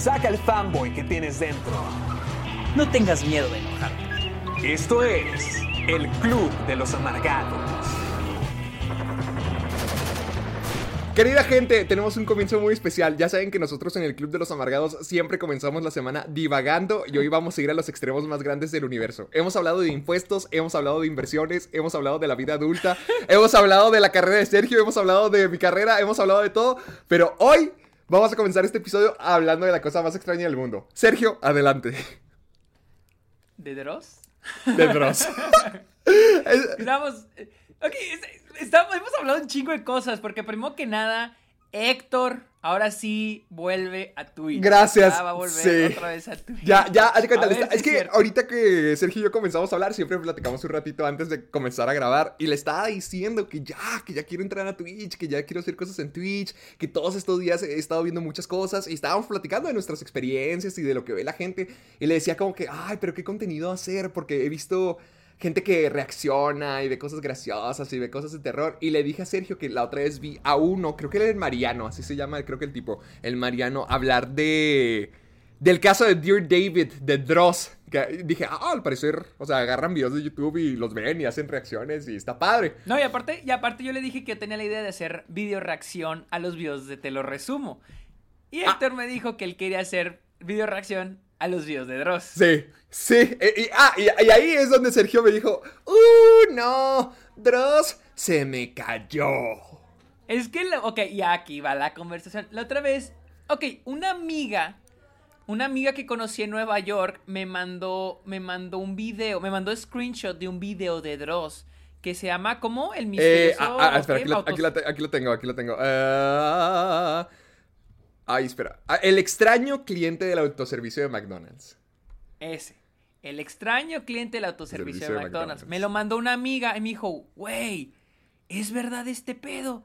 Saca el fanboy que tienes dentro. No tengas miedo de enojarte. Esto es el Club de los Amargados. Querida gente, tenemos un comienzo muy especial. Ya saben que nosotros en el Club de los Amargados siempre comenzamos la semana divagando y hoy vamos a ir a los extremos más grandes del universo. Hemos hablado de impuestos, hemos hablado de inversiones, hemos hablado de la vida adulta, hemos hablado de la carrera de Sergio, hemos hablado de mi carrera, hemos hablado de todo, pero hoy vamos a comenzar este episodio hablando de la cosa más extraña del mundo. Sergio, adelante. ¿De Dross? De Dross. Estamos. eh, Ok, es- estamos, hemos hablado un chingo de cosas, porque primero que nada, Héctor ahora sí vuelve a Twitch. Gracias, Ya va a volver sí. otra vez a Twitch. Ya, ya, A ver si es que cierto. ahorita que Sergio y yo comenzamos a hablar, siempre platicamos un ratito antes de comenzar a grabar y le estaba diciendo que ya, que ya quiero entrar a Twitch, que ya quiero hacer cosas en Twitch, que todos estos días he estado viendo muchas cosas y estábamos platicando de nuestras experiencias y de lo que ve la gente y le decía como que, ay, pero qué contenido hacer porque he visto gente que reacciona y ve cosas graciosas y ve cosas de terror. Y le dije a Sergio que la otra vez vi a uno, creo que era el Mariano, así se llama, creo que el tipo, el Mariano, hablar de... Del caso de Dear David, de Dross. Que dije, ah, al parecer, o sea, agarran videos de YouTube y los ven y hacen reacciones y está padre. No, y aparte, y aparte yo le dije que tenía la idea de hacer video reacción a los videos de Te lo resumo. Y Ah. Héctor me dijo que él quería hacer video reacción a los videos de Dross. Sí, sí. eh, y, ah, y, y ahí es donde Sergio me dijo, uh, no, Dross se me cayó. Es que, ok, y aquí va la conversación. La otra vez, ok, una amiga, una amiga que conocí en Nueva York me mandó, me mandó un video, me mandó screenshot de un video de Dross que se llama, ¿cómo? El Eh, misterioso... ah, ah, espera, ¿qué? aquí lo, Autos- aquí lo te- aquí lo tengo, aquí lo tengo. Ah, ay, espera. Ah, el extraño cliente del autoservicio de McDonald's. Ese. El extraño cliente del autoservicio Servicio de de McDonald's. McDonald's. Me lo mandó una amiga y me dijo, güey, ¿es verdad este pedo?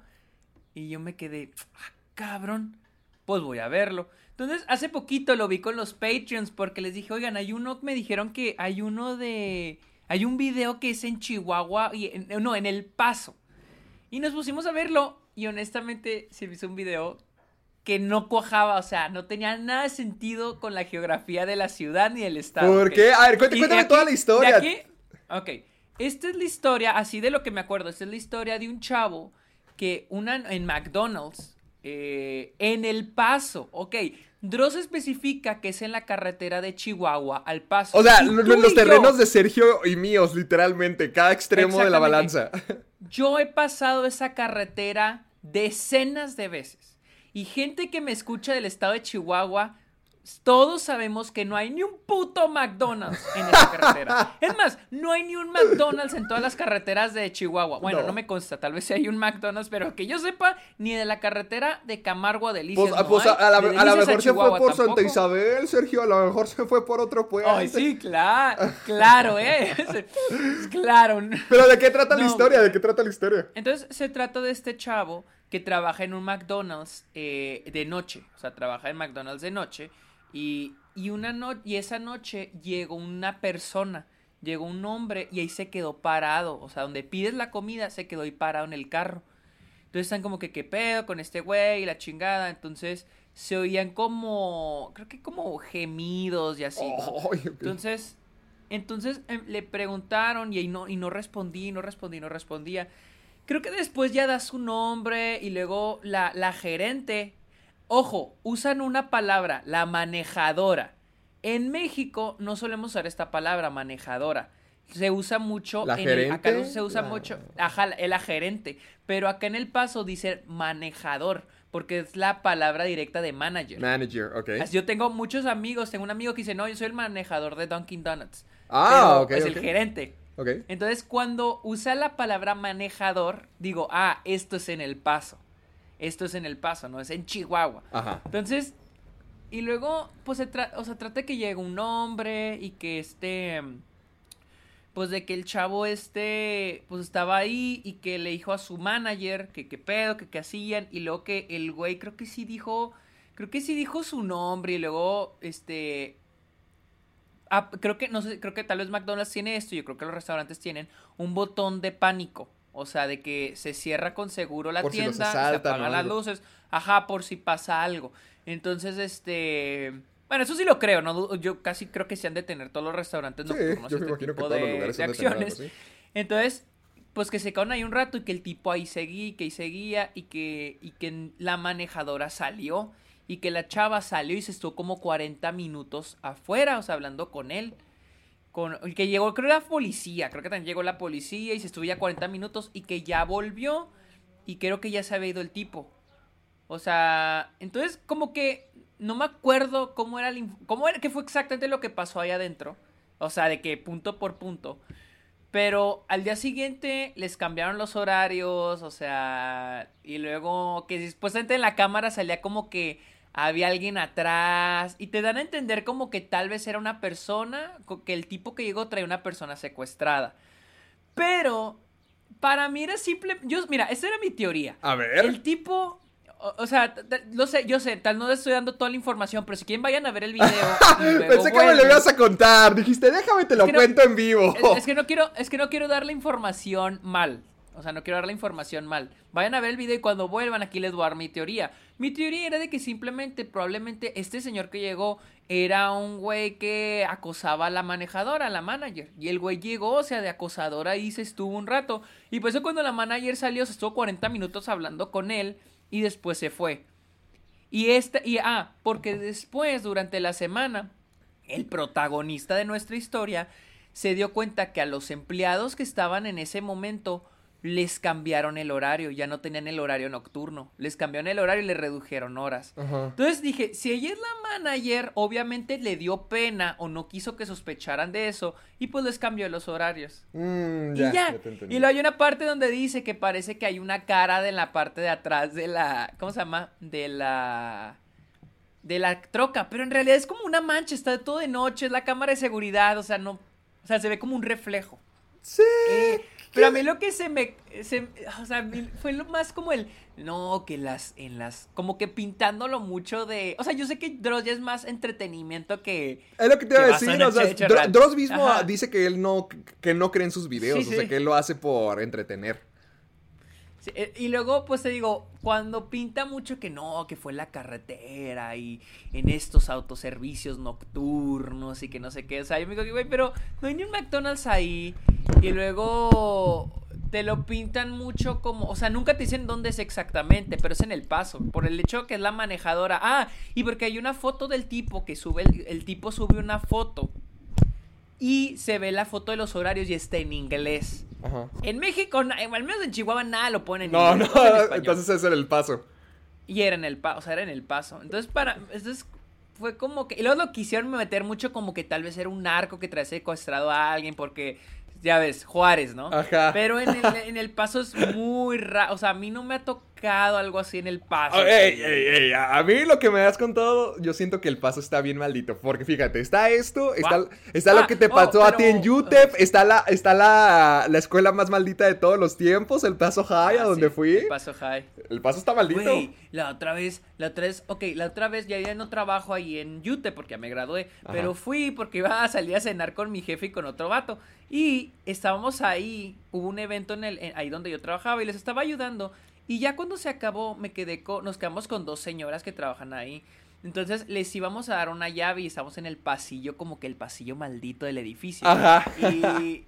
Y yo me quedé, ah, cabrón, pues voy a verlo. Entonces, hace poquito lo vi con los Patreons porque les dije, oigan, hay uno, me dijeron que hay uno de... Hay un video que es en Chihuahua, y en- no, en El Paso. Y nos pusimos a verlo y honestamente se me hizo un video que no cuajaba, o sea, no tenía nada de sentido con la geografía de la ciudad ni del estado. ¿Por qué? A ver, cuéntame, aquí- toda la historia. aquí- ok, esta es la historia, así de lo que me acuerdo, esta es la historia de un chavo que una en McDonald's, eh, en El Paso, ok, Dross especifica que es en la carretera de Chihuahua al Paso. O sea, los yo- terrenos de Sergio y míos, literalmente, cada extremo de la balanza. Yo he pasado esa carretera decenas de veces. Y gente que me escucha del estado de Chihuahua, todos sabemos que no hay ni un puto McDonald's en esa carretera. Es más, no hay ni un McDonald's en todas las carreteras de Chihuahua. Bueno, no, No. me consta, tal vez sí hay un McDonald's, pero que yo sepa, ni de la carretera de Camargo a Delicias. Pues, no pues, hay, a, la, de a la Delicias mejor se fue por Santa. Isabel, Sergio. A lo mejor se fue por otro puente. Ay, sí, claro, claro, eh. Claro. Pero ¿de qué trata la No. historia? ¿De qué trata la historia? Entonces se trata de este chavo que trabaja en un McDonald's eh, de noche. O sea, trabaja en McDonald's de noche. Y, y, una no- y esa noche llegó una persona, llegó un hombre y ahí se quedó parado. O sea, donde pides la comida, se quedó ahí parado en el carro. Entonces están como que, ¿qué pedo con este güey? Y la chingada. Entonces se oían como, creo que como gemidos y así. Entonces, entonces em, le preguntaron y, ahí no, y no respondí, no respondí, no respondía. Creo que después ya da su nombre y luego la, la gerente. Ojo, usan una palabra, la manejadora. En México no solemos usar esta palabra, manejadora. Se usa mucho. ¿La en el- acá gerente? se usa La- mucho. Ajá, la- gerente. Pero acá en El Paso dice manejador, porque es la palabra directa de manager. Manager, ok. Así Yo tengo muchos amigos, tengo un amigo que dice, no, yo soy el manejador de Dunkin' Donuts. Ah, Pero ok, Es el gerente. Ok. Entonces, cuando usa la palabra manejador, digo, ah, esto es en El Paso. Esto es en El Paso, no es en Chihuahua. Ajá. Entonces, y luego, pues, se tra- o sea, trata de que llegue un hombre y que este, pues, de que el chavo este, pues, estaba ahí y que le dijo a su manager que qué pedo, que qué hacían, y luego que el güey creo que sí dijo, creo que sí dijo su nombre y luego, este, ah, creo que, no sé, creo que tal vez McDonald's tiene esto, yo creo que los restaurantes tienen un botón de pánico. O sea, de que se cierra con seguro la Por tienda, se asaltan apagan las luces, ajá, por si pasa algo. Entonces, este, bueno, eso sí lo creo, no yo casi creo que se han de tener todos los restaurantes Sí, nocturnos yo me este imagino que tipo todos los de- lugares de han de tener acciones. Entonces, pues que se quedaron ahí un rato y que el tipo ahí seguía, que ahí seguía y que, y que la manejadora salió y que la chava salió y se estuvo como 40 minutos afuera, o sea, hablando con él. Con, y que llegó, creo, la policía, creo que también llegó la policía y se estuvo ya 40 minutos y que ya volvió y creo que ya se había ido el tipo. O sea, entonces como que no me acuerdo cómo era, el cómo era, qué fue exactamente lo que pasó ahí adentro. O sea, de que punto por punto. Pero al día siguiente les cambiaron los horarios, o sea, y luego que supuestamente en la cámara salía como que había alguien atrás y te dan a entender como que tal vez era una persona, que el tipo que llegó traía una persona secuestrada. Pero para mí era simple, yo mira, esa era mi teoría. A ver. El tipo, o, o sea, lo sé, yo sé, tal no les estoy dando toda la información, pero si quieren vayan a ver el video. Pensé que me lo ibas a contar. Dijiste, déjame, te lo no- cuento en vivo. Es, es que no quiero, es que no quiero dar la información mal. O sea, no quiero dar la información mal. Vayan a ver el video y cuando vuelvan aquí les voy a dar mi teoría. Mi teoría era de que simplemente, probablemente, este señor que llegó era un güey que acosaba a la manejadora, a la manager. Y el güey llegó, o sea, de acosador ahí se estuvo un rato. Y por eso cuando la manager salió, se estuvo 40 minutos hablando con él y después se fue. Y esta, y ah, porque después, durante la semana, el protagonista de nuestra historia se dio cuenta que a los empleados que estaban en ese momento les cambiaron el horario, ya no tenían el horario nocturno, les cambiaron el horario y les redujeron horas. Ajá. Entonces dije, si ella es la manager, obviamente le dio pena o no quiso que sospecharan de eso y pues les cambió los horarios. Mm, Y ya, ya. ya te. Y luego hay una parte donde dice que parece que hay una cara de en la parte de atrás de la. ¿Cómo se llama? De la. De la troca. Pero en realidad es como una mancha, está todo de noche, es la cámara de seguridad, o sea, no. O sea, se ve como un reflejo. Sí. Eh, pero a mí lo que se me, se- o sea, fue lo más como el, no, que las, en las, como que pintándolo mucho de, o sea, yo sé que Dross ya es más entretenimiento que, Es lo que te iba a decir, o sea. Dross mismo Ajá. dice que él no, que no cree en sus videos, Sí, o sea, sí. que él lo hace por entretener. Eh, y luego, pues te digo, cuando pinta mucho que no, que fue la carretera y en estos autoservicios nocturnos y que no sé qué, o sea, yo me digo güey, pero no hay ni un McDonald's ahí. Y luego te lo pintan mucho como, o sea, nunca te dicen dónde es exactamente, pero es en el paso, por el hecho que es la manejadora. Ah, y porque hay una foto del tipo que sube, el tipo sube una foto y se ve la foto de los horarios y está en inglés. Ajá. En México, na- al menos en Chihuahua, nada lo ponen en No, inglés, no, en español. entonces ese era el paso. Y era en el paso, o sea, era en el paso. Entonces, para. Entonces, fue como que. Y luego lo quisieron meter mucho como que tal vez era un narco que trae secuestrado a alguien, porque. Ya ves, Juárez, ¿no? Ajá. Pero en el, en el paso es muy raro. O sea, a mí no me ha tocado algo así en el paso. Oh, ey, ey, ey, a mí lo que me has contado, yo siento que el paso está bien maldito. Porque fíjate, está esto, está, está Ah, lo que te oh, pasó a ti en UTEP, está la, está la, la escuela más maldita de todos los tiempos, el paso High, a Ah, donde sí, fui. El paso high. El paso está maldito. Güey, la otra vez, la otra vez, ok, la otra vez ya, ya no trabajo ahí en Yute porque ya me gradué, Ajá. pero fui porque iba a salir a cenar con mi jefe y con otro vato. Y estábamos ahí, hubo un evento en el, en- ahí donde yo trabajaba y les estaba ayudando. Y ya cuando se acabó, me quedé con, nos quedamos con dos señoras que trabajan ahí. Entonces les íbamos a dar una llave y estábamos en el pasillo, como que el pasillo maldito del edificio. Ajá. Y,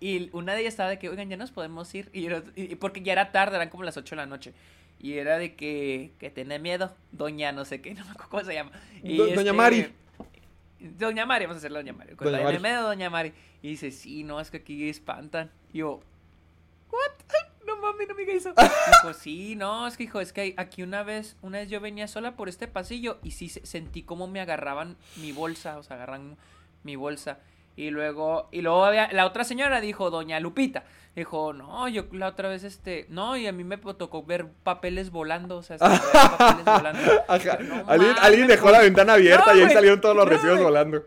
y una de ellas estaba de que, oigan, ya nos podemos ir. Y, yo- y- porque ya era tarde, eran como las 8 de la noche. Y era de que, que tiene miedo, doña no sé qué, no me acuerdo cómo se llama. Y Do- doña Mari. Doña Mari, vamos a hacerle doña Mari. Doña Mari. miedo, doña Mari. Y dice, sí, no, es que aquí espantan. Y yo, ¿what? No mami, no me diga eso. Dijo, sí, no, es que hijo, es que aquí una vez, una vez yo venía sola por este pasillo y sí se- sentí como me agarraban mi bolsa, o sea, agarran mi bolsa. Y luego, y luego había, la otra señora dijo, doña Lupita. Dijo, no, yo la otra vez, este, no, y a mí me tocó ver papeles volando, o sea, papeles volando. Ajá. No alguien, dejó la ventana abierta No, y ahí salieron todos los No, recibos volando.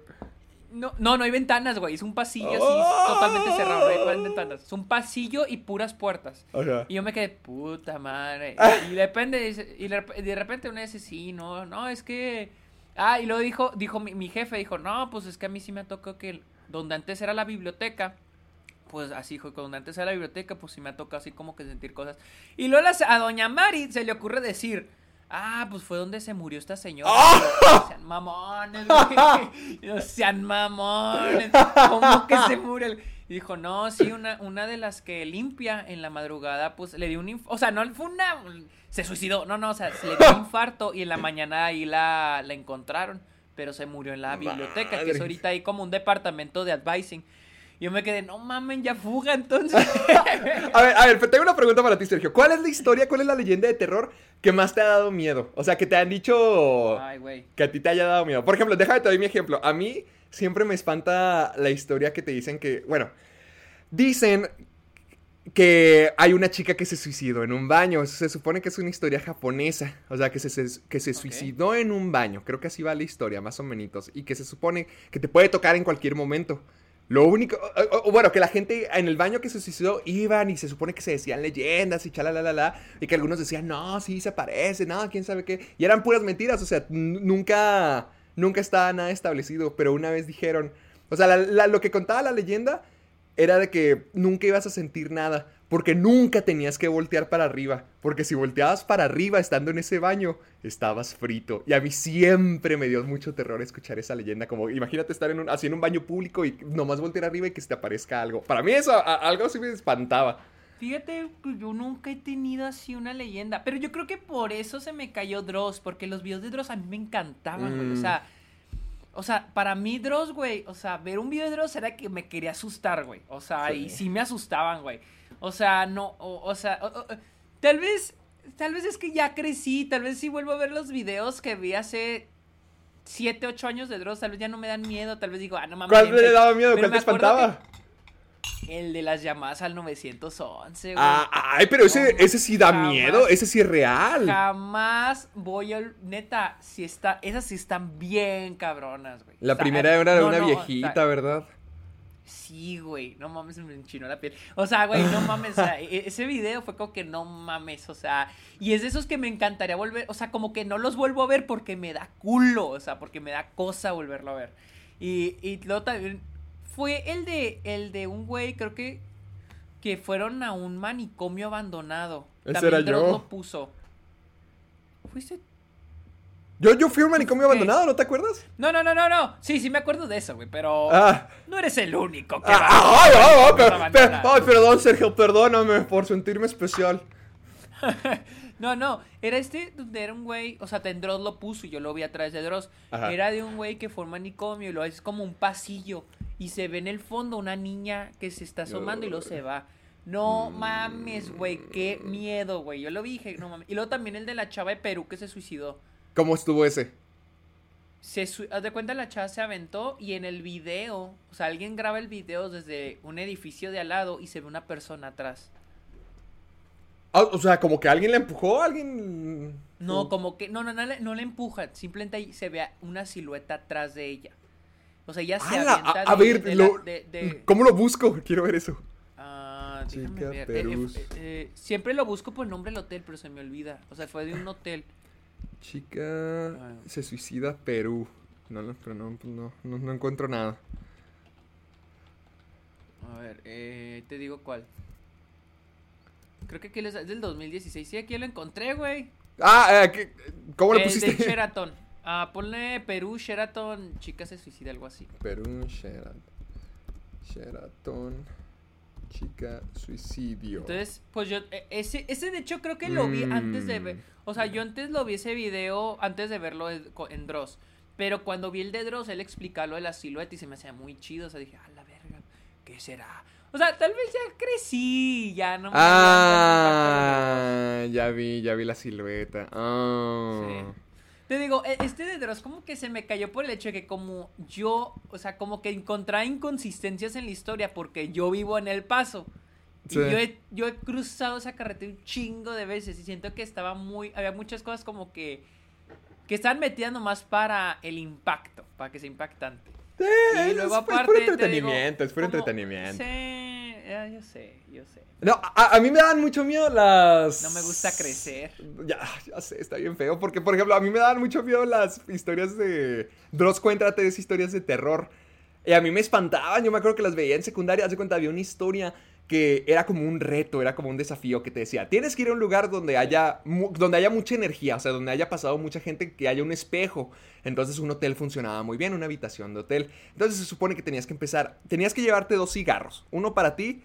No, no, no hay ventanas, güey, es un pasillo así, ¡Oh! totalmente cerrado, no hay ventanas. Es un pasillo y puras puertas. Y yo me quedé, puta madre. Y de repente, dice- y de rep- de repente una dice, sí, no, no, es que... Ah, y luego dijo, dijo mi, mi jefe, dijo, no, pues es que a mí sí me tocó que donde antes era la biblioteca, pues así, dijo, donde antes era la biblioteca, pues sí me ha tocado así como que sentir cosas. Y luego a doña Mari se le ocurre decir, ah, pues fue donde se murió esta señora. No sean mamones, güey. No sean mamones. ¿Cómo que se murió? el-?" Y dijo, no, sí, una, una de las que limpia en la madrugada, pues le dio un infarto. O sea, no fue una. Se suicidó. No, no, o sea, se le dio un infarto y en la mañana ahí la, la encontraron. Pero se murió en la biblioteca, que es ahorita ahí como un departamento de advising. Y yo me quedé, no mamen, ya fuga entonces. A ver, a ver, tengo una pregunta para ti, Sergio. ¿Cuál es la historia, cuál es la leyenda de terror que más te ha dado miedo? O sea, que te han dicho Ay, que a ti te haya dado miedo. Por ejemplo, déjame te doy mi ejemplo. A mí siempre me espanta la historia que te dicen que, bueno, dicen que hay una chica que se suicidó en un baño. Se supone que es una historia japonesa. O sea, que se, se- que se suicidó en un baño. Creo que así va la historia, más o menos. Y que se supone que te puede tocar en cualquier momento. Lo único, o- bueno, que la gente en el baño que se suicidó iban y se supone que se decían leyendas y chala y que algunos decían, no, sí se parece, no, quién sabe qué. Y eran puras mentiras, o sea, nunca, nunca estaba nada establecido, pero una vez dijeron, o sea, la- la- lo que contaba la leyenda era de que nunca ibas a sentir nada, porque nunca tenías que voltear para arriba, porque si volteabas para arriba estando en ese baño, estabas frito. Y a mí siempre me dio mucho terror escuchar esa leyenda, como imagínate estar en un, así en un baño público y nomás voltear arriba y que se te aparezca algo. Para mí eso, a- algo así me espantaba. Fíjate yo nunca he tenido así una leyenda. Pero yo creo que por eso se me cayó Dross. Porque los videos de Dross a mí me encantaban, güey. O Mm. sea, o sea, para mí Dross, güey. O sea, ver un video de Dross era que me quería asustar, güey. O sea, Sí. y sí me asustaban, güey. O sea, no, o, o sea, o- o- tal vez, tal vez es que ya crecí. Tal vez si vuelvo a ver los videos que vi hace 7, 8 años de Dross. Tal vez ya no me dan miedo. Tal vez digo, ah, no mames. ¿Cuál gente". le daba miedo? ¿Cuál te espantaba? El de las llamadas al 911, güey. Ah, ay, pero ese, ese sí da jamás. miedo, ese sí es real. Jamás voy a... Neta, si está... Esas sí están bien cabronas, güey. La O sea, primera era de no, una no, o viejita, sea, ¿verdad? Sí, güey. No mames, me enchinó la piel. O sea, güey, no mames. o sea, e- ese video fue como que no mames. O sea, y es de esos que me encantaría volver... O sea, como que no los vuelvo a ver porque me da culo. O sea, porque me da cosa volverlo a ver. Y, y luego también... Fue el de, el de un güey, creo que... Que fueron a un manicomio abandonado. Ese También era yo. lo puso. ¿Fuiste Yo, yo fui a un manicomio abandonado, ¿no te acuerdas? No, no, no, no, no. Sí, sí me acuerdo de eso, güey, pero Ah. no eres el único que Ah, va ah, ay, ay, ay, pero- ay, perdón, Sergio, perdóname por sentirme especial. No, no, era este donde era un güey, o sea, Dross lo puso y yo lo vi a través de Dross. Ajá. Era de un güey que fue un manicomio y lo es como un pasillo y se ve en el fondo una niña que se está asomando y luego se va. No mames, güey, qué miedo, güey. Yo lo vi dije, no mames. Y luego también el de la chava de Perú que se suicidó. ¿Cómo estuvo ese? se haz de cuenta la chava se aventó y en el video, o sea, alguien graba el video desde un edificio de al lado y se ve una persona atrás. Ah, o sea, como que alguien la empujó, alguien... No, Oh. como que no no no le, no le empuja, simplemente ahí se ve una silueta atrás de ella. O sea, ella se avienta a, a de- ver, de la- lo- de- de- ¿cómo lo busco? Quiero ver eso. Ah, déjame Chica ver. Eh, eh, eh, siempre lo busco por el nombre del hotel, pero se me olvida. O sea, fue de un hotel. Chica Ah. se suicida Perú. No, no, pero no, pues no, encuentro nada. A ver, eh, te digo cuál. Creo que aquí es del 2016. Sí, aquí lo encontré, güey. Ah, eh, ¿qué- ¿cómo le El pusiste? de Sheraton. Ah, ponle Perú, Sheraton, chica se suicida, algo así. Perú, Sheraton. Sheraton. Chica suicidio. Entonces, pues yo, e- ese, ese de hecho creo que lo vi antes de ver, Mm. o sea, yo antes lo vi ese video, antes de verlo en, en Dross, pero cuando vi el de Dross, él explicaba lo de la silueta y se me hacía muy chido, o sea, dije, a la verga, ¿qué será? O sea, tal vez ya crecí, ya no me Ah, ya vi, ya vi la silueta. Ah. Sí. Te digo, e- este de Dross como que se me cayó por el hecho de que como yo, o sea, como que encontraba inconsistencias en la historia porque yo vivo en El Paso. Y Sí. yo he, yo he cruzado esa carretera un chingo de veces y siento que estaba muy, había muchas cosas como que, que estaban metidas nomás para el impacto, para que sea impactante. Eh, Y luego es, puro- aparte puro te digo, entretenimiento, es puro como- entretenimiento. Sí, ya, yo sé, yo sé. No, a, a mí me dan mucho miedo las... No me gusta crecer. Ya, ya sé, está bien feo. Porque, por ejemplo, a mí me dan mucho miedo las historias de. Dross cuenta tres historias de terror. Y a mí me espantaban. Yo me acuerdo que las veía en secundaria. Hace cuenta, había una historia que era como un reto, era como un desafío que te decía: tienes que ir a un lugar donde haya, donde haya mucha energía, o sea, donde haya pasado mucha gente, que haya un espejo. Entonces, un hotel funcionaba muy bien, una habitación de hotel. Entonces, se supone que tenías que empezar. Tenías que llevarte dos cigarros: uno para ti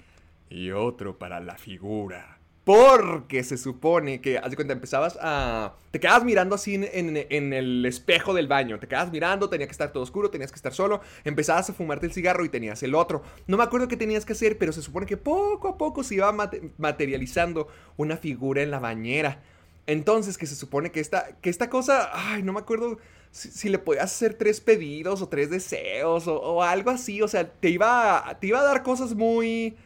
y otro para la figura. Porque se supone que, haz de cuenta, empezabas a... Te quedabas mirando así en, en- el espejo del baño. Te quedabas mirando, tenía que estar todo oscuro, tenías que estar solo. Empezabas a fumarte el cigarro y tenías el otro. No me acuerdo qué tenías que hacer, pero se supone que poco a poco se iba mate- materializando una figura en la bañera. Entonces, que se supone que esta, que esta cosa... Ay, no me acuerdo si, le podías hacer tres pedidos o tres deseos o, o algo así. O sea, te iba, te iba a dar cosas muy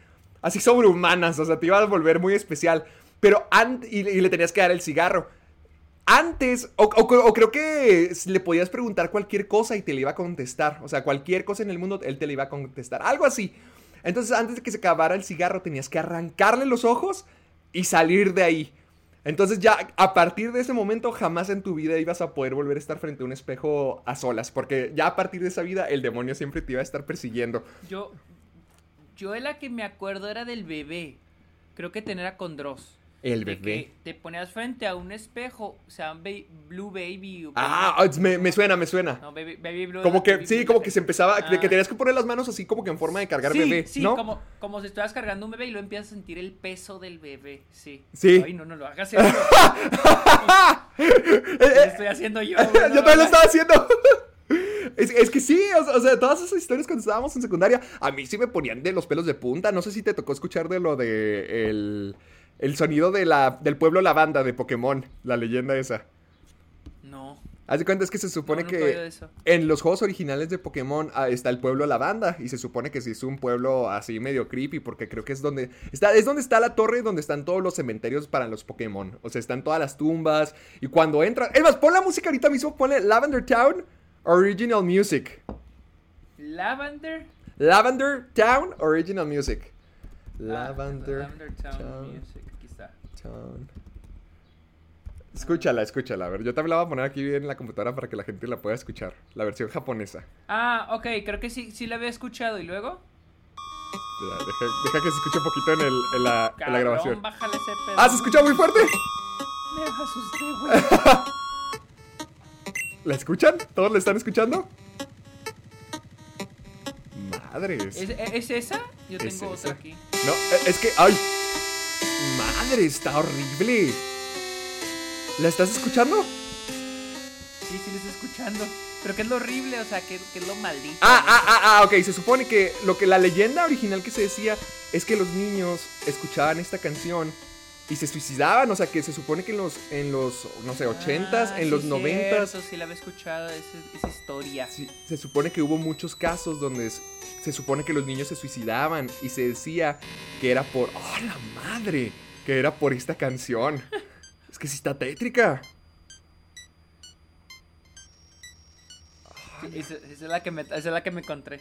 así sobrehumanas, o sea, te iba a volver muy especial. Pero antes, y, y le tenías que dar el cigarro. Antes, o- o creo que le podías preguntar cualquier cosa y te le iba a contestar. O sea, cualquier cosa en el mundo, él te le iba a contestar. Algo así. Entonces, antes de que se acabara el cigarro, tenías que arrancarle los ojos y salir de ahí. Entonces ya a partir de ese momento jamás en tu vida ibas a poder volver a estar frente a un espejo a solas, porque ya a partir de esa vida el demonio siempre te iba a estar persiguiendo. Yo, yo de la que me acuerdo era del bebé. Creo que tenía con Dross. El bebé. que te ponías frente a un espejo, o sea, un Blue Baby. o Ah, baby- me, me suena, me suena. No, baby, baby Blue. Como que, Baby sí, como que se empezaba, de que Ah. tenías que poner las manos así como que en forma de cargar sí, bebé, Sí, ¿no? como, como si estuvieras cargando un bebé y luego empiezas a sentir el peso del bebé. Sí. Sí. Ay, no, no lo hagas eso. Lo estoy haciendo yo. yo también lo lo estaba haciendo. Es, es que sí, o sea, todas esas historias cuando estábamos en secundaria, a mí sí me ponían de los pelos de punta. No sé si te tocó escuchar de lo de el, el sonido de la, del pueblo lavanda de Pokémon, la leyenda esa. No. Haz de cuenta es que se supone No, que en los juegos originales de Pokémon ah, está el pueblo Lavanda y se supone que sí es un pueblo así medio creepy porque creo que es donde está es donde está la torre donde están todos los cementerios para los Pokémon, o sea, están todas las tumbas y cuando entran, es más, pon la música ahorita mismo, ponle Lavender Town Original Music. Lavender. Lavender Town Original Music. Ah, Lavender, Lavender Town, Town. Music. Aquí está. Town. Escúchala, escúchala. A ver, yo te la voy a poner aquí en la computadora para que la gente la pueda escuchar. La versión japonesa. Ah, ok, creo que sí, sí la había escuchado. ¿Y luego? Deja, deja que se escuche un poquito en, el, en, la, en la grabación. bájale ese pedo. ¡Ah, se escucha muy fuerte! Me asusté, güey. ¿La escuchan? ¿Todos la están escuchando? Madres. ¿Es, es esa? Yo Es tengo esa. otra aquí. No, e- es que. ¡Ay! ¡Madre! Está horrible. ¿La estás escuchando? Sí, sí, la estoy escuchando. Pero ¿qué es lo horrible? O sea, ¿qué, qué es lo maldito? Ah, ah, ah, ah, ok. Se supone que lo que la leyenda original que se decía es que los niños escuchaban esta canción y se suicidaban. O sea, que se supone que en los, en los no sé, ochentas, Ah, en sí, los noventas, cierto, sí, la había escuchado esa historia. Sí, se supone que hubo muchos casos donde se supone que los niños se suicidaban y se decía que era por... ¡Oh, la madre! Que era por esta canción. es que sí está tétrica. Sí, esa, esa es la que me, esa es la que me encontré.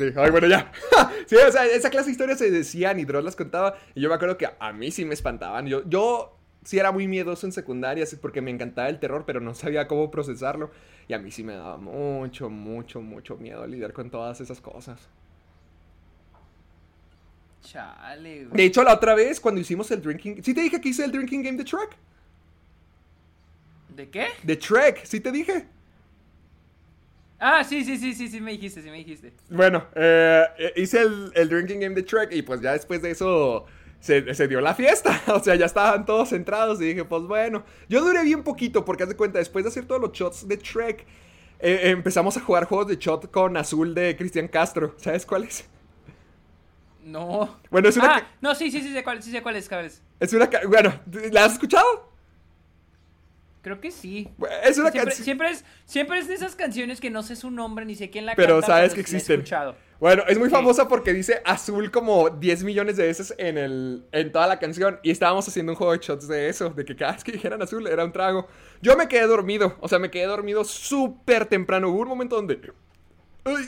Sí, ay, bueno, ya. sí, o sea, esa clase de historias se decían y Dross las contaba. Y yo me acuerdo que a mí sí me espantaban. Yo, yo sí era muy miedoso en secundaria porque me encantaba el terror, pero no sabía cómo procesarlo. Y a mí sí me daba mucho, mucho, mucho miedo lidiar con todas esas cosas. Chale, güey. De hecho, la otra vez, cuando hicimos el drinking... ¿Sí te dije que hice el drinking game de Shrek? ¿De qué? De Trek, ¿sí te dije? Ah, sí, sí, sí, sí, sí me dijiste, sí me dijiste. Bueno, eh, eh, hice el, el drinking game de Trek y pues ya después de eso se, se dio la fiesta. O sea, ya estaban todos centrados y dije, pues bueno. Yo duré bien poquito porque haz de cuenta, después de hacer todos los shots de Trek, eh, empezamos a jugar juegos de shot con azul de Cristian Castro. ¿Sabes cuál es? No. Bueno, es una... Ah, no, sí, sí, sí sé cuál, sí sé cuál es, cuál es. Es una... Bueno, ¿la has escuchado? Creo que sí. Es una siempre, canción. siempre es, siempre es de esas canciones que no sé su nombre ni sé quién la Pero canta. sabes que sí la he existen. escuchado. Bueno, es muy Sí. famosa porque dice azul como 10 millones de veces en, el, en toda la canción. Y estábamos haciendo un juego de shots de eso, de que cada vez que dijeran azul era un trago. Yo me quedé dormido, o sea, me quedé dormido súper temprano. Hubo un momento donde,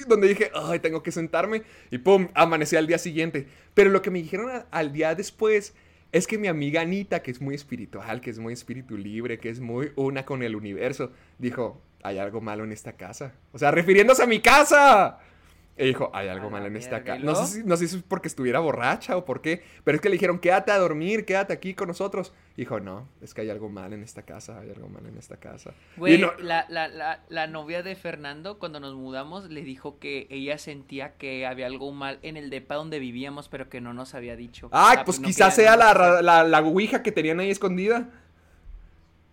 donde dije, ay, tengo que sentarme. Y pum, amanecí al día siguiente. Pero lo que me dijeron al día después es que mi amiga Anita, que es muy espiritual, que es muy espíritu libre, que es muy una con el universo, dijo, hay algo malo en esta casa. O sea, refiriéndose a mi casa. Y dijo, hay algo la en esta casa. ¿y No sé, si, no sé si es porque estuviera borracha o por qué, pero es que le dijeron, quédate a dormir, quédate aquí con nosotros. Dijo, no, es que hay algo mal en esta casa, hay algo mal en esta casa. Y Güey, no- la, la, la, la novia de Fernando, cuando nos mudamos, le dijo que ella sentía que había algo mal en el depa donde vivíamos, pero que no nos había dicho. Ay, Ah, pues no quizás sea la, la, ouija que tenían ahí escondida.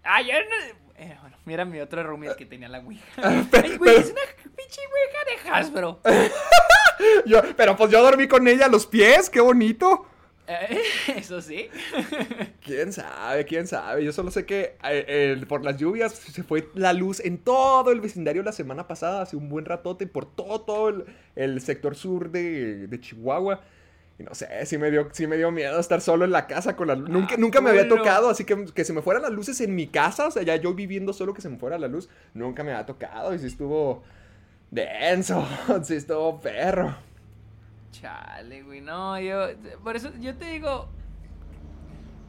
Ay, yo no- eh, bueno, mira mi otro roommate que tenía la Ouija. Ay, güey, es una pinche Ouija de Hasbro. Yo- pero pues yo dormí con ella a los pies, qué bonito. Eh, Eso sí. ¿Quién sabe? ¿Quién sabe? Yo solo sé que eh, por las lluvias se fue la luz en todo el vecindario la semana pasada, hace un buen ratote, por todo, todo el, el sector sur de, de Chihuahua. Y no sé, sí me, dio, sí me dio miedo estar solo en la casa con la luz. Nunca, Ah, nunca me había tocado, así que que se me fueran las luces en mi casa, o sea, ya yo viviendo solo que se me fuera la luz, nunca me había tocado y sí estuvo denso, sí estuvo perro. Chale, güey, no, yo, por eso yo te digo,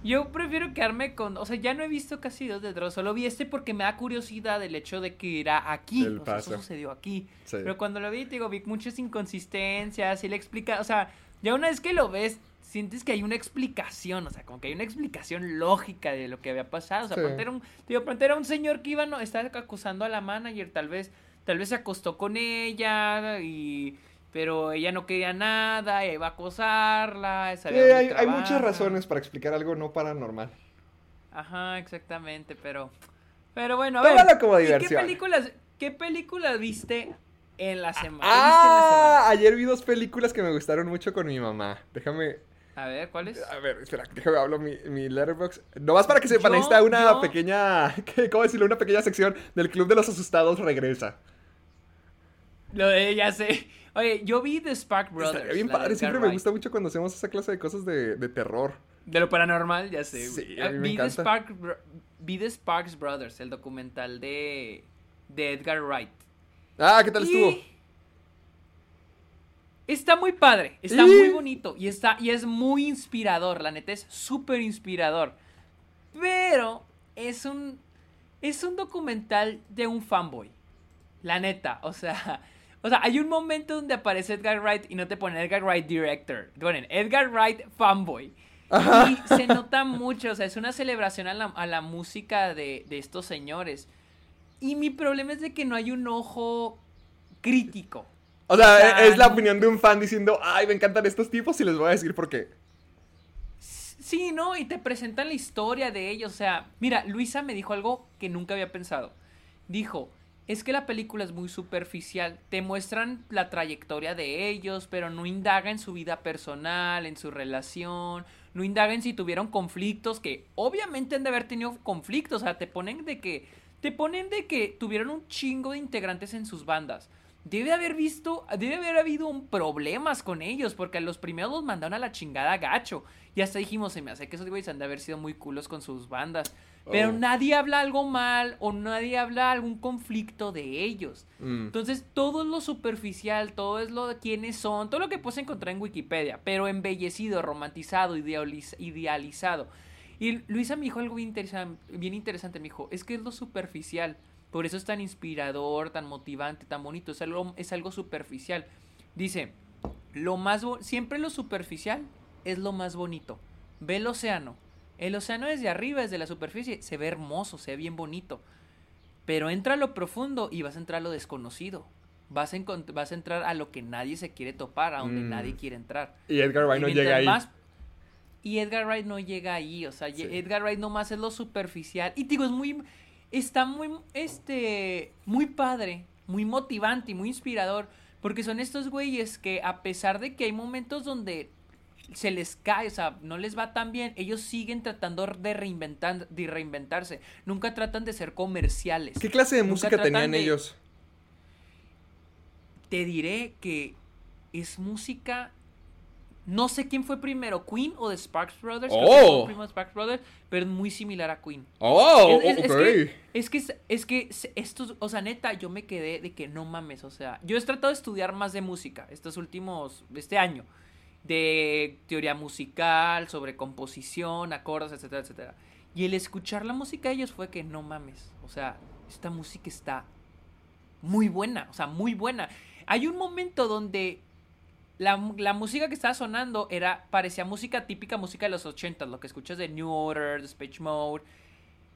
yo prefiero quedarme con, o sea, ya no he visto casi dos de Dross, solo vi este porque me da curiosidad el hecho de que era aquí, El o sea, eso sucedió aquí, Sí. pero cuando lo vi, te digo, vi muchas inconsistencias y le explica, o sea, ya una vez que lo ves, sientes que hay una explicación, o sea, como que hay una explicación lógica de lo que había pasado, o sea, Sí. pronto era un, digo, pronto era un señor que iba, no, estaba acusando a la manager, tal vez, tal vez se acostó con ella y... Pero ella no quería nada, iba a acosarla, Sí, hay, hay muchas razones para explicar algo no paranormal. Ajá, exactamente, pero... Pero bueno, a Tómalo ver. como ¿y diversión. ¿Qué películas, qué películas viste en la semana? ¿Qué viste en la Ah, ayer vi dos películas que me gustaron mucho con mi mamá. Déjame? A ver, ¿cuáles? a ver, espera, déjame hablo mi, mi letterbox. Nomás para que sepan, ahí está una yo- pequeña, ¿qué- ¿cómo decirlo? Una pequeña sección del Club de los Asustados regresa. Lo de, ya sé. Oye, yo vi The Spark Brothers. Estaría bien padre, siempre me gusta mucho cuando hacemos esa clase de cosas de, de terror. De lo paranormal, ya sé. Sí, a mí me vi, The. Spark, vi The Sparks Brothers, el documental de, de Edgar Wright. Ah, ¿qué tal Y estuvo? Está muy padre, está ¿Y? muy bonito y está y es muy inspirador, la neta es súper inspirador. Pero es un es un documental de un fanboy. La neta, o sea, o sea, hay un momento donde aparece Edgar Wright y no te ponen Edgar Wright director, te ponen Edgar Wright fanboy. Y se nota mucho, o sea, es una celebración a la, a la música de, de estos señores. Y mi problema es de que no hay un ojo crítico. O sea, o sea, es la opinión de un fan diciendo, ay, me encantan estos tipos y les voy a decir por qué. Sí, ¿no? Y te presentan la historia de ellos. O sea, mira, Luisa me dijo algo que nunca había pensado. Dijo, es que la película es muy superficial. Te muestran la trayectoria de ellos, pero no indaga en su vida personal, en su relación. No indaga en si tuvieron conflictos, que obviamente han de haber tenido conflictos. O sea, te ponen de que. Te ponen de que tuvieron un chingo de integrantes en sus bandas. Debe haber visto, debe haber habido un problemas con ellos, porque a los primeros los mandaron a la chingada gacho. Y hasta dijimos, se me hace que esos güeyes han de haber sido muy culos con sus bandas. Pero Oh. nadie habla algo mal o nadie habla algún conflicto de ellos. Mm. Entonces, todo es lo superficial, todo es lo de quiénes son, todo lo que puedes encontrar en Wikipedia, pero embellecido, romantizado, idealiz- idealizado. Y Luisa me dijo algo bien, interesan- bien interesante, me dijo, es que es lo superficial, por eso es tan inspirador, tan motivante, tan bonito, es algo, es algo superficial. Dice, lo más siempre lo superficial es lo más bonito. Ve el océano. El océano desde arriba, desde la superficie, se ve hermoso, se ve bien bonito. Pero entra a lo profundo y vas a entrar a lo desconocido. Vas a, vas a entrar a lo que nadie se quiere topar, a donde Mm. nadie quiere entrar. Y Edgar Wright no llega ahí. más- Y Edgar Wright no llega ahí, o sea, Sí. Edgar Wright nomás es lo superficial. Y digo, es muy, está muy, este, muy padre, muy motivante y muy inspirador, porque son estos güeyes que a pesar de que hay momentos donde se les cae, o sea, no les va tan bien, ellos siguen tratando de, reinventar, de reinventarse. Nunca tratan de ser comerciales. ¿Qué clase de Nunca música tenían de- ellos? Te diré que es música. No sé quién fue primero, Queen o The Sparks Brothers. Creo Oh. fue primo de Sparks Brothers, pero es muy similar a Queen. Oh, Es- es- que- Es que, es, que estos, o sea, neta, yo me quedé de que no mames, o sea, yo he tratado de estudiar más de música estos últimos, este año, de teoría musical, sobre composición, acordes, etcétera, etcétera. Y el escuchar la música de ellos fue que no mames, o sea, esta música está muy buena, o sea, muy buena. Hay un momento donde la, la música que estaba sonando era parecía música típica, música de los 80, lo que escuchas de New Order, Speech Mode.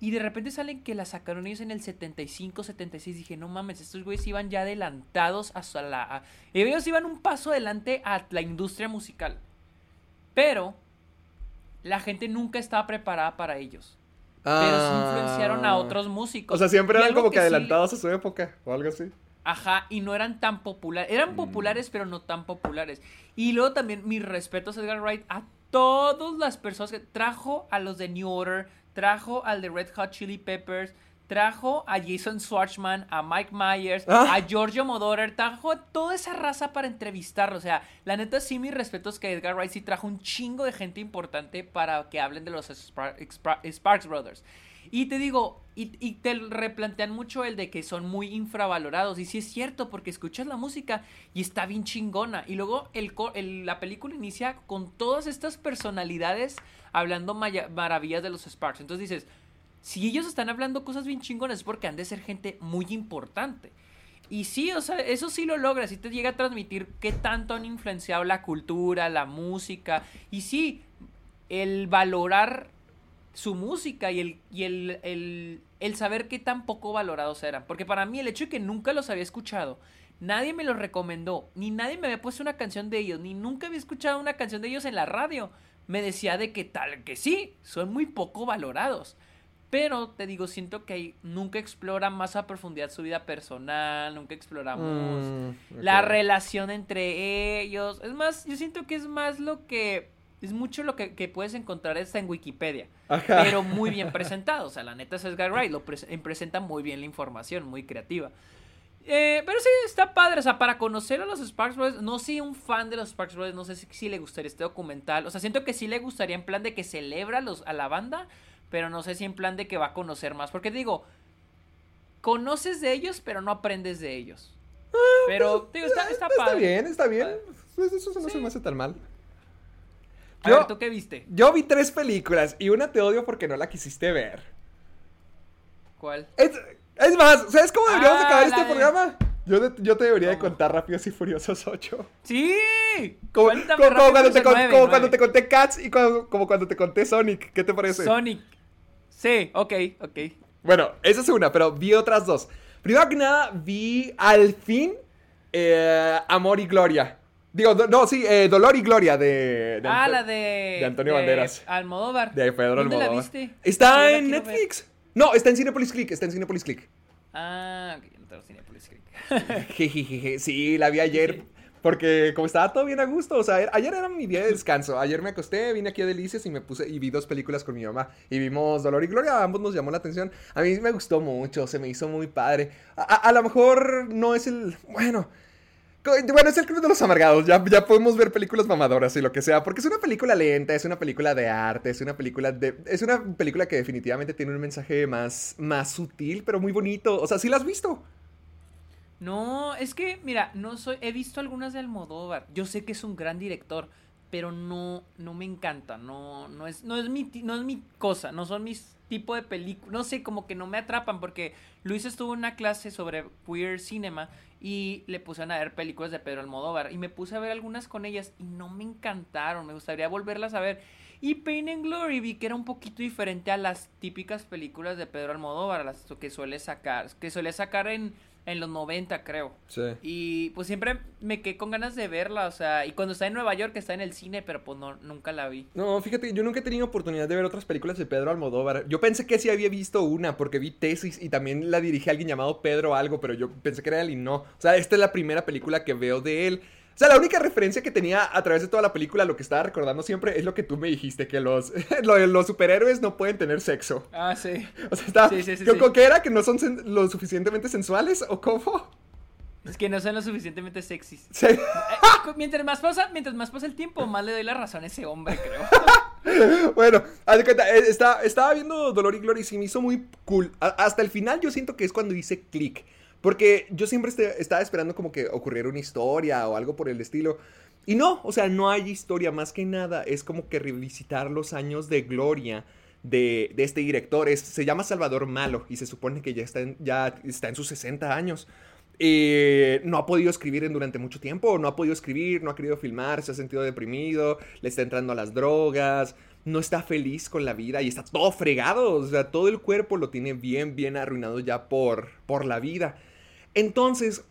Y de repente salen que la sacaron ellos en el 75, 76. Dije, no mames, estos güeyes iban ya adelantados a, su- a la... a- ellos iban un paso adelante a la industria musical. Pero la gente nunca estaba preparada para ellos. Pero Ah. influenciaron a otros músicos. O sea, siempre eran como que, adelantados a su época o algo así. Ajá, y no eran tan populares. Eran populares, pero no tan populares. Y luego también mis respetos a Edgar Wright a todas las personas que trajo a los de New Order, trajo al de Red Hot Chili Peppers, trajo a Jason Schwartzman, a Mike Myers, Ah. a Giorgio Moroder, trajo a toda esa raza para entrevistarlo. O sea, la neta sí mis respetos que Edgar Wright sí trajo un chingo de gente importante para que hablen de los Spar- Spar- Sparks Brothers. Y te digo, y, te replantean mucho el de que son muy infravalorados. Y sí es cierto, porque escuchas la música y está bien chingona. Y luego el, la película inicia con todas estas personalidades hablando maravillas de los Sparks. Entonces dices, si ellos están hablando cosas bien chingonas es porque han de ser gente muy importante. Y sí, o sea, eso sí lo logras y te llega a transmitir qué tanto han influenciado la cultura, la música. Y sí, el valorar su música y el, y el, el, el saber qué tan poco valorados eran. Porque para mí el hecho de que nunca los había escuchado, nadie me los recomendó, ni nadie me había puesto una canción de ellos, ni nunca había escuchado una canción de ellos en la radio, me decía de que tal que sí, son muy poco valorados. Pero te digo, siento que nunca explora más a profundidad su vida personal, nunca exploramos Mm, la relación entre ellos. Es más, yo siento que es más lo que. Es mucho lo que, que puedes encontrar está en Wikipedia. Ajá. Pero muy bien presentado. O sea, la neta es Edgar Wright. Lo pres- presenta muy bien la información, muy creativa. Eh, pero sí, está padre. O sea, para conocer a los Sparks Brothers, no soy un fan de los Sparks Brothers. No sé si, si le gustaría este documental. O sea, siento que sí le gustaría en plan de que celebra a los, a la banda. Pero no sé si en plan de que va a conocer más. Porque digo, conoces de ellos, pero no aprendes de ellos. Pero, digo, está, está Está padre. bien, está bien. Pues eso no se me hace tan mal. A Yo- ver, ¿tú qué viste? Yo vi tres películas y una te odio porque no la quisiste ver. ¿Cuál? Es, es más, ¿sabes cómo deberíamos de Ah, acabar este de- programa? Yo, de- yo te debería de ¿Cómo? contar Rápidos y Furiosos 8. ¡Sí! Como, como- como cuando, te, ese con- nueve, como nueve. cuando te conté Cats y cuando- como cuando te conté Sonic. ¿Qué te parece? Sonic. Sí, ok, ok. Bueno, esa es una, pero vi otras dos. Primero que nada, vi al fin eh, Amor y Gloria. Digo, do- no, sí, eh, Dolor y Gloria de, de ah, Anto- la de... de Antonio Banderas. Almodóvar. De Pedro ¿Dónde la Almodóvar. viste? Está la en ver. Netflix. No, está en Cinepolis Click, está en Cinepolis Click. Ah, ok, no tengo Cinepolis Click. Jejejeje, Sí, la vi ayer. Porque como estaba todo bien a gusto, o sea, a- ayer era mi día de descanso. Ayer me acosté, vine aquí a Delicias y me puse y vi dos películas con mi mamá. Y vimos Dolor y Gloria, a ambos nos llamó la atención. A mí me gustó mucho, se me hizo muy padre. A, a- a lo mejor no es el... Bueno... Bueno, es el Club de los Amargados, ya, podemos ver películas mamadoras y lo que sea, porque es una película lenta, es una película de arte, es una película de... Es una película que definitivamente tiene un mensaje más, más sutil, pero muy bonito. O sea, ¿sí la has visto? No, es que, mira, no soy... He visto algunas de Almodóvar. Yo sé que es un gran director, pero no, no me encanta. No, no es, no es mi, no es mi cosa. No son mis tipo de películas. No sé, como que no me atrapan porque Luis estuvo en una clase sobre queer cinema y le pusieron a ver películas de Pedro Almodóvar y me puse a ver algunas con ellas y no me encantaron. Me gustaría volverlas a ver. Y Pain and Glory vi que era un poquito diferente a las típicas películas de Pedro Almodóvar, las que suele sacar, que suele sacar en, en los 90, creo. Sí. Y pues siempre me quedé con ganas de verla, o sea, y cuando está en Nueva York está en el cine, pero pues no, nunca la vi. No, fíjate, yo nunca he tenido oportunidad de ver otras películas de Pedro Almodóvar. Yo pensé que sí había visto una, porque vi Tesis y también la dirigí alguien llamado Pedro algo, pero yo pensé que era él y no. O sea, esta es la primera película que veo de él. O sea, la única referencia que tenía a través de toda la película, lo que estaba recordando siempre, es lo que tú me dijiste, que los, lo- los superhéroes no pueden tener sexo. Ah, sí. O sea, está, Sí, sí, sí, ¿qué, era? ¿Que no son lo suficientemente sensuales? ¿O cómo? Es que no son lo suficientemente sexys. Sí. Eh, mientras más pasa, mientras más pasa el tiempo, más le doy la razón a ese hombre, creo. Bueno, haz de cuenta, eh, está- estaba viendo Dolor y Gloria y se me hizo muy cool. Hasta el final yo siento que es cuando hice click. Porque yo siempre este- estaba esperando como que ocurriera una historia o algo por el estilo. Y no, o sea, no hay historia más que nada. Es como que revisitar los años de gloria de, de este director. Es- se llama Salvador Malo y se supone que ya está en, ya está en sus 60 años. Eh, no ha podido escribir durante mucho tiempo, no ha podido escribir, no ha querido filmar, se ha sentido deprimido, le está entrando a las drogas, no está feliz con la vida y está todo fregado, o sea, todo el cuerpo lo tiene bien, bien arruinado ya por, por la vida. Entonces,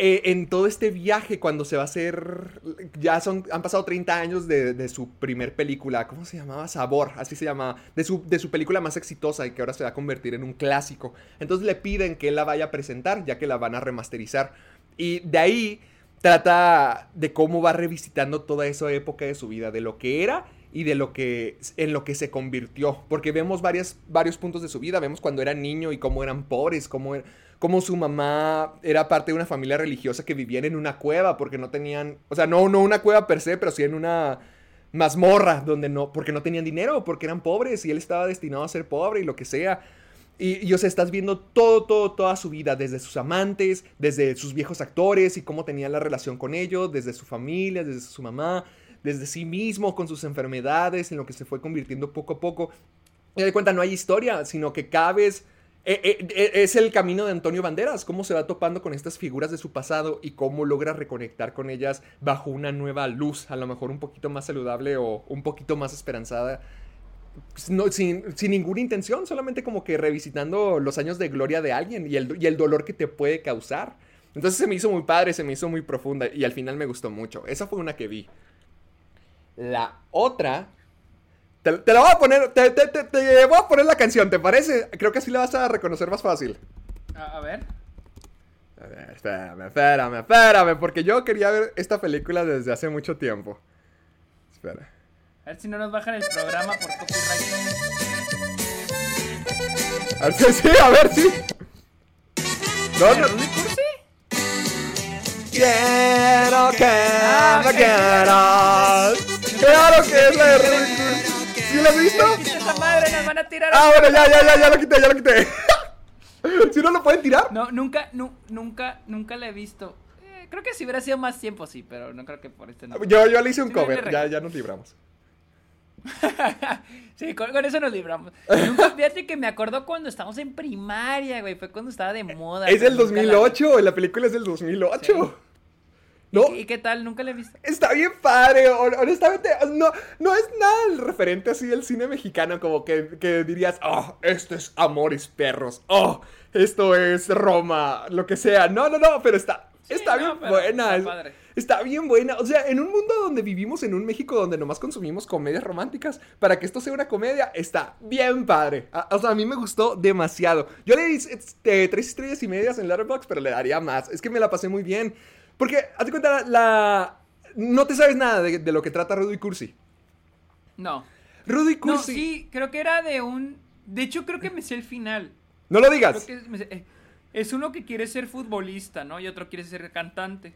eh, en todo este viaje, cuando se va a hacer, ya son, han pasado 30 años de, su primer película, ¿cómo se llamaba? Sabor, así se llamaba, de su, de su película más exitosa y que ahora se va a convertir en un clásico. Entonces le piden que él la vaya a presentar, ya que la van a remasterizar. Y de ahí trata de cómo va revisitando toda esa época de su vida, de lo que era y de lo que en lo que se convirtió, porque vemos varios puntos de su vida, vemos cuando era niño y cómo eran pobres, cómo, cómo su mamá era parte de una familia religiosa que vivían en una cueva porque no tenían, o sea, no, no una cueva per se, pero sí en una mazmorra donde no, porque no tenían dinero, porque eran pobres y él estaba destinado a ser pobre y lo que sea. Y, y, o sea, estás viendo todo, todo, toda su vida, desde sus amantes, desde sus viejos actores y cómo tenía la relación con ellos, desde su familia, desde su mamá, desde sí mismo, con sus enfermedades, en lo que se fue convirtiendo poco a poco. Y de cuenta, no hay historia, sino que cada es el camino de Antonio Banderas, cómo se va topando con estas figuras de su pasado y cómo logra reconectar con ellas bajo una nueva luz, a lo mejor un poquito más saludable o un poquito más esperanzada pues, no, sin, sin ninguna intención, solamente como que revisitando los años de gloria de alguien y el, y el dolor que te puede causar. Entonces se me hizo muy padre, se me hizo muy profunda y al final me gustó mucho. Esa fue una que vi. La otra... Te, te la voy a poner, te, te, te, voy a poner la canción, ¿te parece? Creo que así la vas a reconocer más fácil. A, a ver. A ver, espérame, espérame, espérame, porque yo quería ver esta película desde hace mucho tiempo. Espera. A ver si no nos bajan el programa por copyright. A ver, sí, a ver, sí. No, ¿De no. Quiero que Ah, me quieras. Claro que es la. ¿Sí la has visto? Esa madre nos van a tirar. Ah, bueno, ya, ya, ya, ya lo quité, ya lo quité. ¿Si no lo pueden tirar? No, nunca, nu- nunca, nunca la he visto. Eh, creo que si hubiera sido más tiempo, sí, pero no creo que por este no. Yo, yo le hice un Sí, cover, ya, ya nos libramos. Sí, con, con eso nos libramos. Nunca, fíjate que me acuerdo cuando estábamos en primaria, güey. Fue cuando estaba de moda. Es del nunca la vi. 2008, la película es del 2008. ¿No? ¿Y qué tal? Nunca la he visto. Está bien padre, hon- honestamente, no, no es nada el referente así del cine mexicano, como que, que dirías, oh, esto es Amores Perros, oh, esto es Roma, lo que sea. No, no, no, pero está, Sí, está no, bien buena. está es- padre. Está bien buena. O sea, en un mundo donde vivimos, en un México donde nomás consumimos comedias románticas, para que esto sea una comedia, está bien padre. A- o sea, a mí me gustó demasiado. Yo le di este, tres estrellas y medias en Letterboxd, pero le daría más. Es que me la pasé muy bien. Porque, hazte cuenta, la, la- No te sabes nada de, de lo que trata Rudy Cursi. No. Rudy No, Cursi... sí, creo que era de un. De hecho, creo que me sé el final. No lo Creo digas. que me eh, es uno que quiere ser futbolista, ¿no? Y otro quiere ser cantante.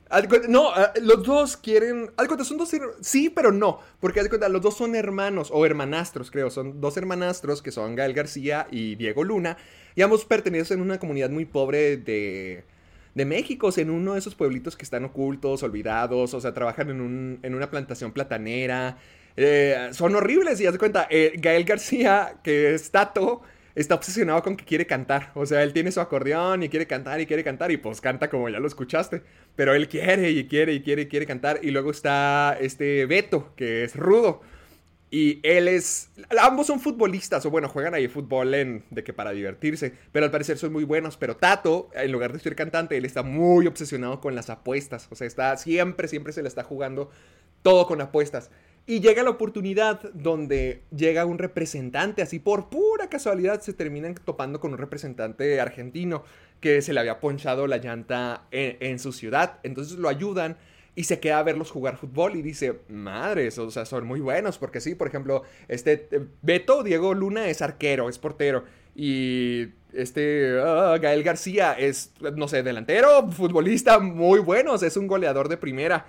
No, ah, los dos quieren. Haz de cuenta, son dos. Sí, pero no. Porque haz de cuenta, los dos son hermanos o hermanastros, creo. Son dos hermanastros que son Gael García y Diego Luna. Y ambos pertenecen a una comunidad muy pobre de. De México, o en uno de esos pueblitos que están ocultos, olvidados, o sea, trabajan en, un, en una plantación platanera. Eh, son horribles, y haz de cuenta, eh, Gael García, que es Tato, está obsesionado con que quiere cantar. O sea, él tiene su acordeón y quiere cantar y quiere cantar y pues canta como ya lo escuchaste. Pero él quiere y quiere y quiere y quiere cantar. Y luego está este Beto, que es rudo. Y él es... Ambos son futbolistas, o bueno, juegan ahí fútbol en, de que para divertirse. Pero al parecer son muy buenos. Pero Tato, en lugar de ser cantante, él está muy obsesionado con las apuestas. O sea, está siempre, siempre se le está jugando todo con apuestas. Y llega la oportunidad donde llega un representante, así por pura casualidad se terminan topando con un representante argentino que se le había ponchado la llanta en, en su ciudad. Entonces lo ayudan y se queda a verlos jugar fútbol y dice, madres, o sea, son muy buenos, porque sí, por ejemplo, este eh, Beto, Diego Luna es arquero, es portero, y este ah, Gael García es, no sé, delantero, futbolista muy bueno, es un goleador de primera.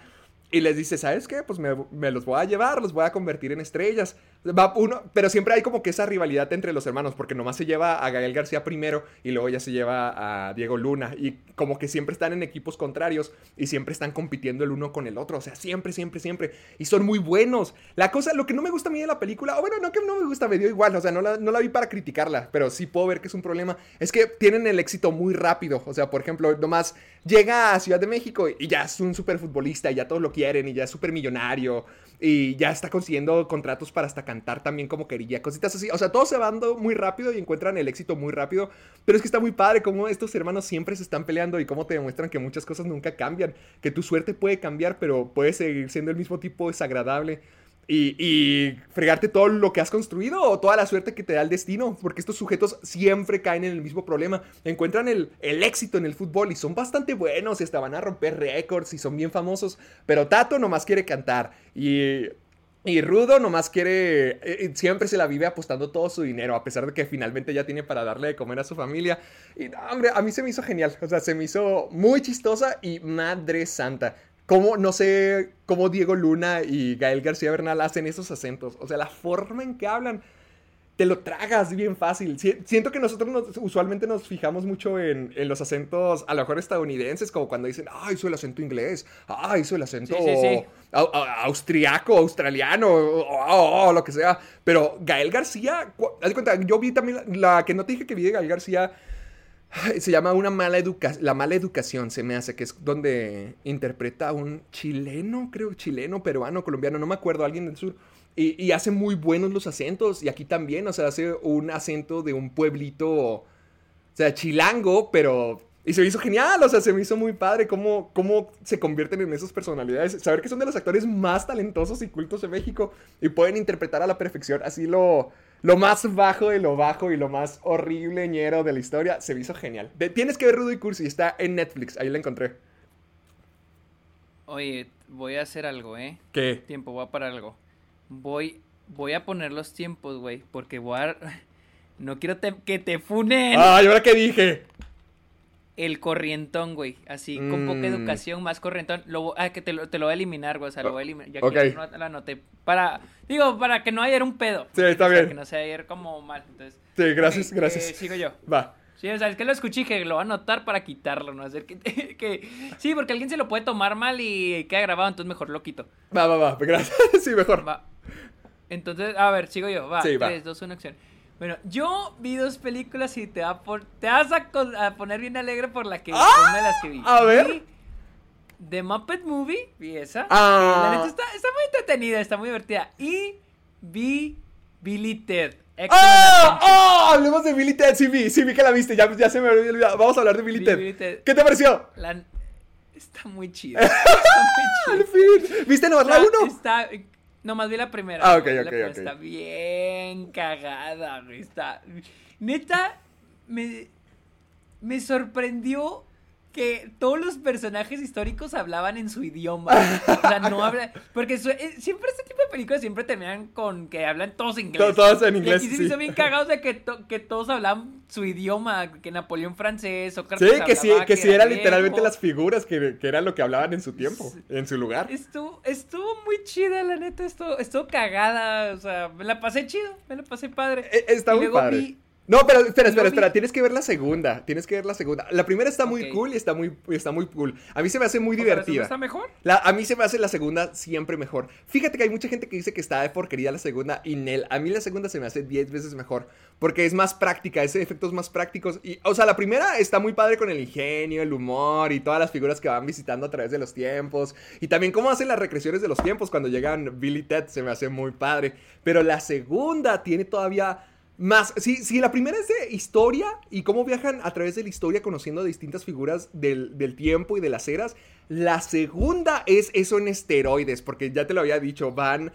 Y les dice, ¿sabes qué? Pues me, me, los voy a llevar, los voy a convertir en estrellas. Va uno, pero siempre hay como que esa rivalidad entre los hermanos, porque nomás se lleva a Gael García primero y luego ya se lleva a Diego Luna. Y como que siempre están en equipos contrarios y siempre están compitiendo el uno con el otro. O sea, siempre, siempre, siempre. Y son muy buenos. La cosa, lo que no me gusta a mí de la película, o bueno, no que no me gusta, me dio igual. O sea, no la, no la vi para criticarla, pero sí puedo ver que es un problema. Es que tienen el éxito muy rápido. O sea, por ejemplo, nomás llega a Ciudad de México y ya es un super futbolista y ya todos lo quieren y ya es súper millonario y ya está consiguiendo contratos para hasta cantar también como quería, cositas así. O sea, todo se va dando muy rápido y encuentran el éxito muy rápido. Pero es que está muy padre cómo estos hermanos siempre se están peleando y cómo te demuestran que muchas cosas nunca cambian. Que tu suerte puede cambiar, pero puede seguir siendo el mismo tipo desagradable y, fregarte todo lo que has construido o toda la suerte que te da el destino, porque estos sujetos siempre caen en el mismo problema. Encuentran el, éxito en el fútbol y son bastante buenos y hasta van a romper récords y son bien famosos, pero Tato nomás quiere cantar y... Y Rudo nomás quiere, eh, eh, siempre se la vive apostando todo su dinero, a pesar de que finalmente ya tiene para darle de comer a su familia. Y hombre, a mí se me hizo genial, o sea, se me hizo muy chistosa y madre santa. Cómo, no sé cómo Diego Luna y Gael García Bernal hacen esos acentos. O sea, la forma en que hablan, te lo tragas bien fácil. Siento que nosotros usualmente nos fijamos mucho en, los acentos, a lo mejor estadounidenses, como cuando dicen, ah, hizo el acento inglés, ah, hizo el acento austriaco, australiano, o lo que sea. Pero Gael García, haz cuenta, yo vi también la, la que no te dije que vi de Gael García se llama una mala educación, la mala educación se me hace, que es donde interpreta a un chileno, creo, chileno, peruano, colombiano, no me acuerdo, alguien del sur. Y, hace muy buenos los acentos. Y aquí también, o sea, hace un acento de un pueblito, o sea, chilango, pero... Y se me hizo genial, o sea, se me hizo muy padre cómo, cómo se convierten en esas personalidades. Saber que son de los actores más talentosos y cultos de México y pueden interpretar a la perfección. Así lo, lo más bajo de lo bajo y lo más horrible ñero de la historia. Se me hizo genial. tienes que ver Rudo y Cursi, está en Netflix, ahí la encontré. Oye, voy a hacer algo, ¿eh? ¿Qué? Tiempo, voy a parar algo. Voy, voy a poner los tiempos, güey, porque voy a... No quiero que te funen. Ay, ¿ahora qué dije? El corrientón, güey. Así, con poca mm. educación, más corrientón. Lo, ah, que te lo, te lo voy a eliminar, güey. O sea, lo voy a eliminar. Ya que no lo anoté. Para, digo, para que no haya un pedo. Sí, está bien. Para que no sea ayer como mal. Entonces, sí, gracias, gracias. Eh, sigo yo. Va. Sí, o sea, es que lo escuché que lo va a anotar para quitarlo, ¿no? Hacer que, que, Sí, porque alguien se lo puede tomar mal y queda grabado, entonces mejor lo quito. Va, va, va. Gracias. sí, mejor. Va. Entonces, a ver, sigo yo. Va. Sí, va. 3, 2, 1, acción. Bueno, yo vi dos películas y te, va por, te vas a, poner bien alegre por la que ¡Ah! una de las que vi. A ver. The Muppet Movie, vi esa. Ah. La neta está, está, muy entretenida, está muy divertida. Y vi Billy Ted. ¡Ah! ¡Oh! Hablemos de Billy Ted, sí vi, sí vi que la viste, ya, ya se me había olvidado. Vamos a hablar de Billy, Ted. ¿Qué te pareció? Está muy chido. Está muy chido. Al fin. ¿Viste nomás la 1? Está... Nomás vi la primera. Ah, ok, ok, Está bien cagada, güey. Está. Neta, me. Me sorprendió que todos los personajes históricos hablaban en su idioma. O sea, no hablan. Porque eh, siempre este tipo de películas siempre terminan con que hablan todos inglés. Todos en inglés. Y aquí se hizo bien cagados de que, que todos hablaban su idioma, que Napoleón francés, o Sí, que sí, que, sí era literalmente las figuras que, que era lo que hablaban en su tiempo, en su lugar. Estuvo, estuvo muy chida, la neta, estuvo, estuvo cagada. O sea, me la pasé chido, me la pasé padre. E, está muy padre. No, pero espera, espera, espera. Tienes que ver la segunda. Tienes que ver la segunda. La primera está muy cool y está muy, está muy cool. A mí se me hace muy divertida. ¿Está mejor? a mí se me hace la segunda siempre mejor. Fíjate que hay mucha gente que dice que está de porquería la segunda y Nel. A mí la segunda se me hace 10 veces mejor. Porque es más práctica, es efectos más prácticos. Y, o sea, la primera está muy padre con el ingenio, el humor y todas las figuras que van visitando a través de los tiempos. Y también cómo hacen las regresiones de los tiempos cuando llegan Billy Ted. Se me hace muy padre. Pero la segunda tiene todavía más, si, la primera es de historia y cómo viajan a través de la historia conociendo distintas figuras del, tiempo y de las eras, la segunda es eso en esteroides, porque ya te lo había dicho, van,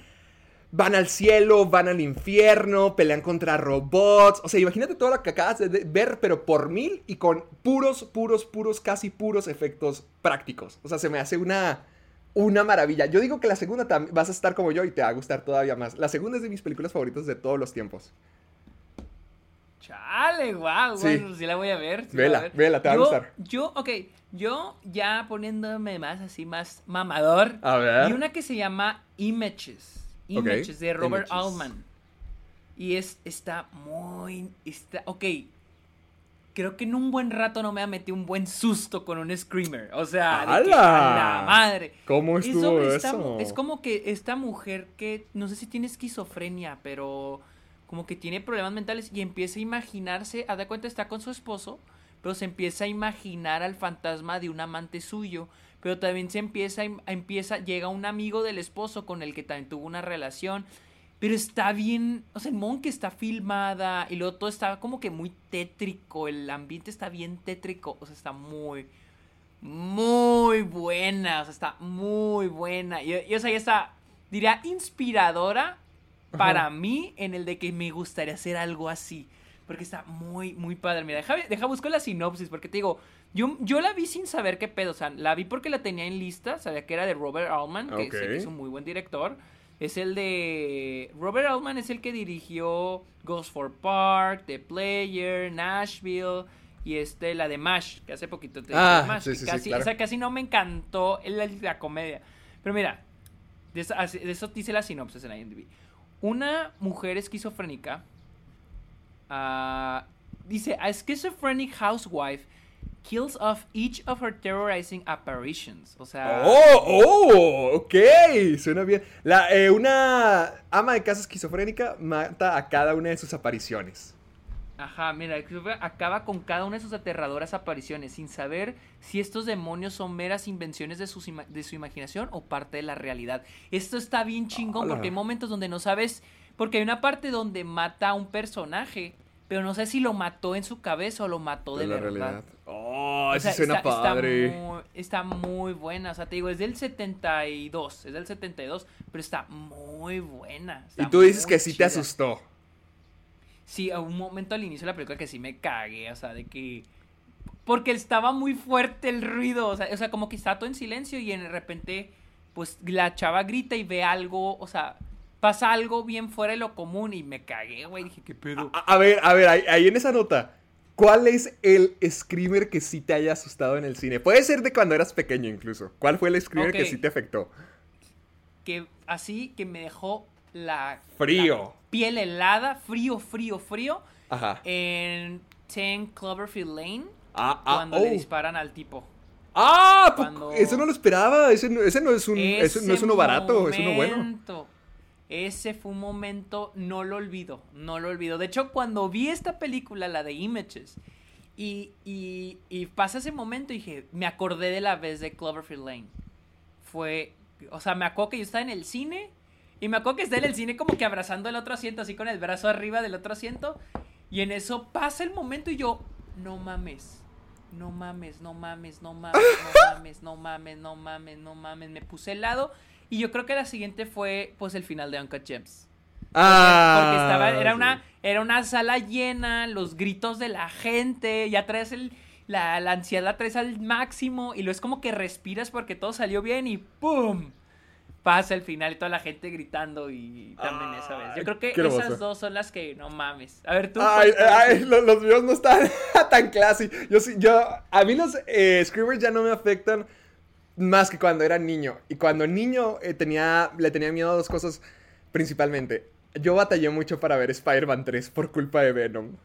van al cielo, van al infierno, pelean contra robots, o sea, imagínate todo lo que acabas de ver, pero por mil y con puros, puros, puros, casi puros efectos prácticos. O sea, se me hace una una maravilla. Yo digo que la segunda vas a estar como yo y te va a gustar todavía más. La segunda es de mis películas favoritas de todos los tiempos. Chale, wow, Sí. bueno, sí la voy a ver. sí Vela, voy a ver. vela, te va a gustar. Yo, ok, yo ya poniéndome más así, más mamador. A ver. Y una que se llama Images. Images de Robert Images. Altman. Y es, está muy, está, ok. Creo que en un buen rato no me ha metido un buen susto con un screamer. O sea, de que, ¡Hala! a la madre. ¿Cómo Es estuvo eso? es como que esta mujer que no sé si tiene esquizofrenia, pero como que tiene problemas mentales y empieza a imaginarse, haz de cuenta está con su esposo, pero se empieza a imaginar al fantasma de un amante suyo, pero también se empieza a a- empieza llega un amigo del esposo con el que también tuvo una relación. Pero está bien, o sea, el que está filmada y luego todo está como que muy tétrico, el ambiente está bien tétrico, o sea, está muy, muy buena, o sea, está muy buena. Y, y, o sea, ya está, diría, inspiradora para mí en el de que me gustaría hacer algo así. Porque está muy, muy padre. Mira, deja, deja busco la sinopsis, porque te digo, yo, yo la vi sin saber qué pedo. O sea, la vi porque la tenía en lista, sabía que era de Robert Altman, que sé que es un muy buen director. Es el de. Robert Altman es el que dirigió Ghost for Park, The Player, Nashville y este, la de Mash, que hace poquito te Ah, Mash, sí, sí, claro. O sea, casi no me encantó la, la comedia. Pero mira, de eso, de eso dice la sinopsis en IMDb. Una mujer esquizofrénica ah, dice: A schizophrenic housewife kills off each of her terrorizing apparitions. O sea. Oh, oh, ok, suena bien. La, eh, una ama de casa esquizofrénica mata a cada una de sus apariciones. Ajá, mira, acaba con cada una de sus aterradoras apariciones sin saber si estos demonios son meras invenciones de, sus ima- de su imaginación o parte de la realidad. Esto está bien chingón Hola. porque hay momentos donde no sabes, porque hay una parte donde mata a un personaje, pero no sé si lo mató en su cabeza o lo mató de, la verdad. realidad. Oh, O eso sea, suena está, está padre. muy, está muy buena, o sea, te digo, es del 72, es del 72, pero está muy buena. está Y tú dices que sí te chida. asustó. Sí, a un momento al inicio de la película que sí me cagué, o sea, de que... Porque estaba muy fuerte el ruido, o sea, o sea, como que está todo en silencio y de repente, pues la chava grita y ve algo, o sea, pasa algo bien fuera de lo común y me cagué, güey, dije, ¿qué pedo? A, a ver, a ver, ahí, ahí en esa nota. ¿Cuál es el screamer que sí te haya asustado en el cine? Puede ser de cuando eras pequeño incluso. ¿Cuál fue el screamer que sí te afectó? Que así que me dejó la... Frío. la piel helada, frío, frío, frío, Ajá. en 10 Cloverfield Lane, Ah, ah, cuando oh. le disparan al tipo. Ah, Cuando- eso no lo esperaba. Ese no, ese no es un, ese no es uno barato, es uno bueno. Ese fue un momento, no lo olvido, no lo olvido. De hecho, cuando vi esta película, la de Images, y, y, y pasa ese momento, dije, me acordé de la vez de Cloverfield Lane. Fue, o sea, me acuerdo que yo estaba en el cine, y me acuerdo que estaba en el cine como que abrazando el otro asiento, así con el brazo arriba del otro asiento, y en eso pasa el momento y yo, no mames. No mames, no mames, no mames, no mames, no mames, no mames, no mames. Me puse helado. Y yo creo que la siguiente fue, pues, el final de Uncut Gems. Ah, Porque estaba, era sí. una, era una sala llena, los gritos de la gente, ya traes el, la, la ansiedad la traes al máximo, y luego es como que respiras porque todo salió bien y ¡pum! Pasa el final y toda la gente gritando y también esa vez. Yo creo que hermoso. esas dos son las que no mames. A ver, tú. Ay, ¿cuál- cuál- ay, lo- los, míos no están tan classy. Yo sí, yo, a mí los eh, screamers ya no me afectan más que cuando era niño. Y cuando niño eh, tenía, le tenía miedo a dos cosas principalmente. Yo batallé mucho para ver Spider-Man 3 por culpa de Venom.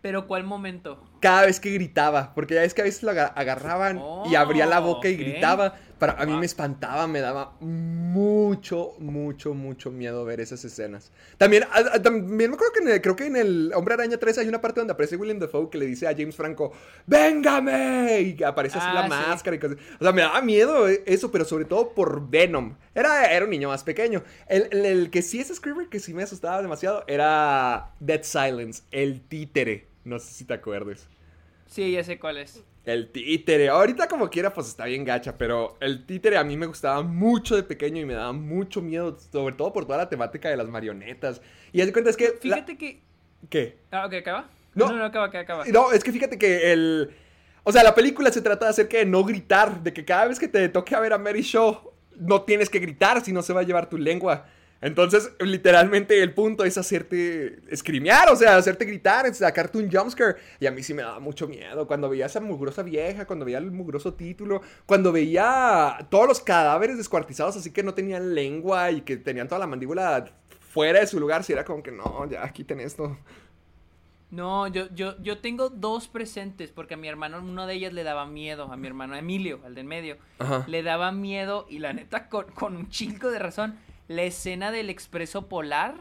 Pero ¿cuál momento? Cada vez que gritaba, porque ya es que a veces lo aga- agarraban y abría la boca y Oh, gritaba. Para, a mí me espantaba, me daba mucho, mucho, mucho miedo ver esas escenas. También, a- a- también me acuerdo que en el, creo que en el Hombre Araña 3 hay una parte donde aparece William Dafoe que le dice a James Franco, ¡Véngame! Y aparece así Ah, la sí. máscara y cosas. O sea, me daba miedo eh, eso, pero sobre todo por Venom. Era, era un niño más pequeño. El, el- el que sí es Screamer, que sí me asustaba demasiado, era Dead Silence, el títere. No sé si te acuerdes. Sí, ya sé cuál es. El títere. Ahorita como quiera, pues está bien gacha, pero el títere a mí me gustaba mucho de pequeño y me daba mucho miedo, sobre todo por toda la temática de las marionetas. Y haz de cuenta es que... la- Fíjate que. ¿Qué? Ah, ok, acaba. No. No, no, acaba, acaba, acaba. No, es que fíjate que el... O sea, la película se trata de hacer que no gritar, de que cada vez que te toque a ver a Mary Shaw, no tienes que gritar, si no se va a llevar tu lengua. Entonces, literalmente el punto es hacerte escrimear, o sea, hacerte gritar, sacarte un jumpscare. Y a mí sí me daba mucho miedo cuando veía a esa mugrosa vieja, cuando veía el mugroso título, cuando veía todos los cadáveres descuartizados así que no tenían lengua y que tenían toda la mandíbula fuera de su lugar, si era como que no, ya quiten esto. No, yo, yo, yo tengo dos presentes porque a mi hermano, uno de ellas le daba miedo, a mi hermano Emilio, al del medio, Ajá. le daba miedo y la neta con, con un chingo de razón, la escena del expreso polar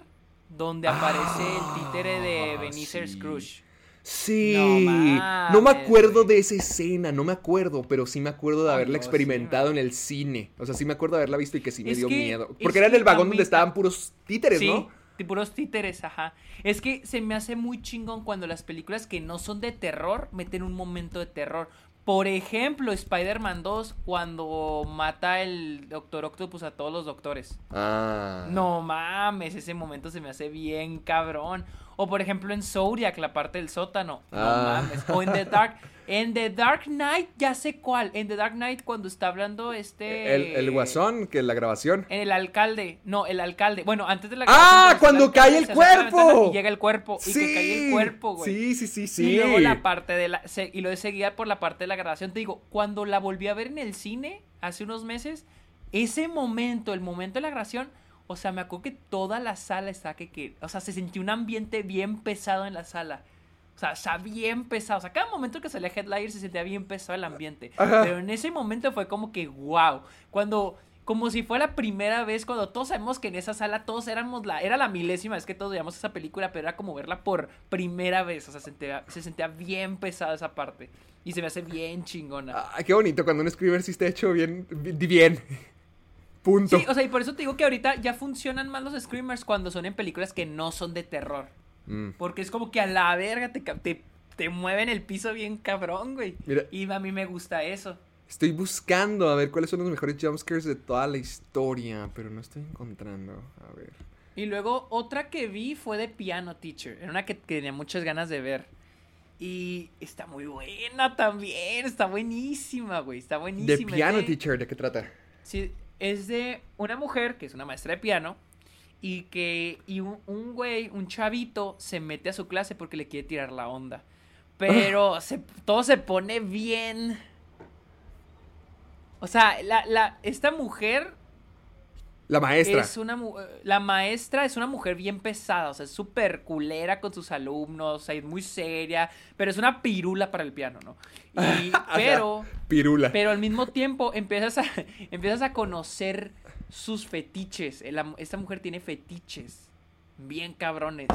donde aparece el títere de Ah, Benicer sí. Scrooge. Sí, No no, me acuerdo de esa escena, no me acuerdo, pero sí me acuerdo de haberla sí, experimentado en el cine. O sea, sí me acuerdo de haberla visto y que sí me dio que- miedo. Porque era en el vagón mí donde estaban ta- puros títeres, sí, ¿no? puros títeres, ajá. Es que se me hace muy chingón cuando las películas que no son de terror meten un momento de terror. Por ejemplo, Spider-Man 2 cuando mata el Doctor Octopus a todos los doctores. Ah. No mames, ese momento se me hace bien cabrón. O por ejemplo en Zodiac, la parte del sótano. No Ah. mames. O en The Dark. En The Dark Knight, ya sé cuál. En The Dark Knight cuando está hablando este... El, el guasón, que la grabación. En el alcalde. No, el alcalde. Bueno, antes de la ¡Ah! grabación, Cuando está cae el cuerpo. Y llega el cuerpo. Y que cae el cuerpo, güey. Sí, sí, sí, sí. Y luego la parte de la. se- y lo de seguida por la parte de la grabación. Te digo, cuando la volví a ver en el cine hace unos meses, ese momento, el momento de la grabación, o sea, me acuerdo que toda la sala está que. que o sea, se sentía un ambiente bien pesado en la sala. O sea, está bien pesado. O sea, cada momento que salía Headliner se sentía bien pesado el ambiente. Ajá. Pero en ese momento fue como que, wow. Cuando. Como si fuera la primera vez, cuando todos sabemos que en esa sala todos éramos la. Era la milésima vez que todos veíamos esa película, pero era como verla por primera vez. O sea, se sentía, se sentía bien pesada esa parte. Y se me hace bien chingona. Ah, qué bonito cuando un screamer sí está hecho bien. bi- Bien. Punto. Sí, o sea, y por eso te digo que ahorita ya funcionan más los screamers cuando son en películas que no son de terror. Mm. Porque es como que a la verga te, te, te mueven el piso bien cabrón, güey. Mira. Y a mí me gusta eso. Estoy buscando a ver cuáles son los mejores jumpscares de toda la historia, pero no estoy encontrando. A ver. Y luego otra que vi fue de Piano Teacher. Era una que, que tenía muchas ganas de ver. Y está muy buena también. Está buenísima, güey. Está buenísima. Es Piano de- Teacher, ¿de qué trata? Sí, es de una mujer que es una maestra de piano. Y que y un, un güey, un chavito, se mete a su clase porque le quiere tirar la onda. Pero se- todo se pone bien. O sea, la, la, esta mujer La maestra. es una mu- la maestra es una mujer bien pesada, o sea, es súper culera con sus alumnos, o sea, es muy seria, pero es una pirula para el piano, ¿no? Y, pero, Pirula. pero al mismo tiempo empiezas a, empiezas a conocer sus fetiches. El esta mujer tiene fetiches bien cabrones.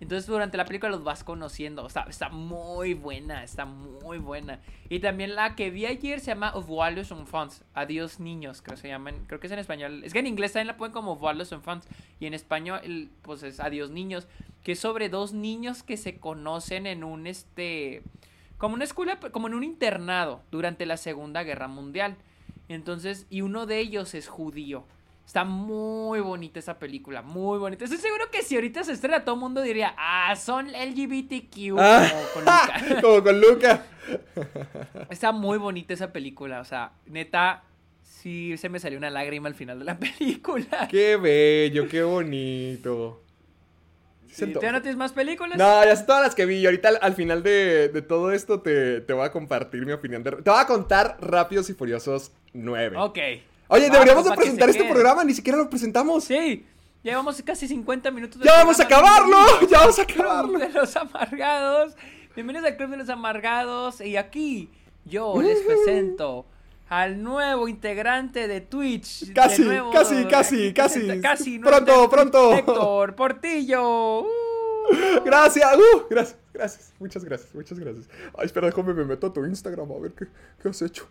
Entonces durante la película los vas conociendo. O sea, está muy buena, está muy buena. Y también la que vi ayer se llama Voir les enfants. Adiós niños, creo que se llaman. Creo que es en español. Es que en inglés también la ponen como les enfants. Y en español, pues es Adiós niños. Que es sobre dos niños que se conocen en un este. Como una escuela, como en un internado durante la Segunda Guerra Mundial. Entonces, y uno de ellos es judío. Está muy bonita esa película, muy bonita. Estoy seguro que si ahorita se estrena, todo el mundo diría, ah, son LGBTQ. Ah. como con Luca. Como con Luca. Está muy bonita esa película, o sea, neta, sí se me salió una lágrima al final de la película. Qué bello, qué bonito. Sí. ¿Ya no tienes más películas? No, ya son todas las que vi. Y ahorita al, al final de, de todo esto te, te voy a compartir mi opinión. de- te voy a contar Rápidos y Furiosos 9. Ok. Oye, deberíamos de presentar se este quede. programa. Ni siquiera lo presentamos. Sí, llevamos casi 50 minutos. de ¡Ya vamos a acabarlo! ¡Ya vamos a Club acabarlo! de los Amargados. Bienvenidos al Club de los Amargados. Y aquí yo les presento al nuevo integrante de Twitch. Casi, de nuevo- casi, casi, casi. casi. Pronto, pronto. Héctor Portillo. Uh. Gracias, uh, gracias, gracias. Muchas gracias, muchas gracias. Ay, espera, déjame me meto a tu Instagram a ver qué, qué has hecho.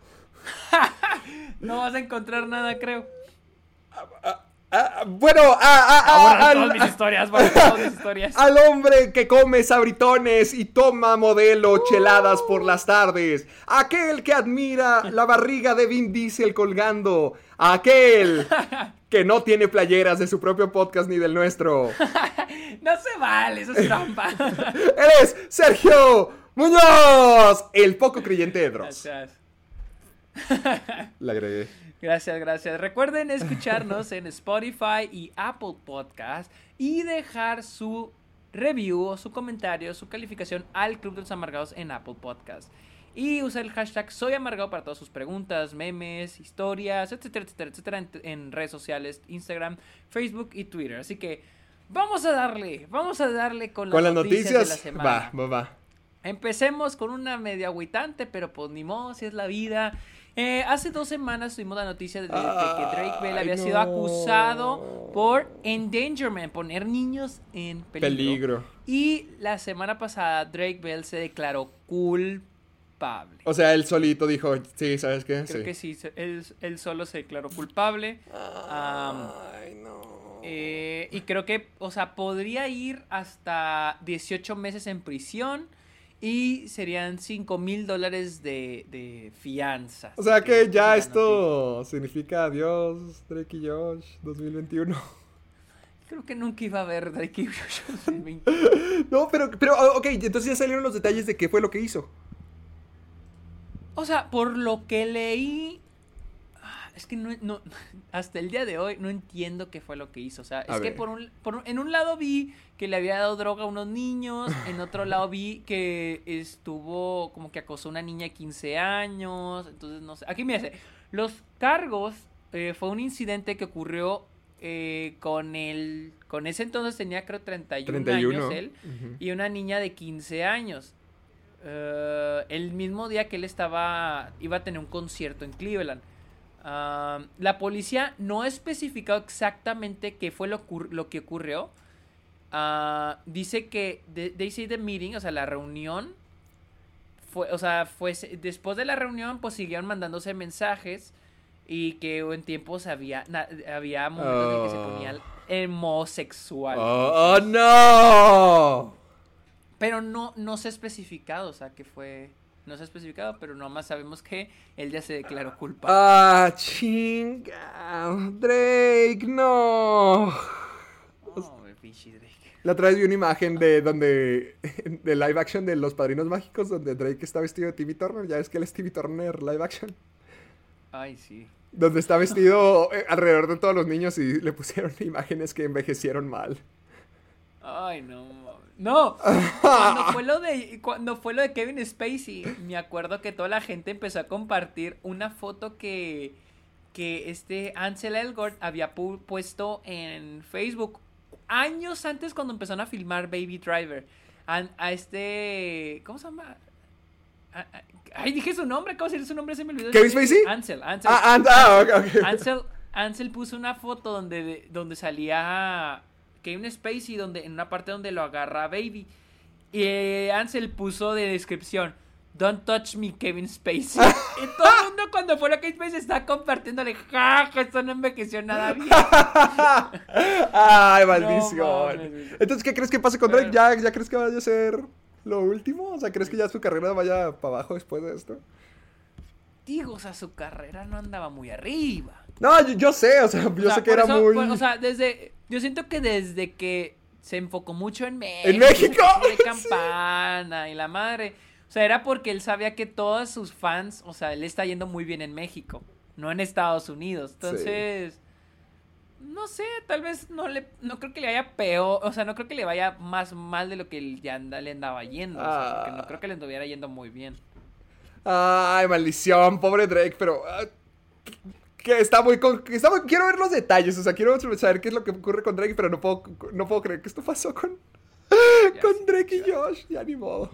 No vas a encontrar nada, creo. Ah, bueno, ah, ah, Ahora al- todas mis historias, borra todas mis historias. Al hombre que come sabritones y toma modelo cheladas por las tardes. Aquel que admira la barriga de Vin Diesel colgando. Aquel que no tiene playeras de su propio podcast ni del nuestro. No se vale, eso es trampa. Él es Sergio Muñoz, el poco creyente de Dross. Gracias. Le agregué. Gracias, gracias. Recuerden escucharnos en Spotify y Apple Podcast y dejar su review o su comentario, su calificación al Club de los Amargados en Apple Podcast. Y usar el hashtag Soy Amargado para todas sus preguntas, memes, historias, etcétera, etcétera, etcétera, en, en redes sociales, Instagram, Facebook y Twitter. Así que vamos a darle, vamos a darle con las, Con las noticias, noticias, de la semana. va, va, va. Empecemos con una media agüitante, pero pues ni modo, si es la vida. Eh, hace dos semanas tuvimos la noticia de, de- de que Drake Bell había Ay, sido acusado por endangerment, poner niños en peligro. Peligro. Y la semana pasada Drake Bell se declaró culpable. O sea, él solito dijo, sí, ¿sabes qué? Creo sí. que sí, él, él solo se declaró culpable. Ay, no. eh, y creo que, o sea, podría ir hasta 18 meses en prisión y serían 5 mil dólares de, de fianza. O sea que ya noticia. esto significa adiós, Drake y Josh, 2021. Creo que nunca iba a haber Drake y Josh 2020. No, pero, pero, ah, ok, entonces ya salieron los detalles de qué fue lo que hizo. O sea, por lo que leí. Es que no, no- hasta el día de hoy no entiendo qué fue lo que hizo. O sea, A es que por un, por un- en un lado vi que le había dado droga a unos niños, en otro lado vi que estuvo como que acosó a una niña de 15 años, entonces no sé. Aquí me dice, los cargos eh, fue un incidente que ocurrió eh, con el, con ese entonces tenía creo 31, 31. años él, y una niña de 15 años. Eh, el mismo día que él estaba, iba a tener un concierto en Cleveland. La policía no ha especificado exactamente qué fue lo, que ocurrió. Ah, dice que de- they say the meeting, o sea, la reunión fue, o sea, fue después de la reunión, pues siguieron mandándose mensajes y que en tiempos había na- había momentos en que se Oh. ponían homosexual. Oh, oh, no. Pero no, no se ha especificado, o sea, que fue... No se ha especificado, pero nomás sabemos que él ya se declaró culpable. Ah, chinga. Drake, no. Oh, pinche Drake. La otra vez vi una imagen de donde. de live action de Los Padrinos Mágicos, donde Drake está vestido de Timmy Turner. Ya ves que él es Timmy Turner live action. Ay, sí. Donde está vestido eh, alrededor de todos los niños y le pusieron imágenes que envejecieron mal. Ay, no. No. Cuando fue lo de cuando fue lo de Kevin Spacey, me acuerdo que toda la gente empezó a compartir una foto que que este Ansel Elgort había pu- puesto en Facebook años antes cuando empezaron a filmar Baby Driver. A este ¿cómo se llama? A- Ay, dije su nombre, ¿cómo se dice su nombre? Se me olvidó. ¿Kevin Spacey? Ansel, Ansel. Ah, and- ah, Ansel puso una foto donde, donde salía Kevin Spacey, donde, en una parte donde lo agarra Baby. Y eh, Ansel puso de descripción, Don't touch me, Kevin Spacey. y todo el mundo cuando fue a Kevin Spacey está compartiéndole, ja, ja, esto no envejeció nada bien. Ay, maldición. Entonces, ¿qué crees que pase con Drake? ¿Ya, ¿Ya crees que vaya a ser lo último? O sea, ¿crees que ya su carrera vaya para abajo después de esto? Digo, o sea, su carrera no andaba muy arriba. No, yo, yo sé, o sea, yo O sea, sé que era eso, muy. por- o sea, desde. Yo siento que desde que se enfocó mucho en México. ¡En México! De campana y la madre. O sea, era porque él sabía que todos sus fans. O sea, él está yendo muy bien en México. No en Estados Unidos. Entonces. No sé, tal vez no le. No creo que le vaya peor. O sea, no creo que le vaya más mal de lo que él ya anda- le andaba yendo. o sea, porque no Ah. creo que le estuviera yendo muy bien. Ay, maldición, pobre Drake, pero. ah, que está muy, con- que está muy- Quiero ver los detalles, o sea, quiero saber qué es lo que ocurre con Drake, pero no puedo, no puedo creer que esto pasó con. Ya con Drake y Josh, ya ni modo.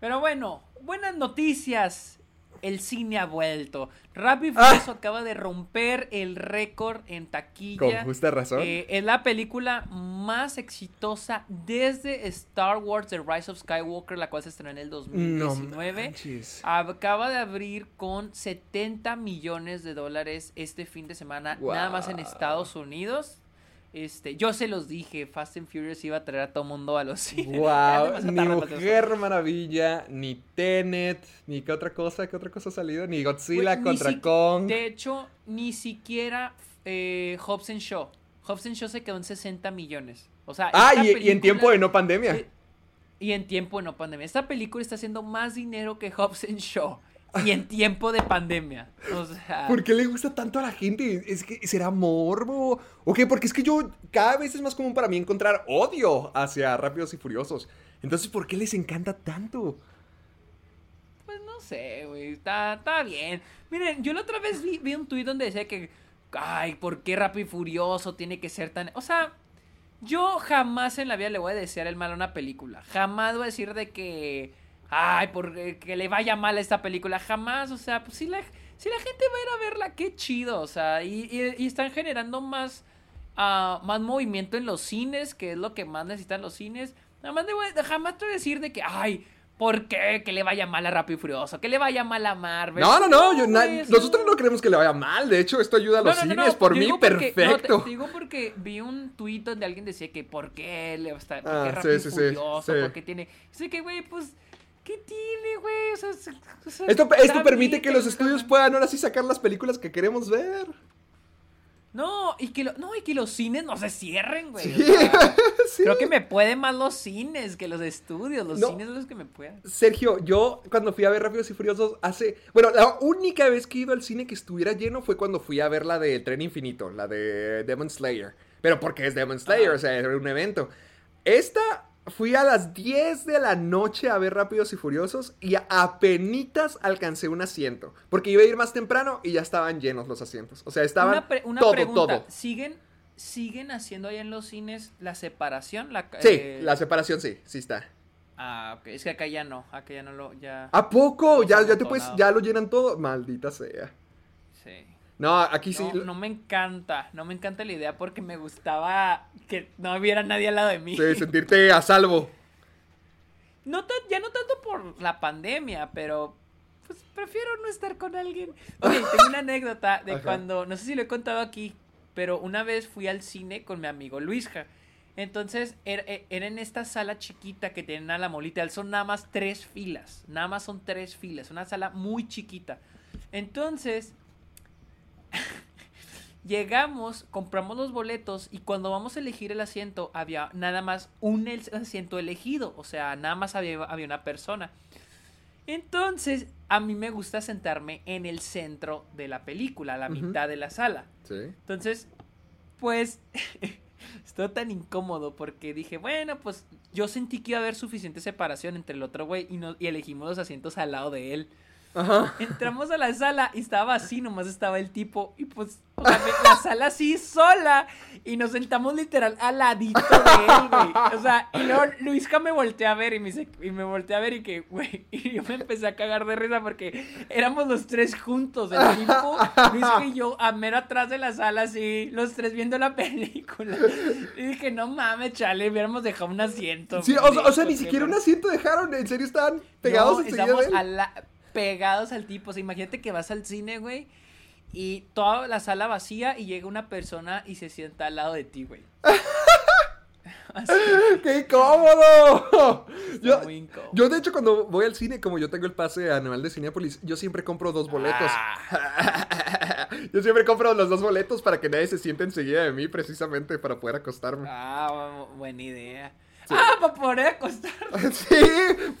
Pero bueno, buenas noticias. El cine ha vuelto. Rápido Ah. Acaba de romper el récord en taquilla. Con justa razón. Eh, es la película más exitosa desde Star Wars The Rise of Skywalker, la cual se estrenó en el no 2019. manches. Acaba de abrir con 70 millones de dólares este fin de semana, nada más en. Estados Unidos. Este, yo se los dije, Fast and Furious iba a traer a todo mundo a los cines. Wow, ni Mujer Maravilla, ni Tenet, ni qué otra cosa, qué otra cosa ha salido, ni Godzilla ni contra si- Kong. De hecho, ni siquiera eh, Hobbs and Shaw. Hobbs and Shaw se quedó en 60 millones. O sea, Ah, y, y en tiempo de no pandemia. eh, y en tiempo de no pandemia. Esta película está haciendo más dinero que Hobbs and Shaw. Y en tiempo de pandemia. O sea. ¿Por qué le gusta tanto a la gente? ¿Es que será morbo? ¿O qué? Porque es que yo cada vez es más común para mí encontrar odio hacia Rápidos y Furiosos. Entonces, ¿por qué les encanta tanto? Pues no sé, güey. Está, está bien. Miren, yo la otra vez vi, vi un tuit donde decía que. Ay, ¿por qué Rápido y Furioso tiene que ser tan. O sea, yo jamás en la vida le voy a desear el mal a una película. Jamás voy a decir de que ay, por que le vaya mal a esta película, jamás, o sea, pues si la, si la gente va a ir a verla, qué chido, o sea, y, están generando más, uh, más movimiento en los cines, que es lo que más necesitan los cines. Nada más de, jamás te voy a decir de que, ay, ¿Por qué? Que le vaya mal a Rápido y Furioso, que le vaya mal a Marvel. No, no, no, nosotros no queremos que le vaya mal. De hecho, esto ayuda a los cines. por mí, perfecto. te, digo porque vi un tuit donde alguien decía que ¿por qué le va a estar? ¿Por qué ah, Rápido y Furioso? ¿Por qué tiene? Así que, güey, pues ¿Qué tiene, güey? O sea, esto, esto permite que los estudios puedan ahora sí sacar las películas que queremos ver. No, y que, no, y que los cines no se cierren, güey. Creo que me pueden más los cines que los estudios. Los cines son los que me pueden. Sergio, yo cuando fui a ver Rápidos y Furiosos hace. Bueno, la única vez que he ido al cine que estuviera lleno fue cuando fui a ver la de Tren Infinito, la de Demon Slayer. Pero porque es Demon Slayer, o sea, era un evento. Esta Fui a las 10 de la noche a ver Rápidos y Furiosos y apenitas alcancé un asiento. Porque iba a ir más temprano y ya estaban llenos los asientos. O sea, estaban una, todo, pregunta. ¿Siguen, ¿Siguen haciendo ahí en los cines la separación? La, sí, eh, la separación sí, sí está. Ah, ok. Es que acá ya no. Acá ya no lo. Ya... ¿A poco? Ya, ya te puedes. Ya lo llenan todo. Maldita sea. Sí. No, aquí sí. No me encanta, no me encanta la idea porque me gustaba que no hubiera nadie al lado de mí. Sí, sentirte a salvo. No ya no tanto por la pandemia, pero pues prefiero no estar con alguien. Oye, tengo una anécdota de cuando, no sé si lo he contado aquí, pero una vez fui al cine con mi amigo Luisja. Entonces, era, e, era, en esta sala chiquita que tienen a la molita. Son nada más tres filas. Nada más son tres filas. Una sala muy chiquita. Entonces, Llegamos, compramos los boletos y cuando vamos a elegir el asiento había nada más un asiento elegido, o sea, nada más había, había una persona. Entonces, a mí me gusta sentarme en el centro de la película, a la mitad de la sala. Entonces, pues, estoy tan incómodo porque dije, bueno, pues yo sentí que iba a haber suficiente separación entre el otro güey y, y elegimos los asientos al lado de él. Entramos a la sala y estaba así, nomás estaba el tipo. Y pues, o sea, la sala así sola. Y nos sentamos literal al ladito de él, güey. O sea, y luego Luisca me volteé a ver y me, dice, y me volteé a ver y que, güey. Y yo me empecé a cagar de risa porque éramos los tres juntos. El tipo, Luisca y yo, a mero atrás de la sala, así, los tres viendo la película. Y dije, no mames, chale, hubiéramos dejado un asiento. Sí, o, sea, ni siquiera un asiento dejaron. En serio, estaban pegados no, estamos a la pegados al tipo. O sea, imagínate que vas al cine, güey, y toda la sala vacía y llega una persona y se sienta al lado de ti, güey. ¡Qué cómodo! Yo, yo, de hecho, cuando voy al cine, como yo tengo el pase anual de Cinepolis, yo siempre compro dos boletos. Ah. yo siempre compro los dos boletos para que nadie se siente enseguida de mí, precisamente para poder acostarme. Ah, buena idea. Ah, para poder acostar. Sí,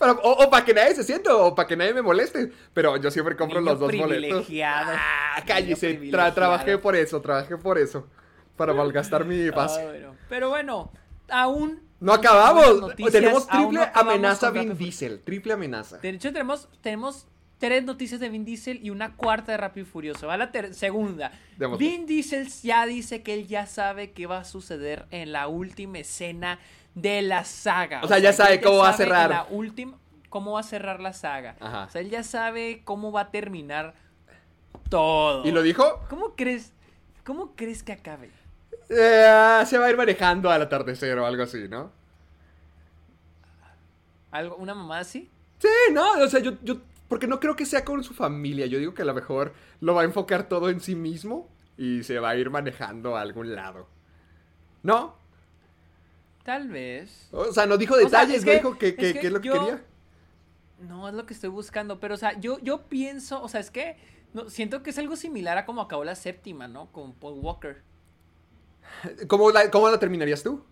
o, para que nadie se sienta o para que nadie me moleste. Pero yo siempre compro los dos boletos. Ah, cállese. trabajé por eso, trabajé por eso. Para malgastar mi ah, pase. Pero bueno, aún. No acabamos. tenemos triple amenaza Vin Diesel. Triple amenaza. De hecho, tenemos, tenemos tres noticias de Vin Diesel y una cuarta de Rápido y Furioso. Va la segunda. Vin Diesel ya dice que él ya sabe qué va a suceder en la última escena de la saga. O sea, ya sabe cómo va a cerrar. La última, cómo va a cerrar la saga. O sea, él ya sabe cómo va a terminar todo. ¿Y lo dijo? ¿Cómo crees? ¿Cómo crees que acabe? Eh, se va a ir manejando al atardecer o algo así, ¿no? ¿Algo, ¿Una mamá así? Sí, no, o sea, yo, yo, porque no creo que sea con su familia. Yo digo que a lo mejor lo va a enfocar todo en sí mismo y se va a ir manejando a algún lado. ¿No? Tal vez. O sea, no dijo detalles, no dijo que, es lo que quería. No, es lo que estoy buscando, pero o sea, yo, yo pienso, o sea, es que no, siento que es algo similar a como acabó la séptima, ¿no? Con Paul Walker. ¿Cómo la, cómo la terminarías tú?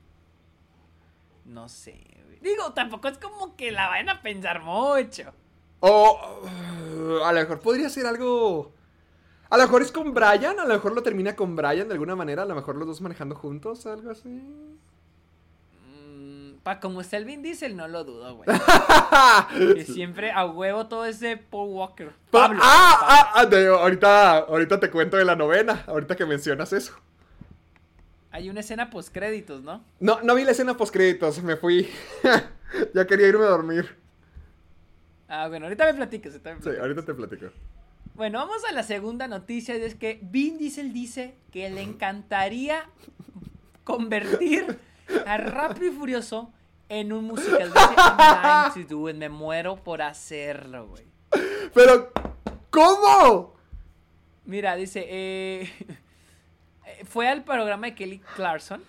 No sé, Digo, tampoco es como que la vayan a pensar mucho. O uh, a lo mejor podría ser algo... A lo mejor es con Brian, a lo mejor lo termina con Brian de alguna manera, a lo mejor los dos manejando juntos, algo así. Pa, como está el Vin Diesel, no lo dudo, güey. que siempre a huevo todo ese Paul Walker. Pa- Pablo. ah, ah, ah, de- ahorita, ahorita te cuento de la novena, ahorita que mencionas eso. Hay una escena post créditos, ¿no? No, no vi la escena post créditos, me fui. ya quería irme a dormir. Ah, bueno, ahorita me platicas. ahorita me Sí, platicas. ahorita te platico. Bueno, vamos a la segunda noticia. y Es que Vin Diesel dice que le encantaría convertir a Rápido y Furioso en un musical. Dice, I'm dying to do it. Me muero por hacerlo, güey. Pero, ¿cómo? Mira, dice, eh, fue al programa de Kelly Clarkson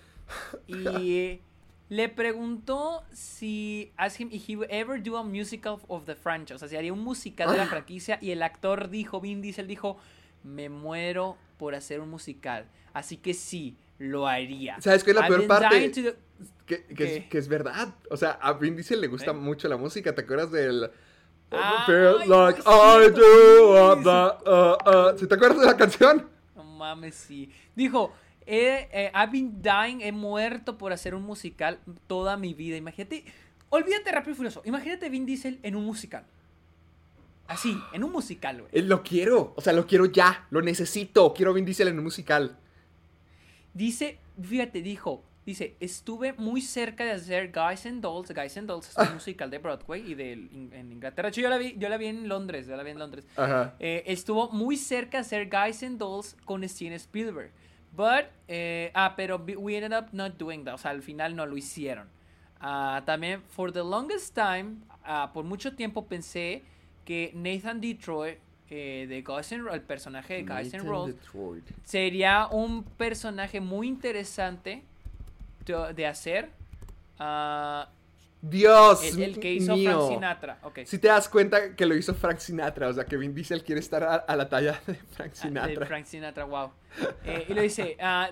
y eh, le preguntó si asked him if he would ever do a musical of the franchise, o sea, si haría un musical de la franquicia y el actor dijo, Vin Diesel dijo, me muero por hacer un musical, así que sí, lo haría. ¿Sabes qué es la I've peor parte? dying to do-" Que, es, que es verdad. O sea, a Vin Diesel le gusta ¿Eh? mucho la música. ¿Te acuerdas del... Feel like I do. uh, uh, uh. ¿Sí te acuerdas de la canción? No mames, sí. Dijo, eh, eh, I've been dying, he muerto por hacer un musical toda mi vida. Imagínate, olvídate Rápido y Furioso. Imagínate Vin Diesel en un musical. Así, en un musical, güey. Eh, Lo quiero. O sea, lo quiero ya. Lo necesito. Quiero a Vin Diesel en un musical. Dice, fíjate, dijo, dice, estuve muy cerca de hacer Guys and Dolls. Guys and Dolls es un musical de Broadway y de en Inglaterra. Yo la vi, yo la vi en Londres, yo la vi en Londres. Ajá. Eh, estuvo muy cerca de hacer Guys and Dolls con Steven Spielberg. But, eh, ah, pero we- ended up not doing that. O sea, al final no lo hicieron. Ah, también, for the longest time, ah, por mucho tiempo pensé que Nathan Detroit, eh, de and el personaje de Guys and Nathan Rolls, Detroit. sería un personaje muy interesante de, de hacer. Ah, Dios el, el que hizo mío. Frank Sinatra. Si te das cuenta que lo hizo Frank Sinatra, o sea que Vin Diesel quiere estar a, a la talla de Frank Ah, de Sinatra. Frank Sinatra, wow. Eh, y lo dice, ah,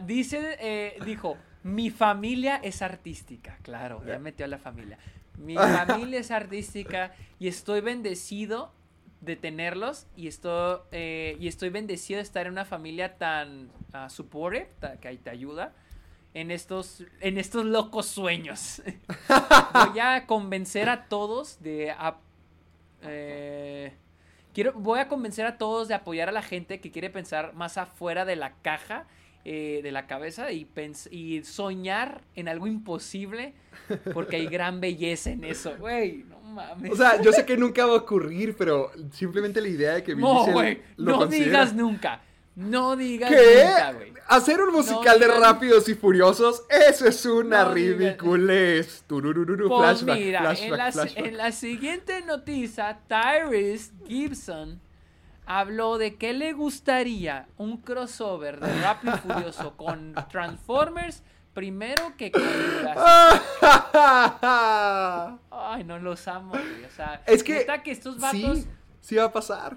eh, dijo, mi familia es artística, claro, ya metió a la familia. Mi familia es artística y estoy bendecido de tenerlos y estoy, eh, y estoy bendecido de estar en una familia tan ah, supportive, que te ayuda en estos, en estos locos sueños. Voy a convencer a todos de... eh, quiero, voy a convencer a todos de apoyar a la gente que quiere pensar más afuera de la caja, eh, de la cabeza y, y soñar en algo imposible porque hay gran belleza en eso. Güey, no mames. O sea, yo sé que nunca va a ocurrir, pero simplemente la idea de que Vin no, güey, no considera- digas nunca. No digas ¿Qué? nunca, güey. Hacer un musical de digas- Rápidos y Furiosos, eso es una No ridiculez. Pues flashback, mira, flashback, en, la, flashback. en la siguiente noticia, Tyrese Gibson habló de que le gustaría un crossover de Rápido y Furioso con Transformers primero que. Ay, no los amo, güey. O sea, es que, estos vatos. sí, sí va a pasar.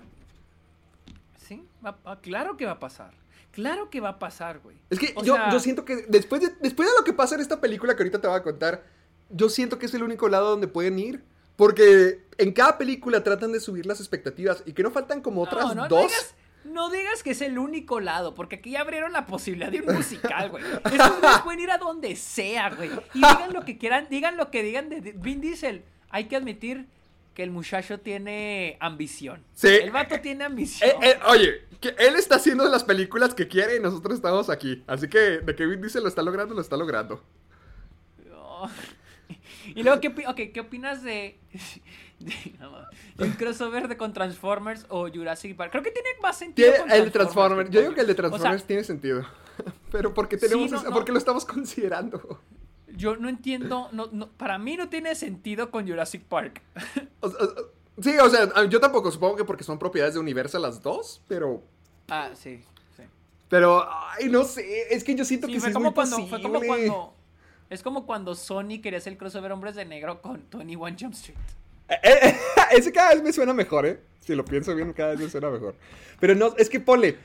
Sí, va- va- claro que va a pasar. Claro que va a pasar, güey. Es que yo, sea, yo siento que después de, después de lo que pasa en esta película que ahorita te voy a contar, yo siento que es el único lado donde pueden ir. Porque en cada película tratan de subir las expectativas y que no faltan como otras no, no, dos. No digas, no digas que es el único lado, porque aquí ya abrieron la posibilidad de un musical, güey. Estos pueden ir a donde sea, güey. Y digan lo que quieran, digan lo que digan de de Vin Diesel. Hay que admitir que el muchacho tiene ambición. Sí. El vato tiene ambición. Eh, eh, oye, que él está haciendo las películas que quiere y nosotros estamos aquí. Así que de que Vin Diesel lo está logrando, lo está logrando. Oh. Y luego, ¿qué, opi- ok, ¿qué opinas de, de, de un crossover de con Transformers o Jurassic Park? Creo que tiene más sentido. Con el de Transformers. Yo digo que el de O sea, Transformers tiene sentido. Pero porque tenemos Sí, no, no. porque lo estamos considerando. Yo no entiendo, no, no, para mí no tiene sentido con Jurassic Park. O- o- sí, o sea, yo tampoco supongo que porque son propiedades de Universal las dos, pero Ah, sí, sí. pero ay, no sé, es que yo siento Sí, que sí es muy cuando, posible. fue como cuando. Es como cuando Sony quería hacer el crossover Hombres de Negro con 21 Jump Street. Eh, eh, ese cada vez me suena mejor, ¿eh? Si lo pienso bien, cada vez me suena mejor. Pero no, es que ponle.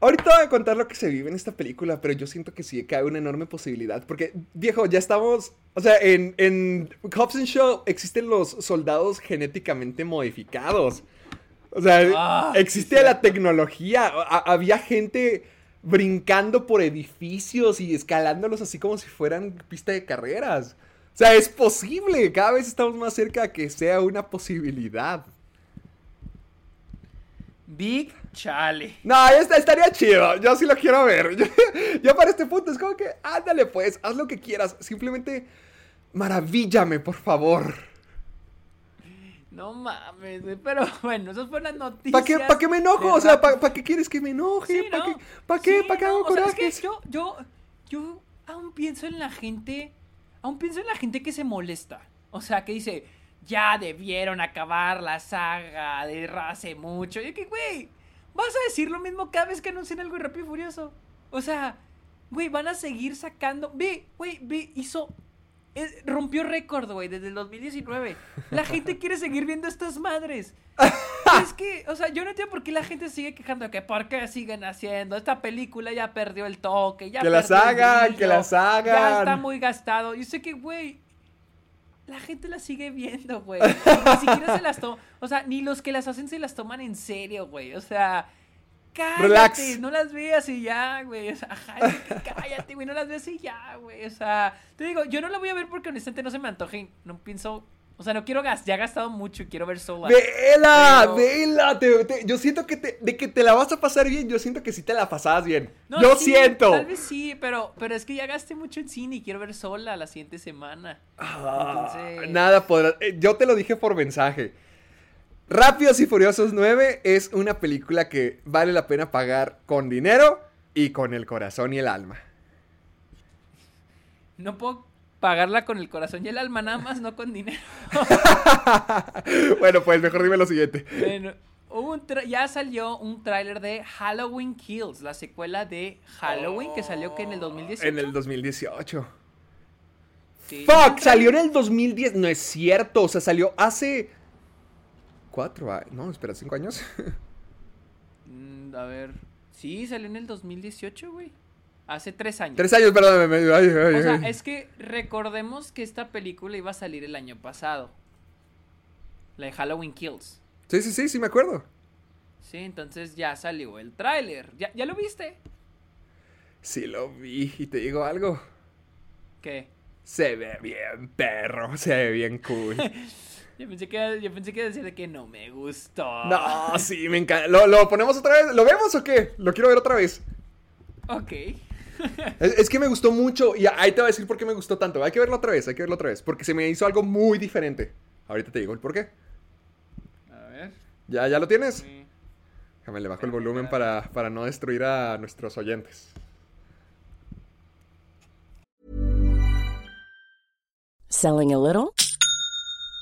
ahorita voy a contar lo que se vive en esta película, pero yo siento que sí cabe una enorme posibilidad. Porque, viejo, ya estamos. O sea, en, en Hobbs and Shaw existen los soldados genéticamente modificados. O sea, Ah, existe sí, la tecnología. A- había gente brincando por edificios y escalándolos así como si fueran pista de carreras. O sea, es posible. Cada vez estamos más cerca de que sea una posibilidad. Big Chale. No, ya está, estaría chido. Yo sí lo quiero ver. Yo, yo para este punto es como que, ándale pues, haz lo que quieras. Simplemente maravíllame, por favor. No mames, pero bueno, esas fueron las noticias. ¿Para qué, pa' qué me enojo? O sea. ¿para qué quieres que me enoje? Sí, ¿Para ¿no? qué, pa' qué, Sí, pa' qué no, hago o sea, es corajes? que yo, yo, yo aún pienso en la gente, aún pienso en la gente que se molesta. O sea, que dice, ya debieron acabar la saga de hace mucho. Y que, güey, vas a decir lo mismo cada vez que anuncien algo Rápido y Furioso. O sea, güey, van a seguir sacando. Ve, güey, ve, hizo. Eh, rompió récord, güey, desde el 2019. La gente quiere seguir viendo estas madres. Es que, o sea, yo no entiendo por qué la gente sigue quejando de que por qué siguen haciendo. Esta película ya perdió el toque, ya Que las hagan, que las Ya hagan. está muy gastado. Yo sé que, güey, la gente la sigue viendo, güey. Ni siquiera se las toma. O sea, ni los que las hacen se las toman en serio, güey. O sea, cállate, Relax. no las veas y ya, güey. O sea, cállate, cállate, güey, no las veas y ya, güey. O sea, te digo, yo no la voy a ver porque honestamente no se me antoja y no pienso. O sea, no quiero gastar, ya he gastado mucho y quiero ver Soul. ¡Vela! Pero- ¡Vela! Te- te- yo siento que te, de que te la vas a pasar bien, yo siento que sí te la pasabas bien. No, yo sí, siento. Tal vez sí, pero, pero es que ya gasté mucho en cine y quiero ver sola la siguiente semana. Ah, Entonces- Nada podrá. eh, Yo te lo dije por mensaje. Rápidos y Furiosos 9 es una película que vale la pena pagar con dinero y con el corazón y el alma. No puedo pagarla con el corazón y el alma, nada más, no con dinero. bueno, pues mejor dime lo siguiente. Bueno, hubo un tra- ya salió un tráiler de Halloween Kills, la secuela de Halloween que salió que en el 2018. En el 2018. Sí, Fuck, salió en el 2010. No es cierto, o sea, salió hace. ¿Cuatro años? No, espera, ¿cinco años? Mm, a ver, sí, salió en el 2018, güey. Hace tres años. Tres años, perdón. me- me- ay, ay, O sea, ay. es que recordemos que esta película iba a salir el año pasado. La de Halloween Kills. Sí, sí, sí, sí, me acuerdo. Sí, entonces ya salió el tráiler. ¿Ya, ¿Ya lo viste? Sí, lo vi. Y te digo algo. ¿Qué? Se ve bien, perro. Se ve bien cool. Yo pensé que, yo pensé que iba a decir de que no me gustó. No, sí, me encanta. ¿Lo, lo ponemos otra vez? ¿Lo vemos o qué? Lo quiero ver otra vez. Ok. Es, es que me gustó mucho y ahí te voy a decir por qué me gustó tanto. Hay que verlo otra vez, hay que verlo otra vez. Porque se me hizo algo muy diferente. Ahorita te digo el por qué. A ver. ¿Ya, ya lo tienes? sí. Déjame, le bajo el volumen para, para no destruir a nuestros oyentes. Selling a little